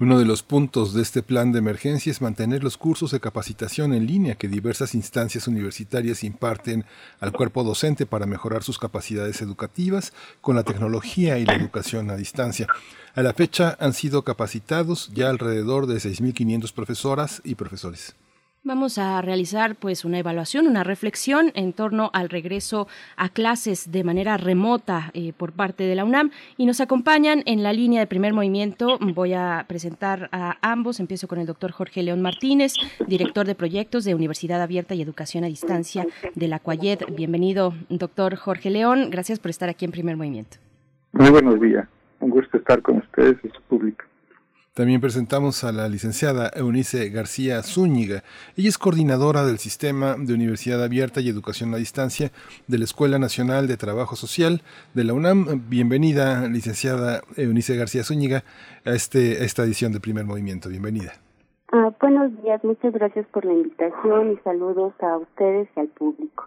Uno de los puntos de este plan de emergencia es mantener los cursos de capacitación en línea que diversas instancias universitarias imparten al cuerpo docente para mejorar sus capacidades educativas con la tecnología y la educación a distancia. A la fecha han sido capacitados ya alrededor de 6.500 profesoras y profesores. Vamos a realizar pues una evaluación, una reflexión en torno al regreso a clases de manera remota eh, por parte de la UNAM y nos acompañan en la línea de primer movimiento. Voy a presentar a ambos. Empiezo con el doctor Jorge León Martínez, director de proyectos de Universidad Abierta y Educación a Distancia de la CUAYED. Bienvenido, doctor Jorge León. Gracias por estar aquí en primer movimiento. Muy buenos días. Un gusto estar con ustedes y su público. También presentamos a la licenciada Eunice García Zúñiga. Ella es coordinadora del Sistema de Universidad Abierta y Educación a Distancia de la Escuela Nacional de Trabajo Social de la UNAM. Bienvenida, licenciada Eunice García Zúñiga, a, este, esta edición de Primer Movimiento. Bienvenida. Ah, buenos días, muchas gracias por la invitación y saludos a ustedes y al público.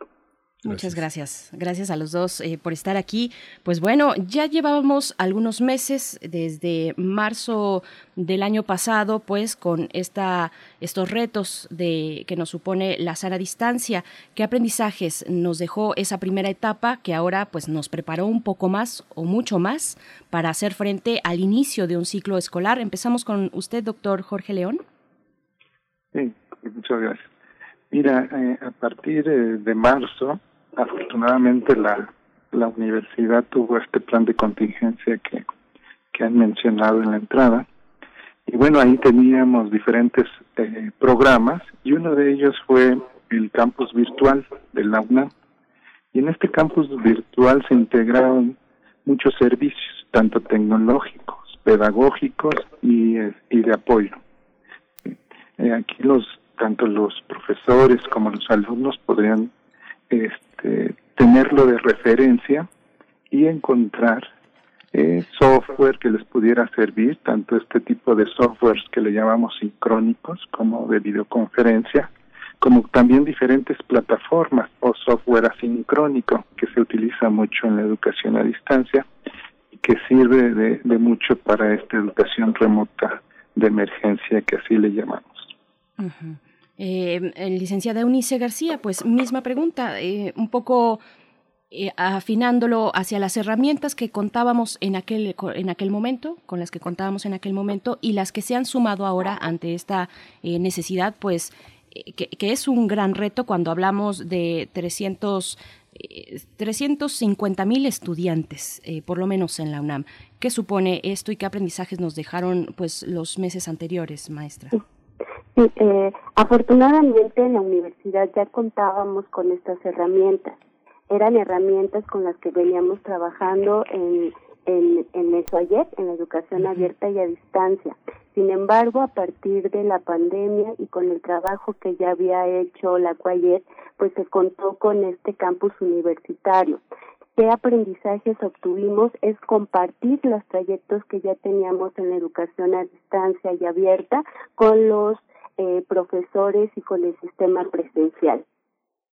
Muchas gracias. Gracias a los dos eh, por estar aquí. Pues bueno, ya llevábamos algunos meses desde marzo del año pasado, pues con esta, estos retos de, que nos supone la sana distancia. ¿Qué aprendizajes nos dejó esa primera etapa que ahora pues nos preparó un poco más o mucho más para hacer frente al inicio de un ciclo escolar? Empezamos con usted, doctor Jorge León. Sí, muchas gracias. Mira, eh, a partir de marzo afortunadamente la, la universidad tuvo este plan de contingencia que, que han mencionado en la entrada. Y bueno, ahí teníamos diferentes eh, programas y uno de ellos fue el campus virtual de la UNAM. Y en este campus virtual se integraron muchos servicios, tanto tecnológicos, pedagógicos y, y de apoyo. Eh, aquí los tanto los profesores como los alumnos podrían este, tenerlo de referencia y encontrar eh, software que les pudiera servir, tanto este tipo de softwares que le llamamos sincrónicos como de videoconferencia, como también diferentes plataformas o software asincrónico que se utiliza mucho en la educación a distancia y que sirve de, de mucho para esta educación remota de emergencia que así le llamamos. Eh, el licenciada Eunice García, pues misma pregunta, eh, un poco eh, afinándolo hacia las herramientas que contábamos en aquel, en aquel momento, con las que contábamos en aquel momento y las que se han sumado ahora ante esta eh, necesidad, pues que, que, es un gran reto cuando hablamos de 300 350 mil estudiantes, por lo menos en la UNAM. ¿Qué supone esto y qué aprendizajes nos dejaron pues los meses anteriores, maestra? Sí, eh, afortunadamente en la universidad ya contábamos con estas herramientas. Eran herramientas con las que veníamos trabajando en, en, en eso ayer, en la educación abierta y a distancia. Sin embargo, a partir de la pandemia y con el trabajo que ya había hecho la Cuayet, pues se contó con este campus universitario. ¿Qué aprendizajes obtuvimos? Es compartir los trayectos que ya teníamos en la educación a distancia y abierta con los eh, profesores y con el sistema presencial.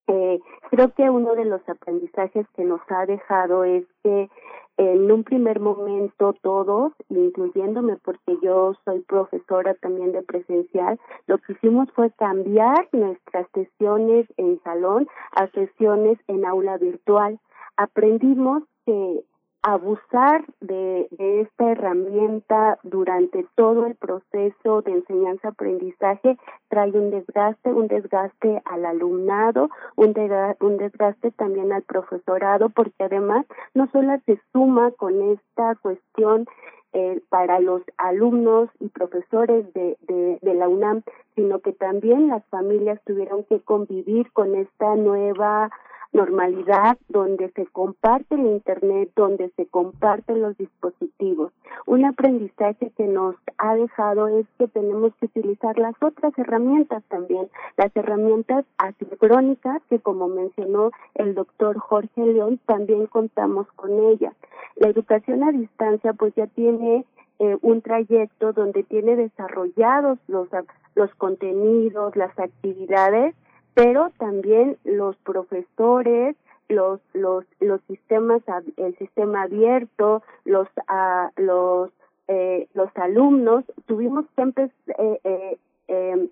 Eh, creo que uno de los aprendizajes que nos ha dejado es que en un primer momento todos, incluyéndome porque yo soy profesora también de presencial, lo que hicimos fue cambiar nuestras sesiones en salón a sesiones en aula virtual. Aprendimos que abusar de, de, esta herramienta durante todo el proceso de enseñanza-aprendizaje trae un desgaste, un desgaste al alumnado, un, un desgaste también al profesorado, porque además no solo se suma con esta cuestión eh, para los alumnos y profesores de, de, de la UNAM, sino que también las familias tuvieron que convivir con esta nueva normalidad donde se comparte el Internet, donde se comparten los dispositivos. Un aprendizaje que nos ha dejado es que tenemos que utilizar las otras herramientas también, las herramientas asincrónicas que como mencionó el doctor Jorge León, también contamos con ellas. La educación a distancia pues ya tiene eh, un trayecto donde tiene desarrollados los, los contenidos, las actividades pero también los profesores, los los los sistemas el sistema abierto, los uh, los eh, los alumnos tuvimos que eh, eh, eh,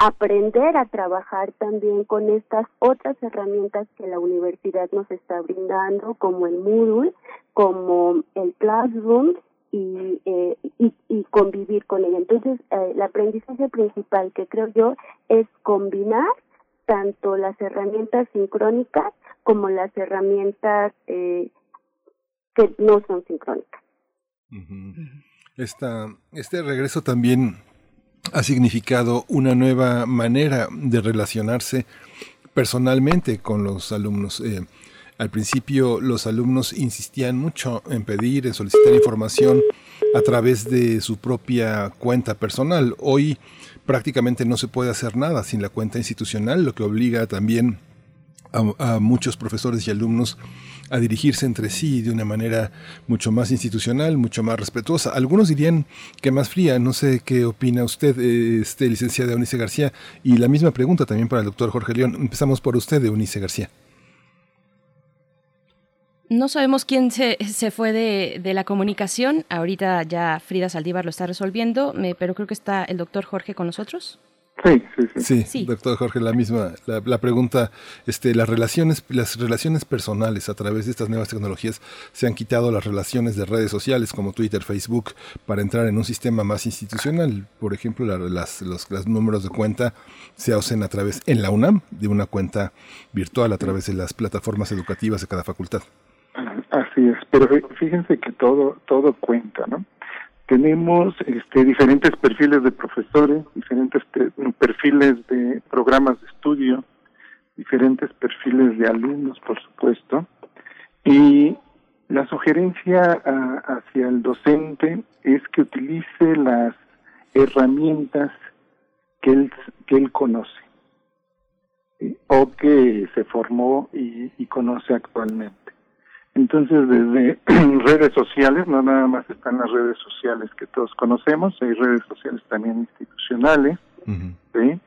aprender a trabajar también con estas otras herramientas que la universidad nos está brindando, como el Moodle, como el Classroom y, eh, y, y, convivir con ella. Entonces, eh, el aprendizaje principal que creo yo es combinar tanto las herramientas sincrónicas como las herramientas eh, que no son sincrónicas. Esta, este regreso también ha significado una nueva manera de relacionarse personalmente con los alumnos. Eh, al principio los alumnos insistían mucho en pedir, en solicitar información a través de su propia cuenta personal. Hoy prácticamente no se puede hacer nada sin la cuenta institucional, lo que obliga también a, muchos profesores y alumnos a dirigirse entre sí de una manera mucho más institucional, mucho más respetuosa. Algunos dirían que más fría, no sé qué opina usted, este, licenciada Eunice García, y la misma pregunta también para el doctor Jorge León. Empezamos por usted, Eunice García. No sabemos quién se, se fue de, de, la comunicación. Ahorita ya Frida Saldívar lo está resolviendo, me, pero creo que está el doctor Jorge con nosotros. Sí, sí, sí. Sí, doctor Jorge, la misma, la, la, pregunta, este, las relaciones, las relaciones personales a través de estas nuevas tecnologías se han quitado las relaciones de redes sociales como Twitter, Facebook, para entrar en un sistema más institucional. Por ejemplo, la, las, los, los, números de cuenta se hacen a través, en la UNAM, de una cuenta virtual a través de las plataformas educativas de cada facultad. Pero fíjense que todo todo cuenta, ¿no? Tenemos este, diferentes perfiles de profesores, diferentes perfiles de programas de estudio, diferentes perfiles de alumnos, por supuesto, y la sugerencia hacia el docente es que utilice las herramientas que él, que él conoce o que se formó y conoce actualmente. Entonces, desde redes sociales, no nada más están las redes sociales que todos conocemos, hay redes sociales también institucionales, ¿sí?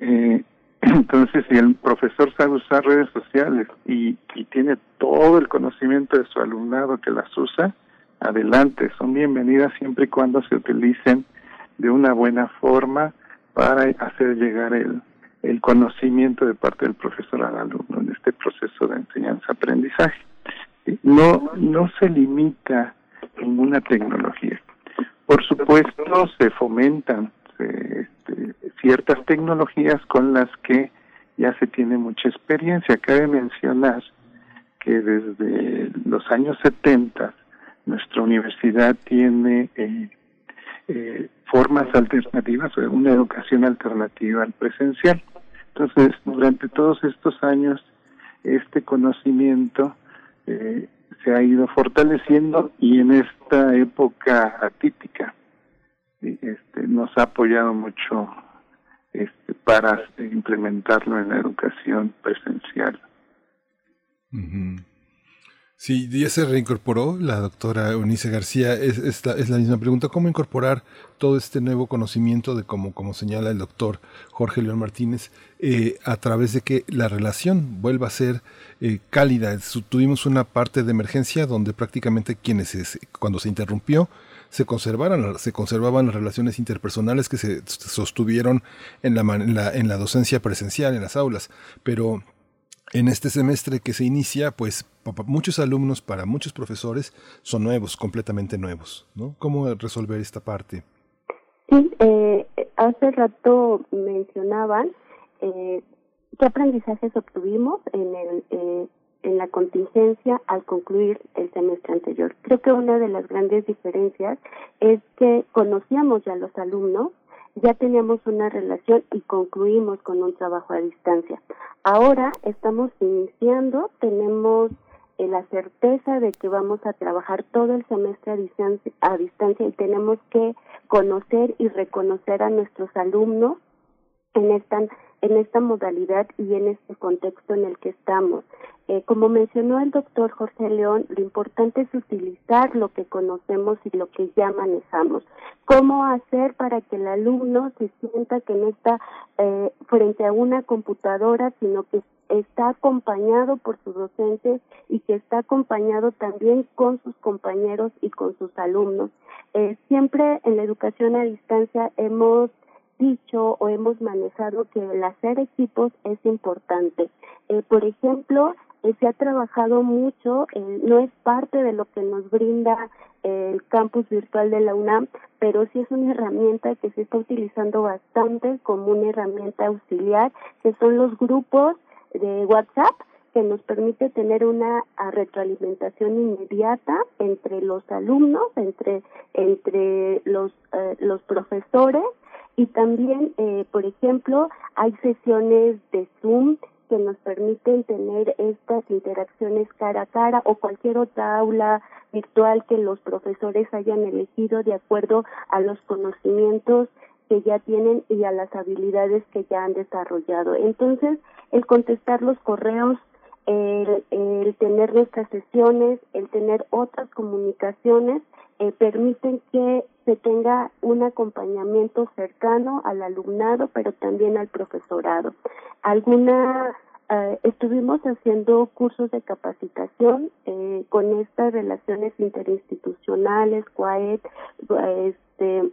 Eh, entonces, si el profesor sabe usar redes sociales y, y tiene todo el conocimiento de su alumnado que las usa, adelante, son bienvenidas siempre y cuando se utilicen de una buena forma para hacer llegar el, el conocimiento de parte del profesor al alumno en este proceso de enseñanza-aprendizaje no, no se limita en una tecnología. Por supuesto, se fomentan este, ciertas tecnologías con las que ya se tiene mucha experiencia. Cabe mencionar que desde los años 70 nuestra universidad tiene eh, eh, formas alternativas, una educación alternativa al presencial. Entonces, durante todos estos años, este conocimiento eh, se ha ido fortaleciendo y en esta época atípica este, nos ha apoyado mucho este, para implementarlo en la educación presencial. Sí, ya se reincorporó la doctora Eunice García. Es, es la misma pregunta, ¿cómo incorporar todo este nuevo conocimiento de cómo, como señala el doctor Jorge León Martínez, eh, a través de que la relación vuelva a ser eh, cálida? tuvimos una parte de emergencia donde prácticamente quienes, cuando se interrumpió, se conservaran, se conservaban las relaciones interpersonales que se sostuvieron en la, en la, en la docencia presencial, en las aulas. Pero en este semestre que se inicia, pues muchos alumnos, para muchos profesores, son nuevos, completamente nuevos. ¿no? ¿Cómo resolver esta parte? Sí, eh, hace rato mencionaban eh, qué aprendizajes obtuvimos en, el, eh, en la contingencia al concluir el semestre anterior. Creo que una de las grandes diferencias es que conocíamos ya a los alumnos, ya teníamos una relación y concluimos con un trabajo a distancia. Ahora estamos iniciando, tenemos eh, la certeza de que vamos a trabajar todo el semestre a distancia, a distancia y tenemos que conocer y reconocer a nuestros alumnos en esta en esta modalidad y en este contexto en el que estamos. Eh, como mencionó el doctor Jorge León, lo importante es utilizar lo que conocemos y lo que ya manejamos. ¿Cómo hacer para que el alumno se sienta que no está eh, frente a una computadora, sino que está acompañado por sus docentes y que está acompañado también con sus compañeros y con sus alumnos? Eh, siempre en la educación a distancia hemos dicho o hemos manejado que el hacer equipos es importante. Eh, por ejemplo, eh, se ha trabajado mucho, eh, no es parte de lo que nos brinda el campus virtual de la UNAM, pero sí es una herramienta que se está utilizando bastante como una herramienta auxiliar, que son los grupos de WhatsApp que nos permite tener una retroalimentación inmediata entre los alumnos, entre entre los los profesores y también, eh, por ejemplo, hay sesiones de Zoom que nos permiten tener estas interacciones cara a cara o cualquier otra aula virtual que los profesores hayan elegido de acuerdo a los conocimientos que ya tienen y a las habilidades que ya han desarrollado. Entonces, el contestar los correos, el, tener nuestras sesiones, el tener otras comunicaciones, eh, permiten que se tenga un acompañamiento cercano al alumnado, pero también al profesorado. Alguna eh, estuvimos haciendo cursos de capacitación eh, con estas relaciones interinstitucionales, CUAET, este,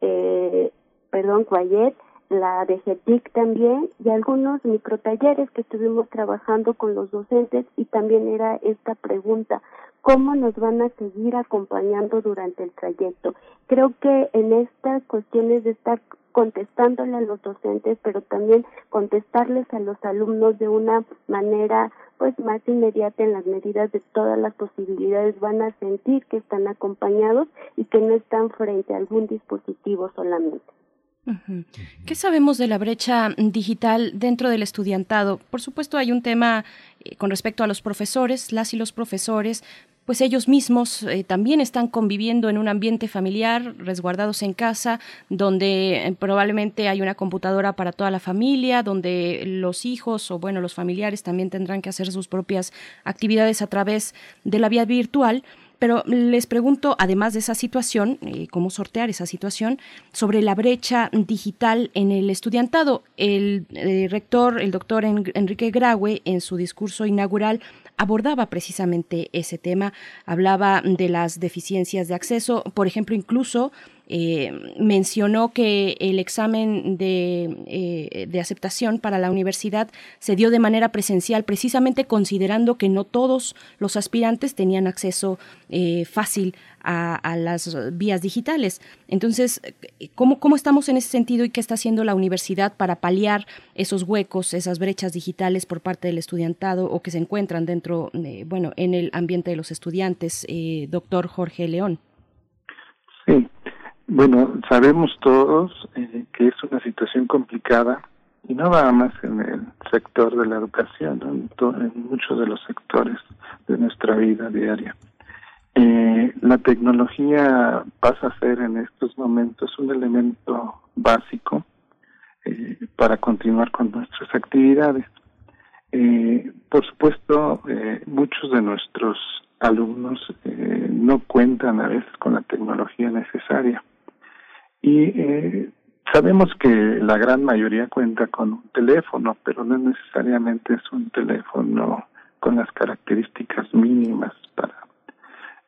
eh, perdón, CUAET, la de GETIC también y algunos microtalleres que estuvimos trabajando con los docentes y también era esta pregunta, ¿cómo nos van a seguir acompañando durante el trayecto? Creo que en estas cuestiones de estar contestándole a los docentes, pero también contestarles a los alumnos de una manera pues más inmediata en las medidas de todas las posibilidades van a sentir que están acompañados y que no están frente a algún dispositivo solamente. ¿Qué sabemos de la brecha digital dentro del estudiantado? Por supuesto, hay un tema eh, con respecto a los profesores, las y los profesores, pues ellos mismos eh, también están conviviendo en un ambiente familiar, resguardados en casa, donde eh, probablemente hay una computadora para toda la familia, donde los hijos o bueno, los familiares también tendrán que hacer sus propias actividades a través de la vía virtual. Pero les pregunto, además de esa situación, eh, cómo sortear esa situación, sobre la brecha digital en el estudiantado. El eh, rector, el doctor Enrique Graue, en su discurso inaugural, abordaba precisamente ese tema, hablaba de las deficiencias de acceso, por ejemplo, incluso eh, mencionó que el examen de, eh, de, aceptación para la universidad se dio de manera presencial, precisamente considerando que no todos los aspirantes tenían acceso eh, fácil a, las vías digitales. Entonces, ¿cómo, ¿cómo estamos en ese sentido y qué está haciendo la universidad para paliar esos huecos, esas brechas digitales por parte del estudiantado o que se encuentran dentro, bueno, en el ambiente de los estudiantes, doctor Jorge León? Sí, bueno, sabemos todos eh, que es una situación complicada y no nada más en el sector de la educación, en, muchos de los sectores de nuestra vida diaria. Eh, la tecnología pasa a ser en estos momentos un elemento básico eh, para continuar con nuestras actividades. Por supuesto, muchos de nuestros alumnos no cuentan a veces con la tecnología necesaria y eh, sabemos que la gran mayoría cuenta con un teléfono, pero no necesariamente es un teléfono con las características mínimas para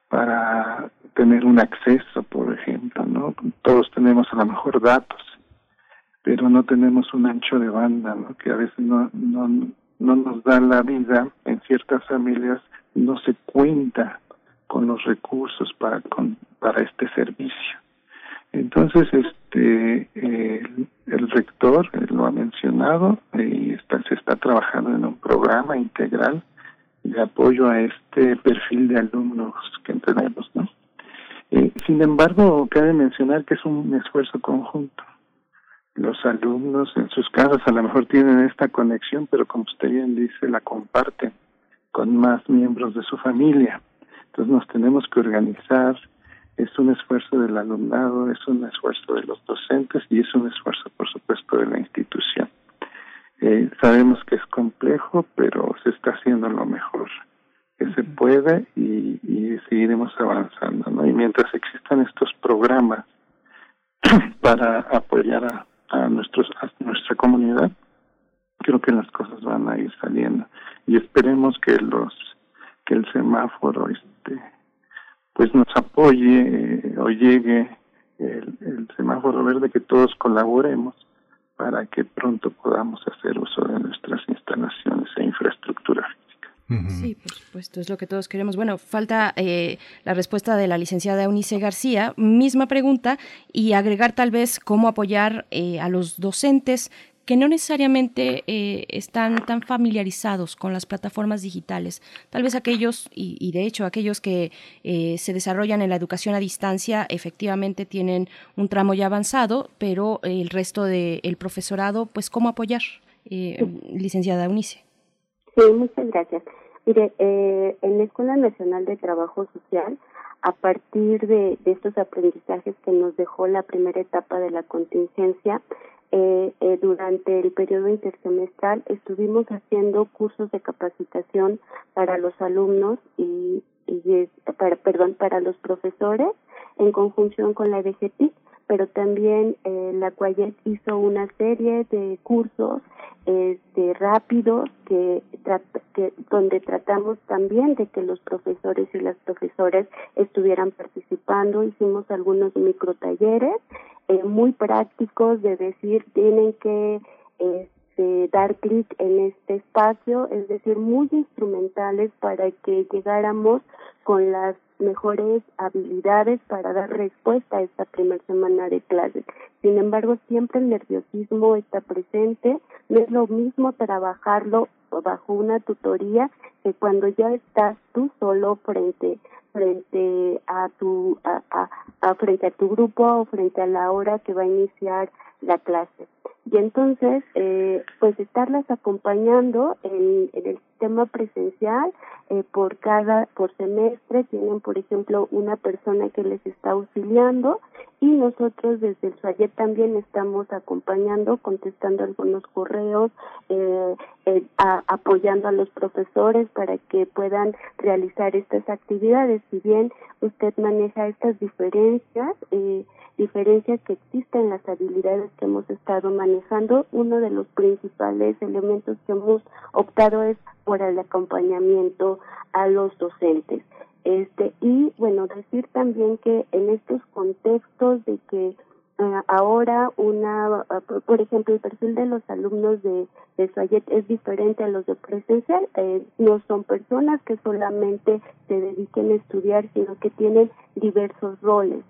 para tener un acceso, por ejemplo, ¿no? Todos tenemos a lo mejor datos, pero no tenemos un ancho de banda, ¿no? Que a veces no no no nos da la vida en ciertas familias no se cuenta con los recursos para con, para este servicio entonces este el, rector eh, lo ha mencionado y está, se está trabajando en un programa integral de apoyo a este perfil de alumnos que tenemos no eh, sin embargo cabe mencionar que es un esfuerzo conjunto los alumnos en sus casas a lo mejor tienen esta conexión, pero como usted bien dice, la comparten con más miembros de su familia. Entonces nos tenemos que organizar, es un esfuerzo del alumnado, es un esfuerzo de los docentes y es un esfuerzo, por supuesto, de la institución. Eh, sabemos que es complejo, pero se está haciendo lo mejor que se puede y, y seguiremos avanzando. ¿no? Y mientras existan estos programas para apoyar a, a nuestros a nuestra comunidad creo que las cosas van a ir saliendo y esperemos que los que el semáforo este pues nos apoye eh, o llegue el, el semáforo verde que todos colaboremos para que pronto podamos hacer uso de nuestras instalaciones e infraestructura Sí, por supuesto, es lo que todos queremos. Bueno, falta eh, la respuesta de la licenciada Eunice García. Misma pregunta y agregar tal vez cómo apoyar eh, a los docentes que no necesariamente eh, están tan familiarizados con las plataformas digitales. Tal vez aquellos, y, y de hecho aquellos que eh, se desarrollan en la educación a distancia, efectivamente tienen un tramo ya avanzado, pero el resto del profesorado, pues, ¿cómo apoyar, eh, licenciada Eunice? Sí, muchas gracias. Mire, eh, en la Escuela Nacional de Trabajo Social, a partir de, estos aprendizajes que nos dejó la primera etapa de la contingencia, eh, eh, durante el periodo intersemestral estuvimos haciendo cursos de capacitación para los alumnos y, y para, perdón, para los profesores en conjunción con la DGTIC pero también eh, la Cuayet hizo una serie de cursos este, rápidos que, donde tratamos también de que los profesores y las profesoras estuvieran participando. Hicimos algunos micro talleres eh, muy prácticos de decir tienen que este, dar clic en este espacio es decir muy instrumentales para que llegáramos con las mejores habilidades para dar respuesta a esta primera semana de clases. Sin embargo, siempre el nerviosismo está presente. No es lo mismo trabajarlo bajo una tutoría que cuando ya estás tú solo frente frente a tu a frente a tu grupo o frente a la hora que va a iniciar la clase. Y entonces eh, pues estarlas acompañando en, el sistema presencial eh, por cada por semestre tienen por ejemplo una persona que les está auxiliando y nosotros desde el SUAYET también estamos acompañando contestando algunos correos eh, eh, apoyando a los profesores para que puedan realizar estas actividades. Si bien usted maneja estas diferencias eh, diferencias que existen en las habilidades que hemos estado manejando, uno de los principales elementos que hemos optado es por el acompañamiento a los docentes. Este, y bueno, decir también que en estos contextos de que Uh, ahora una por ejemplo el perfil de los alumnos de de Sayet es diferente a los de presencial eh, no son personas que solamente se dediquen a estudiar sino que tienen diversos roles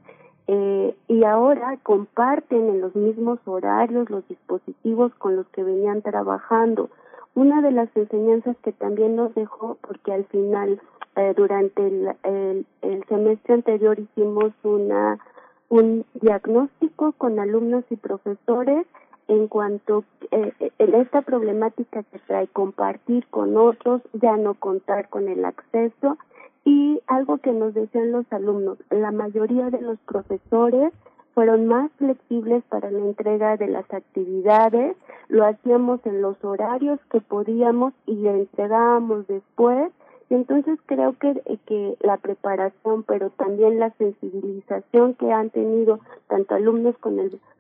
eh, y ahora comparten en los mismos horarios los dispositivos con los que venían trabajando. Una de las enseñanzas que también nos dejó, porque al final eh, durante el, semestre anterior hicimos una un diagnóstico con alumnos y profesores en cuanto eh, en esta problemática que trae compartir con otros, ya no contar con el acceso Y algo que nos decían los alumnos, la mayoría de los profesores fueron más flexibles para la entrega de las actividades, lo hacíamos en los horarios que podíamos y le entregábamos después. Y entonces creo que, que la preparación, pero también la sensibilización que han tenido tanto alumnos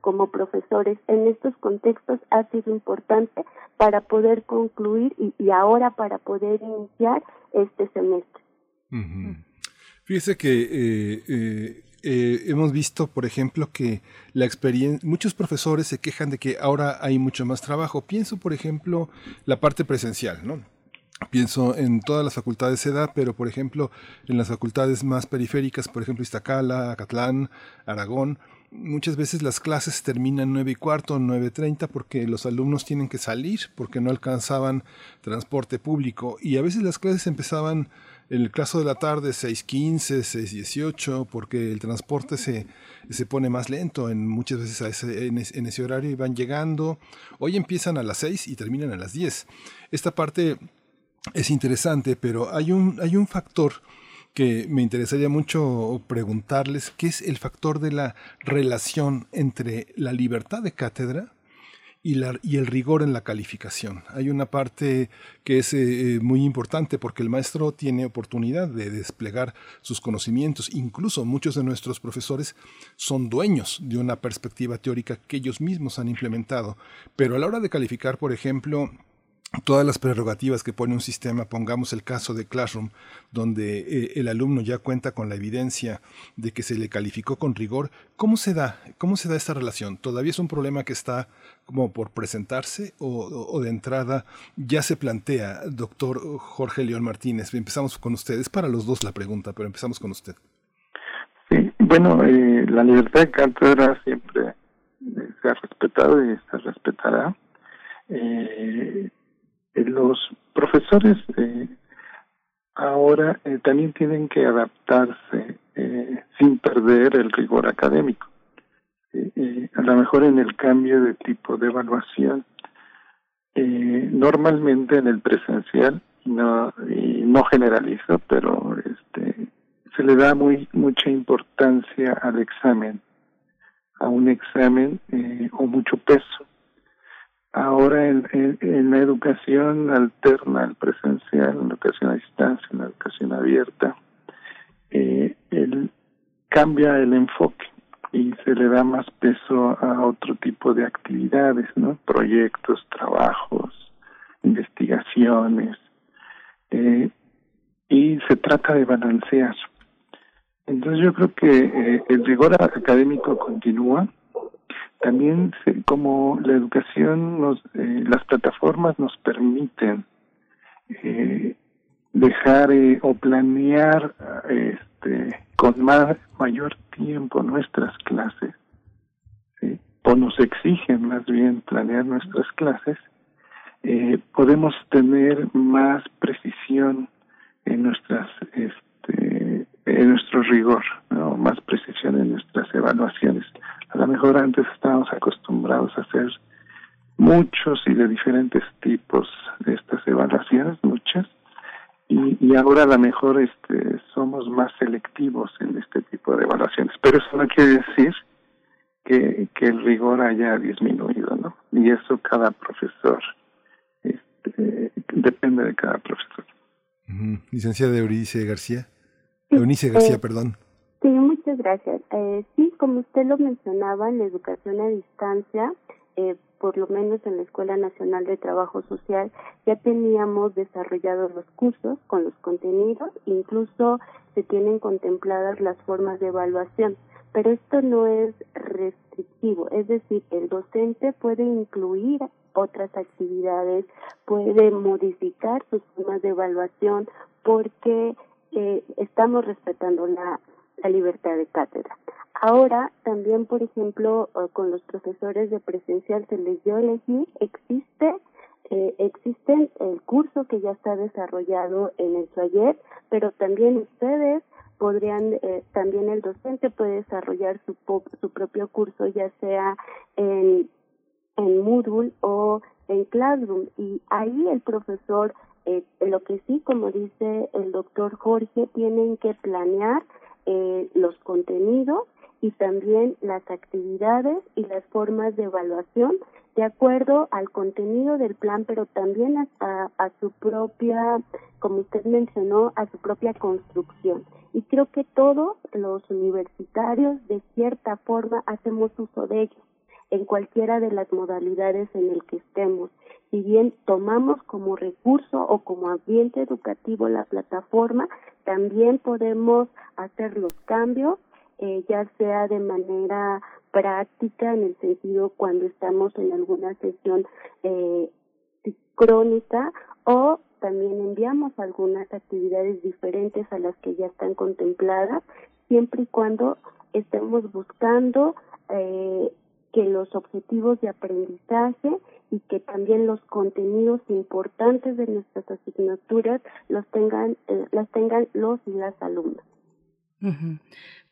como profesores en estos contextos ha sido importante para poder concluir y, y ahora para poder iniciar este semestre. Fíjese que eh, eh, eh, hemos visto, por ejemplo, que la experiencia, muchos profesores se quejan de que ahora hay mucho más trabajo. Pienso, por ejemplo, la parte presencial, ¿no? Pienso en todas las facultades se da, pero por ejemplo en las facultades más periféricas, por ejemplo Iztacala, Acatlán, Aragón, muchas veces las clases terminan nueve y cuarto, nueve treinta, porque los alumnos tienen que salir, porque no alcanzaban transporte público y a veces las clases empezaban en el caso de la tarde 6.15, 6.18, porque el transporte se, se pone más lento en muchas veces a ese, en, en, ese horario y van llegando. Hoy empiezan a las 6 y terminan a las 10. Esta parte es interesante, pero hay un, hay un factor que me interesaría mucho preguntarles, que es el factor de la relación entre la libertad de cátedra y, la, el rigor en la calificación. Hay una parte que es eh, muy importante porque el maestro tiene oportunidad de desplegar sus conocimientos. Incluso muchos de nuestros profesores son dueños de una perspectiva teórica que ellos mismos han implementado. Pero a la hora de calificar, por ejemplo, todas las prerrogativas que pone un sistema, pongamos el caso de Classroom, donde eh, el alumno ya cuenta con la evidencia de que se le calificó con rigor, ¿cómo se da? ¿Cómo se da esta relación? ¿Todavía es un problema que está como por presentarse o, de entrada ya se plantea, doctor Jorge León Martínez? Empezamos con ustedes, para los dos la pregunta, pero empezamos con usted. Sí, bueno, eh, la libertad de cátedra siempre se ha respetado y se respetará. Eh, los profesores eh, ahora eh, también tienen que adaptarse eh, sin perder el rigor académico. a lo mejor en el cambio de tipo de evaluación, normalmente en el presencial, no, y no generalizo, pero este, se le da muy mucha importancia al examen, a un examen o mucho peso ahora en, la educación alterna, el presencial, en la educación a distancia, en la educación abierta, eh, cambia el enfoque y se le da más peso a otro tipo de actividades, ¿no? Proyectos, trabajos, investigaciones, eh, y se trata de balancear. Entonces yo creo que eh, el rigor académico continúa, también como la educación eh, las plataformas nos permiten eh, dejar eh, o planear este con más mayor tiempo nuestras clases o nos exigen más bien planear nuestras clases podemos tener más precisión en nuestras este en nuestro rigor ¿no? más precisión en nuestras evaluaciones a lo mejor antes estábamos acostumbrados a hacer muchos y de diferentes tipos de estas evaluaciones, muchas, y, y ahora a lo mejor este, somos más selectivos en este tipo de evaluaciones. Pero eso no quiere decir que, que el rigor haya disminuido, ¿no? Y eso cada profesor, este, depende de cada profesor. Licenciada Euridice García. Eunice García, eh, perdón. Sí, muchas gracias. Eh, sí, como usted lo mencionaba, en la educación a distancia, eh, por lo menos en la Escuela Nacional de Trabajo Social, ya teníamos desarrollados los cursos con los contenidos, incluso se tienen contempladas las formas de evaluación. Pero esto no es restrictivo, es decir, el docente puede incluir otras actividades, puede modificar sus formas de evaluación porque eh, estamos respetando la libertad de cátedra. Ahora también, por ejemplo, eh, con los profesores de presencial se les dio elegir, existe eh, existe el curso que ya está desarrollado en el taller, pero también ustedes podrían, eh, también el docente puede desarrollar su, su propio curso, ya sea en, en Moodle o en Classroom, y ahí el profesor Eh, lo que sí, como dice el doctor Jorge, tienen que planear eh, los contenidos y también las actividades y las formas de evaluación de acuerdo al contenido del plan, pero también a, a, su propia, como usted mencionó, a su propia construcción. Y creo que todos los universitarios, de cierta forma, hacemos uso de ellos en cualquiera de las modalidades en el que estemos. Si bien tomamos como recurso o como ambiente educativo la plataforma, también podemos hacer los cambios, eh, ya sea de manera práctica, en el sentido cuando estamos en alguna sesión eh, crónica, o también enviamos algunas actividades diferentes a las que ya están contempladas, siempre y cuando estemos buscando eh, que los objetivos de aprendizaje y que también los contenidos importantes de nuestras asignaturas los tengan eh, las tengan los y las alumnas.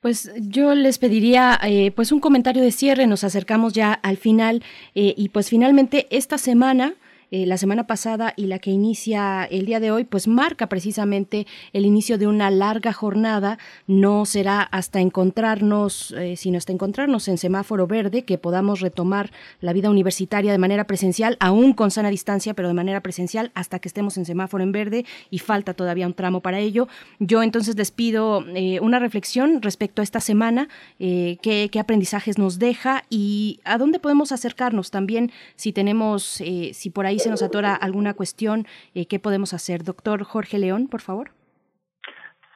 Pues yo les pediría eh, pues un comentario de cierre, nos acercamos ya al final eh, y pues finalmente esta semana eh, la semana pasada y la que inicia el día de hoy, pues marca precisamente el inicio de una larga jornada. No será hasta encontrarnos, eh, sino hasta encontrarnos en semáforo verde, que podamos retomar la vida universitaria de manera presencial, aún con sana distancia, pero de manera presencial, hasta que estemos en semáforo en verde y falta todavía un tramo para ello. Yo entonces les pido eh, una reflexión respecto a esta semana, qué, qué, aprendizajes nos deja y a dónde podemos acercarnos también si tenemos, si por ahí se nos atora alguna cuestión, eh, ¿qué podemos hacer? Doctor Jorge León, por favor.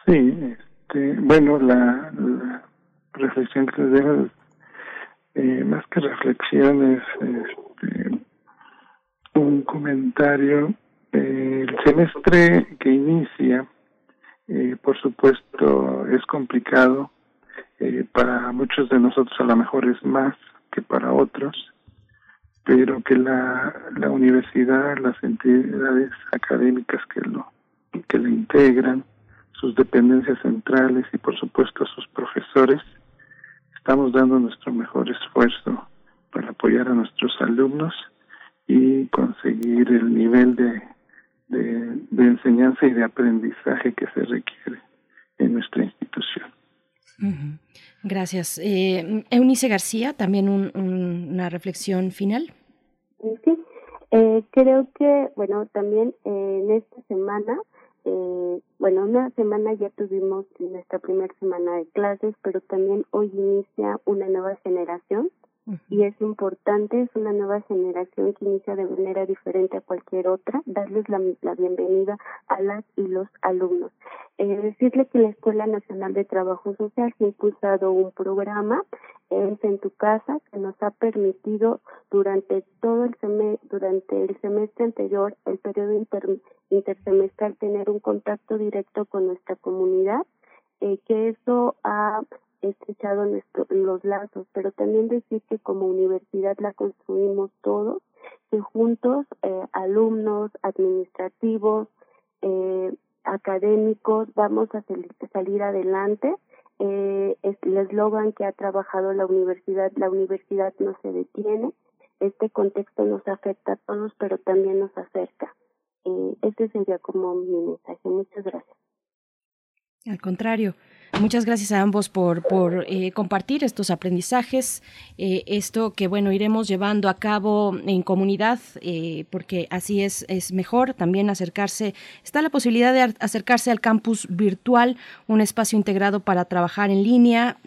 Sí, este, bueno, la, reflexión que dejo, eh, más que reflexión, es este, un comentario. Eh, el semestre que inicia, eh, por supuesto, es complicado. para muchos de nosotros a lo mejor es más que para otros pero que la, la universidad, las entidades académicas que lo que le integran, sus dependencias centrales y por supuesto sus profesores, estamos dando nuestro mejor esfuerzo para apoyar a nuestros alumnos y conseguir el nivel de, de, enseñanza y de aprendizaje que se requiere en nuestra institución. Gracias. Eh, Eunice García, también una reflexión final. Sí, eh, creo que, bueno, también en esta semana, eh, bueno, una semana ya tuvimos nuestra primera semana de clases, pero también hoy inicia una nueva generación y es importante, es una nueva generación que inicia de manera diferente a cualquier otra, darles la, la bienvenida a las y los alumnos. Eh, decirle que la Escuela Nacional de Trabajo Social ha impulsado un programa es en tu casa que nos ha permitido durante todo el semestre, durante el semestre anterior, el periodo intersemestral, tener un contacto directo con nuestra comunidad, eh, que eso ha estrechado nuestro, los lazos, pero también decir que como universidad la construimos todos, que juntos, eh, alumnos, administrativos, eh, académicos, vamos a salir adelante. Eh, el eslogan que ha trabajado la universidad, la universidad no se detiene. Este contexto nos afecta a todos, pero también nos acerca. Eh, este sería como mi mensaje. Muchas gracias. Al contrario, Muchas gracias a ambos por, por eh, compartir estos aprendizajes, eh, esto que bueno iremos llevando a cabo en comunidad, eh, porque así es, es mejor también acercarse, está la posibilidad de acercarse al campus virtual, un espacio integrado para trabajar en línea,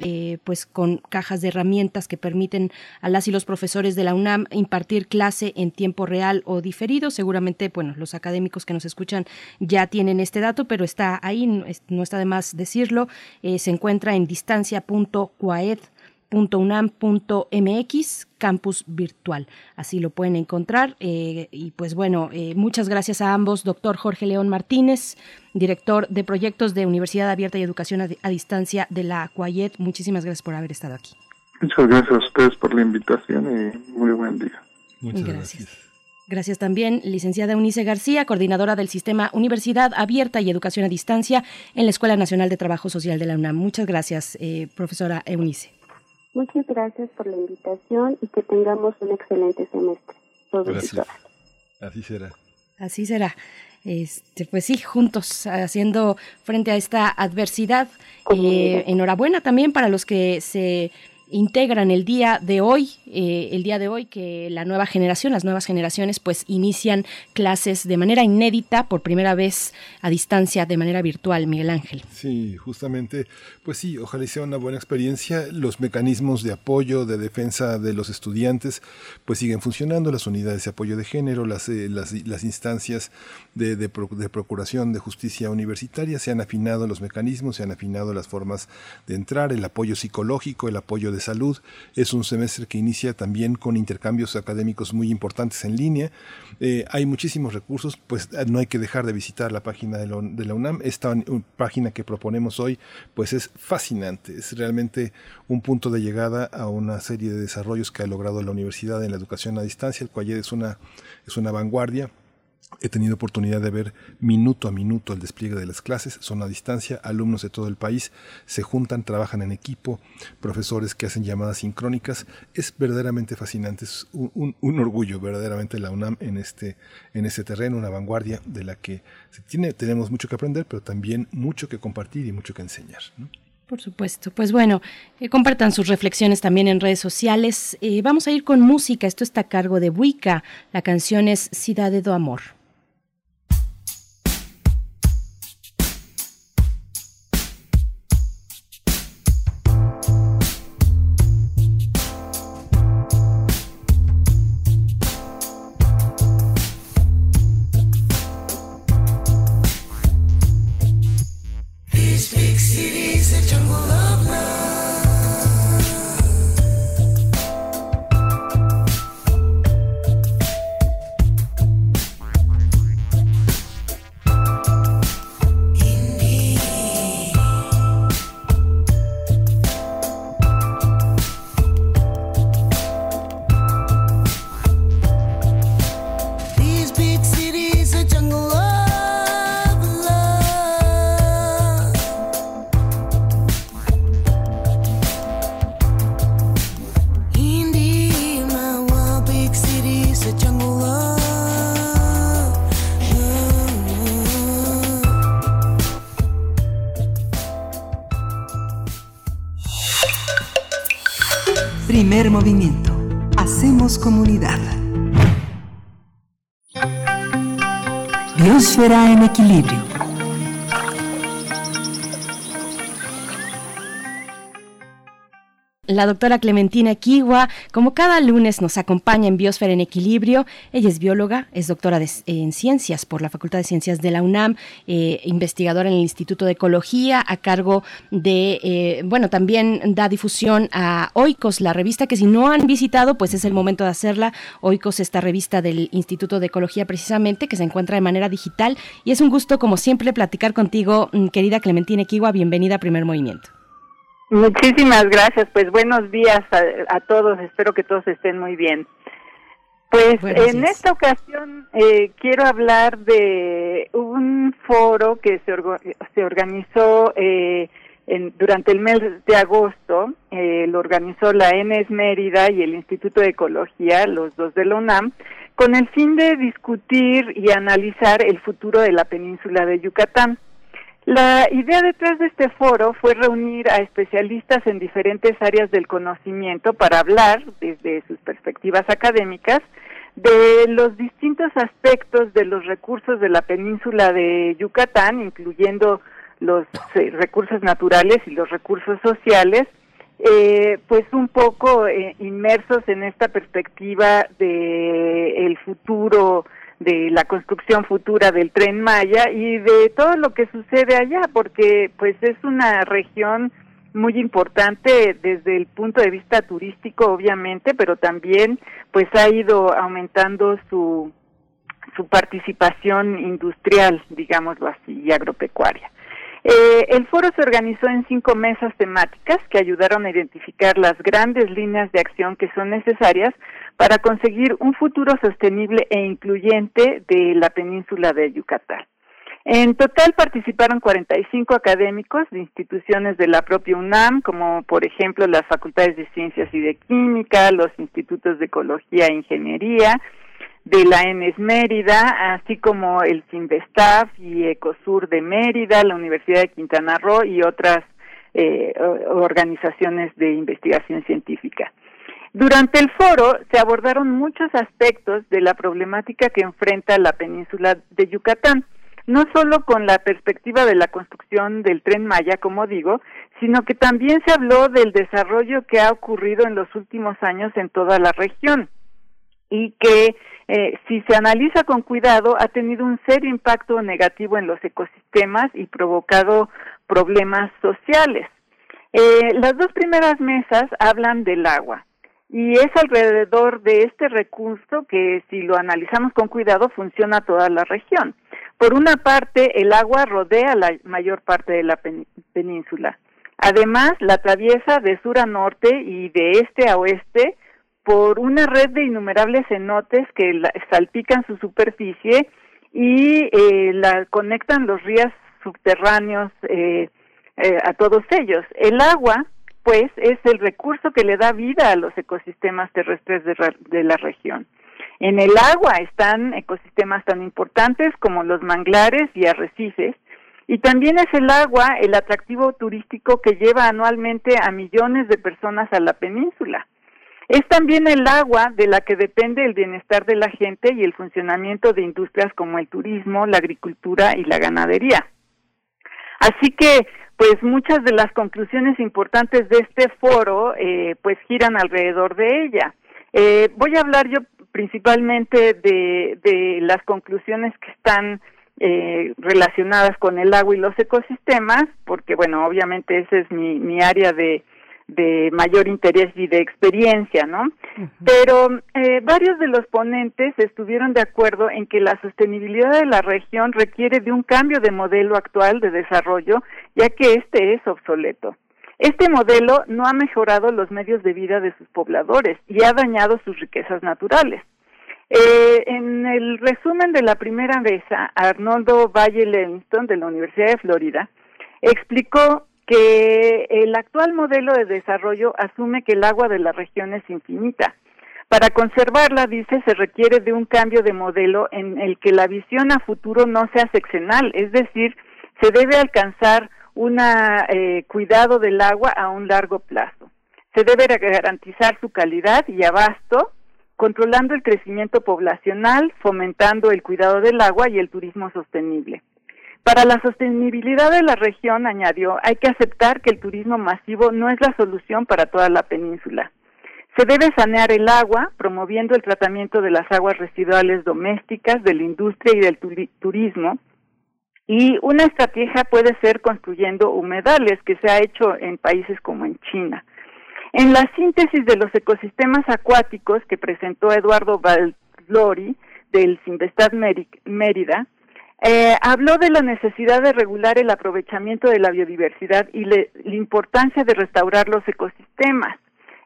pues con cajas de herramientas que permiten a las y los profesores de la UNAM impartir clase en tiempo real o diferido. Seguramente, bueno, los académicos que nos escuchan ya tienen este dato, pero está ahí, no está de más decirlo. Eh, se encuentra en distancia.coaed.unam.mx, campus virtual. Así lo pueden encontrar. Eh, y pues bueno, eh, muchas gracias a ambos, doctor Jorge León Martínez, director de proyectos de Universidad Abierta y Educación a, Distancia de la CUAED. Muchísimas gracias por haber estado aquí. Muchas gracias a ustedes por la invitación y muy buen día. Muchas gracias. Gracias también, licenciada Eunice García, coordinadora del Sistema Universidad Abierta y Educación a Distancia en la Escuela Nacional de Trabajo Social de la UNAM. Muchas gracias, eh, profesora Eunice. Muchas gracias por la invitación y que tengamos un excelente semestre. gracias. Así será. Así será. este, pues sí, juntos haciendo frente a esta adversidad. Eh, enhorabuena también para los que se integran el día de hoy, eh, el día de hoy que la nueva generación, las nuevas generaciones, pues inician clases de manera inédita, por primera vez a distancia, de manera virtual, Miguel Ángel. Sí, justamente, pues sí, ojalá sea una buena experiencia. Los mecanismos de apoyo, de defensa de los estudiantes, pues siguen funcionando, las unidades de apoyo de género, las, eh, las, instancias de, de, de procuración de justicia universitaria, se han afinado los mecanismos, se han afinado las formas de entrar, el apoyo psicológico, el apoyo de salud. Es un semestre que inicia también con intercambios académicos muy importantes en línea. Eh, hay muchísimos recursos, pues eh, no hay que dejar de visitar la página de, la UNAM. Esta página que proponemos hoy, pues es fascinante. Es realmente un punto de llegada a una serie de desarrollos que ha logrado la universidad en la educación a distancia. El cual es una, es una vanguardia He tenido oportunidad de ver minuto a minuto el despliegue de las clases, son a distancia, alumnos de todo el país se juntan, trabajan en equipo, profesores que hacen llamadas sincrónicas. Es verdaderamente fascinante, es un, orgullo verdaderamente la UNAM en este, en este terreno, una vanguardia de la que se tiene, tenemos mucho que aprender, pero también mucho que compartir y mucho que enseñar. Por supuesto. Pues bueno, eh, compartan sus reflexiones también en redes sociales. Eh, vamos a ir con música. Esto está a cargo de Buica. La canción es Cidade do Amor. La doctora Clementina Kiwa, como cada lunes, nos acompaña en Biosfera en Equilibrio. Ella es bióloga, es doctora en ciencias por la Facultad de Ciencias de la UNAM, eh, investigadora en el Instituto de Ecología, a cargo de, eh, bueno, también da difusión a Oikos, la revista que si no han visitado, pues es el momento de hacerla. Oikos, esta revista del Instituto de Ecología precisamente, que se encuentra de manera digital. Y es un gusto, como siempre, platicar contigo, mm, querida Clementina Kiwa. Bienvenida a Primer Movimiento. Muchísimas gracias. Pues buenos días a, todos. Espero que todos estén muy bien. Pues en esta ocasión eh, quiero hablar de un foro que se, se organizó eh, en, durante el mes de agosto. Eh, lo organizó la ENES Mérida y el Instituto de Ecología, los dos de la UNAM, con el fin de discutir y analizar el futuro de la península de Yucatán. La idea detrás de este foro fue reunir a especialistas en diferentes áreas del conocimiento para hablar, desde sus perspectivas académicas, de los distintos aspectos de los recursos de la península de Yucatán, incluyendo los eh, recursos naturales y los recursos sociales, eh, pues un poco eh, inmersos en esta perspectiva de el futuro de la construcción futura del tren Maya y de todo lo que sucede allá, porque pues es una región muy importante desde el punto de vista turístico, obviamente, pero también pues ha ido aumentando su su participación industrial, digámoslo así, y agropecuaria. Eh, el foro se organizó en cinco mesas temáticas que ayudaron a identificar las grandes líneas de acción que son necesarias para conseguir un futuro sostenible e incluyente de la península de Yucatán. En total participaron 45 académicos de instituciones de la propia UNAM, como por ejemplo las facultades de Ciencias y de Química, los institutos de Ecología e Ingeniería, de la ENES Mérida, así como el CINVESTAF y ECOSUR de Mérida, la Universidad de Quintana Roo y otras eh, organizaciones de investigación científica. Durante el foro se abordaron muchos aspectos de la problemática que enfrenta la península de Yucatán, no solo con la perspectiva de la construcción del tren Maya, como digo, sino que también se habló del desarrollo que ha ocurrido en los últimos años en toda la región y que eh, si se analiza con cuidado ha tenido un serio impacto negativo en los ecosistemas y provocado problemas sociales. Eh, las dos primeras mesas hablan del agua y es alrededor de este recurso que si lo analizamos con cuidado funciona toda la región. Por una parte, el agua rodea la mayor parte de la península. Además, la atraviesa de sur a norte y de este a oeste por una red de innumerables cenotes que salpican su superficie y eh, la conectan los ríos subterráneos eh, eh, a todos ellos. El agua, pues, es el recurso que le da vida a los ecosistemas terrestres de la región. En el agua están ecosistemas tan importantes como los manglares y arrecifes, y también es el agua el atractivo turístico que lleva anualmente a millones de personas a la península. Es también el agua de la que depende el bienestar de la gente y el funcionamiento de industrias como el turismo, la agricultura y la ganadería. Así que, pues muchas de las conclusiones importantes de este foro, eh, pues giran alrededor de ella. Eh, voy a hablar yo principalmente de, de las conclusiones que están eh, relacionadas con el agua y los ecosistemas, porque bueno, obviamente ese es mi, mi área de, de mayor interés y de experiencia, ¿no? Pero eh, varios de los ponentes estuvieron de acuerdo en que la sostenibilidad de la región requiere de un cambio de modelo actual de desarrollo, ya que este es obsoleto. Este modelo no ha mejorado los medios de vida de sus pobladores y ha dañado sus riquezas naturales. Eh, en el resumen de la primera mesa, Arnoldo Valle Levingston de la Universidad de Florida explicó que el actual modelo de desarrollo asume que el agua de la región es infinita. Para conservarla, dice, se requiere de un cambio de modelo en el que la visión a futuro no sea seccional, es decir, se debe alcanzar un eh, cuidado del agua a un largo plazo. Se debe garantizar su calidad y abasto, controlando el crecimiento poblacional, fomentando el cuidado del agua y el turismo sostenible. Para la sostenibilidad de la región, añadió, hay que aceptar que el turismo masivo no es la solución para toda la península. Se debe sanear el agua, promoviendo el tratamiento de las aguas residuales domésticas, de la industria y del turismo, y una estrategia puede ser construyendo humedales, que se ha hecho en países como en China. En la síntesis de los ecosistemas acuáticos que presentó Eduardo Valdori del Sinvestad Mérida, eh, habló de la necesidad de regular el aprovechamiento de la biodiversidad y la importancia de restaurar los ecosistemas.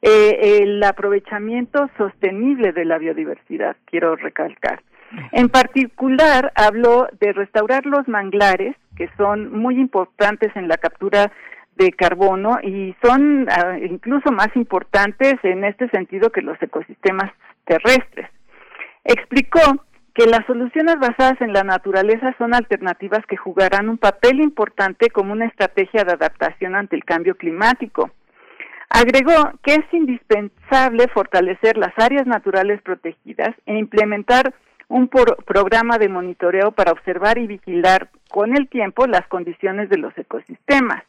Eh, el aprovechamiento sostenible de la biodiversidad, quiero recalcar. En particular, habló de restaurar los manglares, que son muy importantes en la captura de carbono y son ah, incluso más importantes en este sentido que los ecosistemas terrestres. Explicó que las soluciones basadas en la naturaleza son alternativas que jugarán un papel importante como una estrategia de adaptación ante el cambio climático. Agregó que es indispensable fortalecer las áreas naturales protegidas e implementar un programa de monitoreo para observar y vigilar con el tiempo las condiciones de los ecosistemas.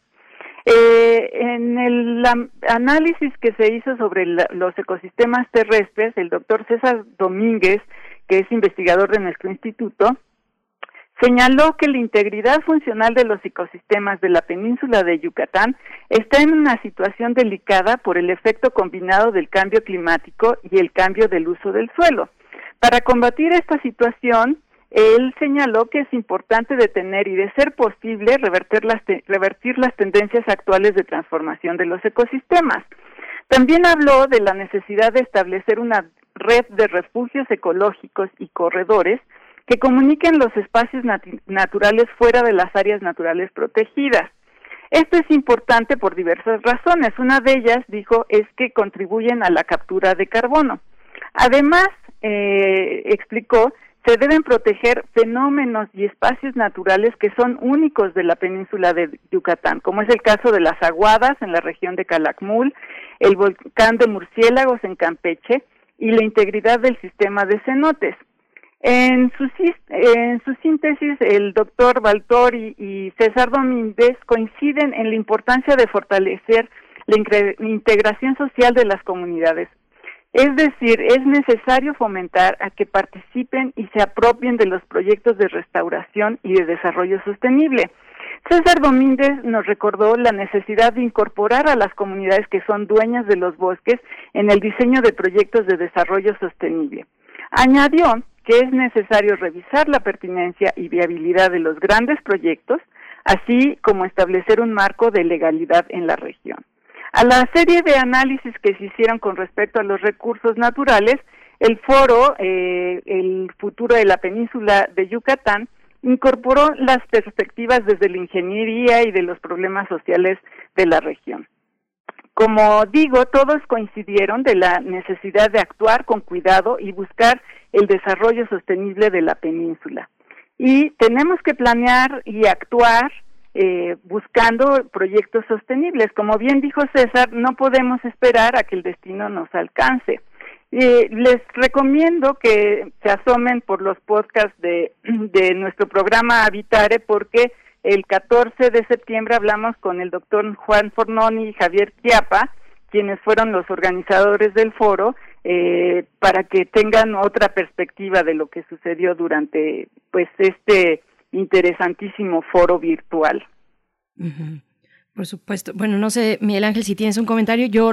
Eh, en el análisis que se hizo sobre los ecosistemas terrestres, el doctor César Domínguez, que es investigador de nuestro instituto, señaló que la integridad funcional de los ecosistemas de la península de Yucatán está en una situación delicada por el efecto combinado del cambio climático y el cambio del uso del suelo. Para combatir esta situación, él señaló que es importante detener y, de ser posible, revertir las, revertir las tendencias actuales de transformación de los ecosistemas. También habló de la necesidad de establecer una red de refugios ecológicos y corredores que comuniquen los espacios naturales fuera de las áreas naturales protegidas. Esto es importante por diversas razones. Una de ellas, dijo, es que contribuyen a la captura de carbono. Además, eh, explicó, se deben proteger fenómenos y espacios naturales que son únicos de la península de Yucatán, como es el caso de las aguadas en la región de Calakmul, el volcán de murciélagos en Campeche y la integridad del sistema de cenotes. En su, síntesis, el doctor Valtori y César Domínguez coinciden en la importancia de fortalecer la integración social de las comunidades. Es decir, es necesario fomentar a que participen y se apropien de los proyectos de restauración y de desarrollo sostenible. César Domínguez nos recordó la necesidad de incorporar a las comunidades que son dueñas de los bosques en el diseño de proyectos de desarrollo sostenible. Añadió que es necesario revisar la pertinencia y viabilidad de los grandes proyectos, así como establecer un marco de legalidad en la región. A la serie de análisis que se hicieron con respecto a los recursos naturales, el foro, eh, el futuro de la península de Yucatán, incorporó las perspectivas desde la ingeniería y de los problemas sociales de la región. Como digo, todos coincidieron de la necesidad de actuar con cuidado y buscar el desarrollo sostenible de la península. Y tenemos que planear y actuar eh, buscando proyectos sostenibles. Como bien dijo César, no podemos esperar a que el destino nos alcance. Eh, les recomiendo que se asomen por los podcasts de, de nuestro programa Habitare porque el 14 de septiembre hablamos con el doctor Juan Fornoni y Javier Chiapa, quienes fueron los organizadores del foro, eh, para que tengan otra perspectiva de lo que sucedió durante pues este interesantísimo foro virtual. Por supuesto. Bueno, no sé, Miguel Ángel, si tienes un comentario. Yo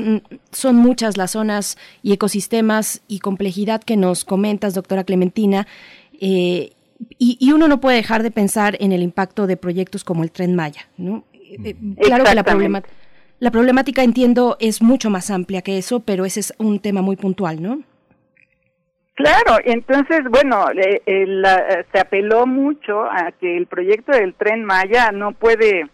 son muchas las zonas y ecosistemas y complejidad que nos comentas, doctora Clementina. Eh, y, uno no puede dejar de pensar en el impacto de proyectos como el Tren Maya, ¿no? Eh, claro que la, la problemática, entiendo, es mucho más amplia que eso, pero ese es un tema muy puntual, ¿no? Claro, entonces, bueno, se apeló mucho a que el proyecto del Tren Maya no puede,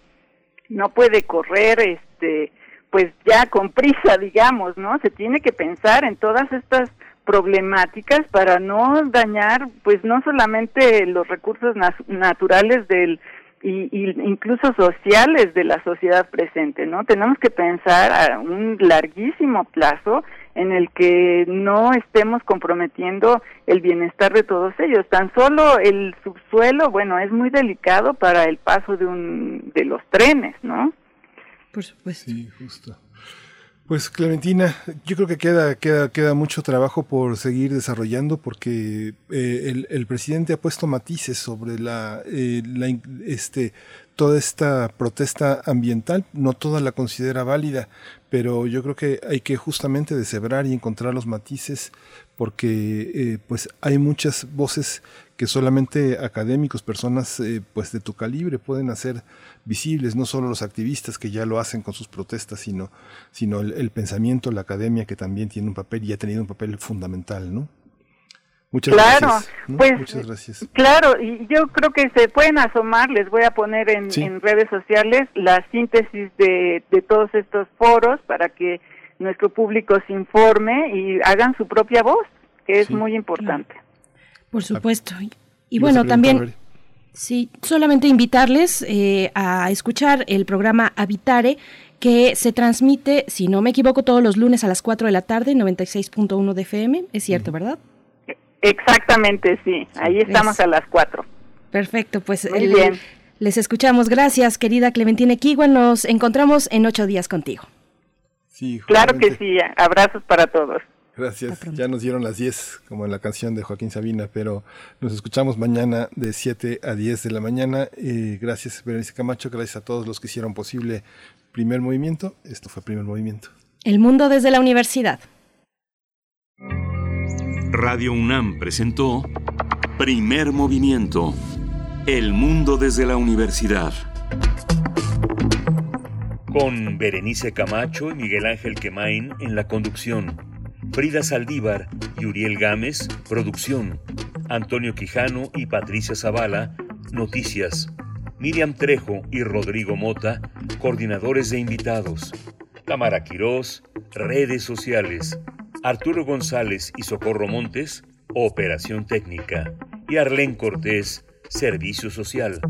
no puede correr, este, pues ya con prisa, digamos, ¿no? Se tiene que pensar en todas estas problemáticas para no dañar pues no solamente los recursos naturales del y, incluso sociales de la sociedad presente, ¿no? Tenemos que pensar a un larguísimo plazo en el que no estemos comprometiendo el bienestar de todos ellos. Tan solo el subsuelo, bueno, es muy delicado para el paso de un de los trenes, ¿no? Por supuesto. Sí, justo. Pues Clementina, yo creo que queda, queda, queda mucho trabajo por seguir desarrollando porque eh, el, presidente ha puesto matices sobre la, eh, la, este, toda esta protesta ambiental, no toda la considera válida, pero yo creo que hay que justamente deshebrar y encontrar los matices porque eh, pues hay muchas voces que solamente académicos, personas pues de tu calibre pueden hacer visibles, no solo los activistas que ya lo hacen con sus protestas, sino, sino el, pensamiento, la academia que también tiene un papel y ha tenido un papel fundamental, ¿no? Muchas claro, Pues, Muchas gracias. Claro, y yo creo que se pueden asomar, les voy a poner en, redes sociales la síntesis de, de todos estos foros para que nuestro público se informe y hagan su propia voz, que es muy importante. Por supuesto. Y, bueno, también Sí, solamente invitarles eh, a escuchar el programa Habitare que se transmite, si no me equivoco, todos los lunes a las 4 de la tarde, 96.1 de FM. Es cierto, ¿verdad? Exactamente, sí. Ahí estamos a las 4. Perfecto, pues les escuchamos. Gracias, querida Clementina Kigua. Nos encontramos en ocho días contigo. Sí, claro que sí. Abrazos para todos. Gracias. Ya nos dieron las 10, como en la canción de Joaquín Sabina, pero nos escuchamos mañana de 7 a 10 de la mañana. Eh, gracias, Berenice Camacho. Gracias a todos los que hicieron posible Primer Movimiento. Esto fue Primer Movimiento. El mundo desde la universidad. Radio UNAM presentó Primer Movimiento. El mundo desde la universidad. Con Berenice Camacho y Miguel Ángel Quemain en la conducción. Frida Saldívar y Uriel Gámez, producción. Antonio Quijano y Patricia Zavala, noticias. Miriam Trejo y Rodrigo Mota, coordinadores de invitados. Tamara Quirós, redes sociales. Arturo González y Socorro Montes, Operación Técnica, y Arlén Cortés, Servicio Social.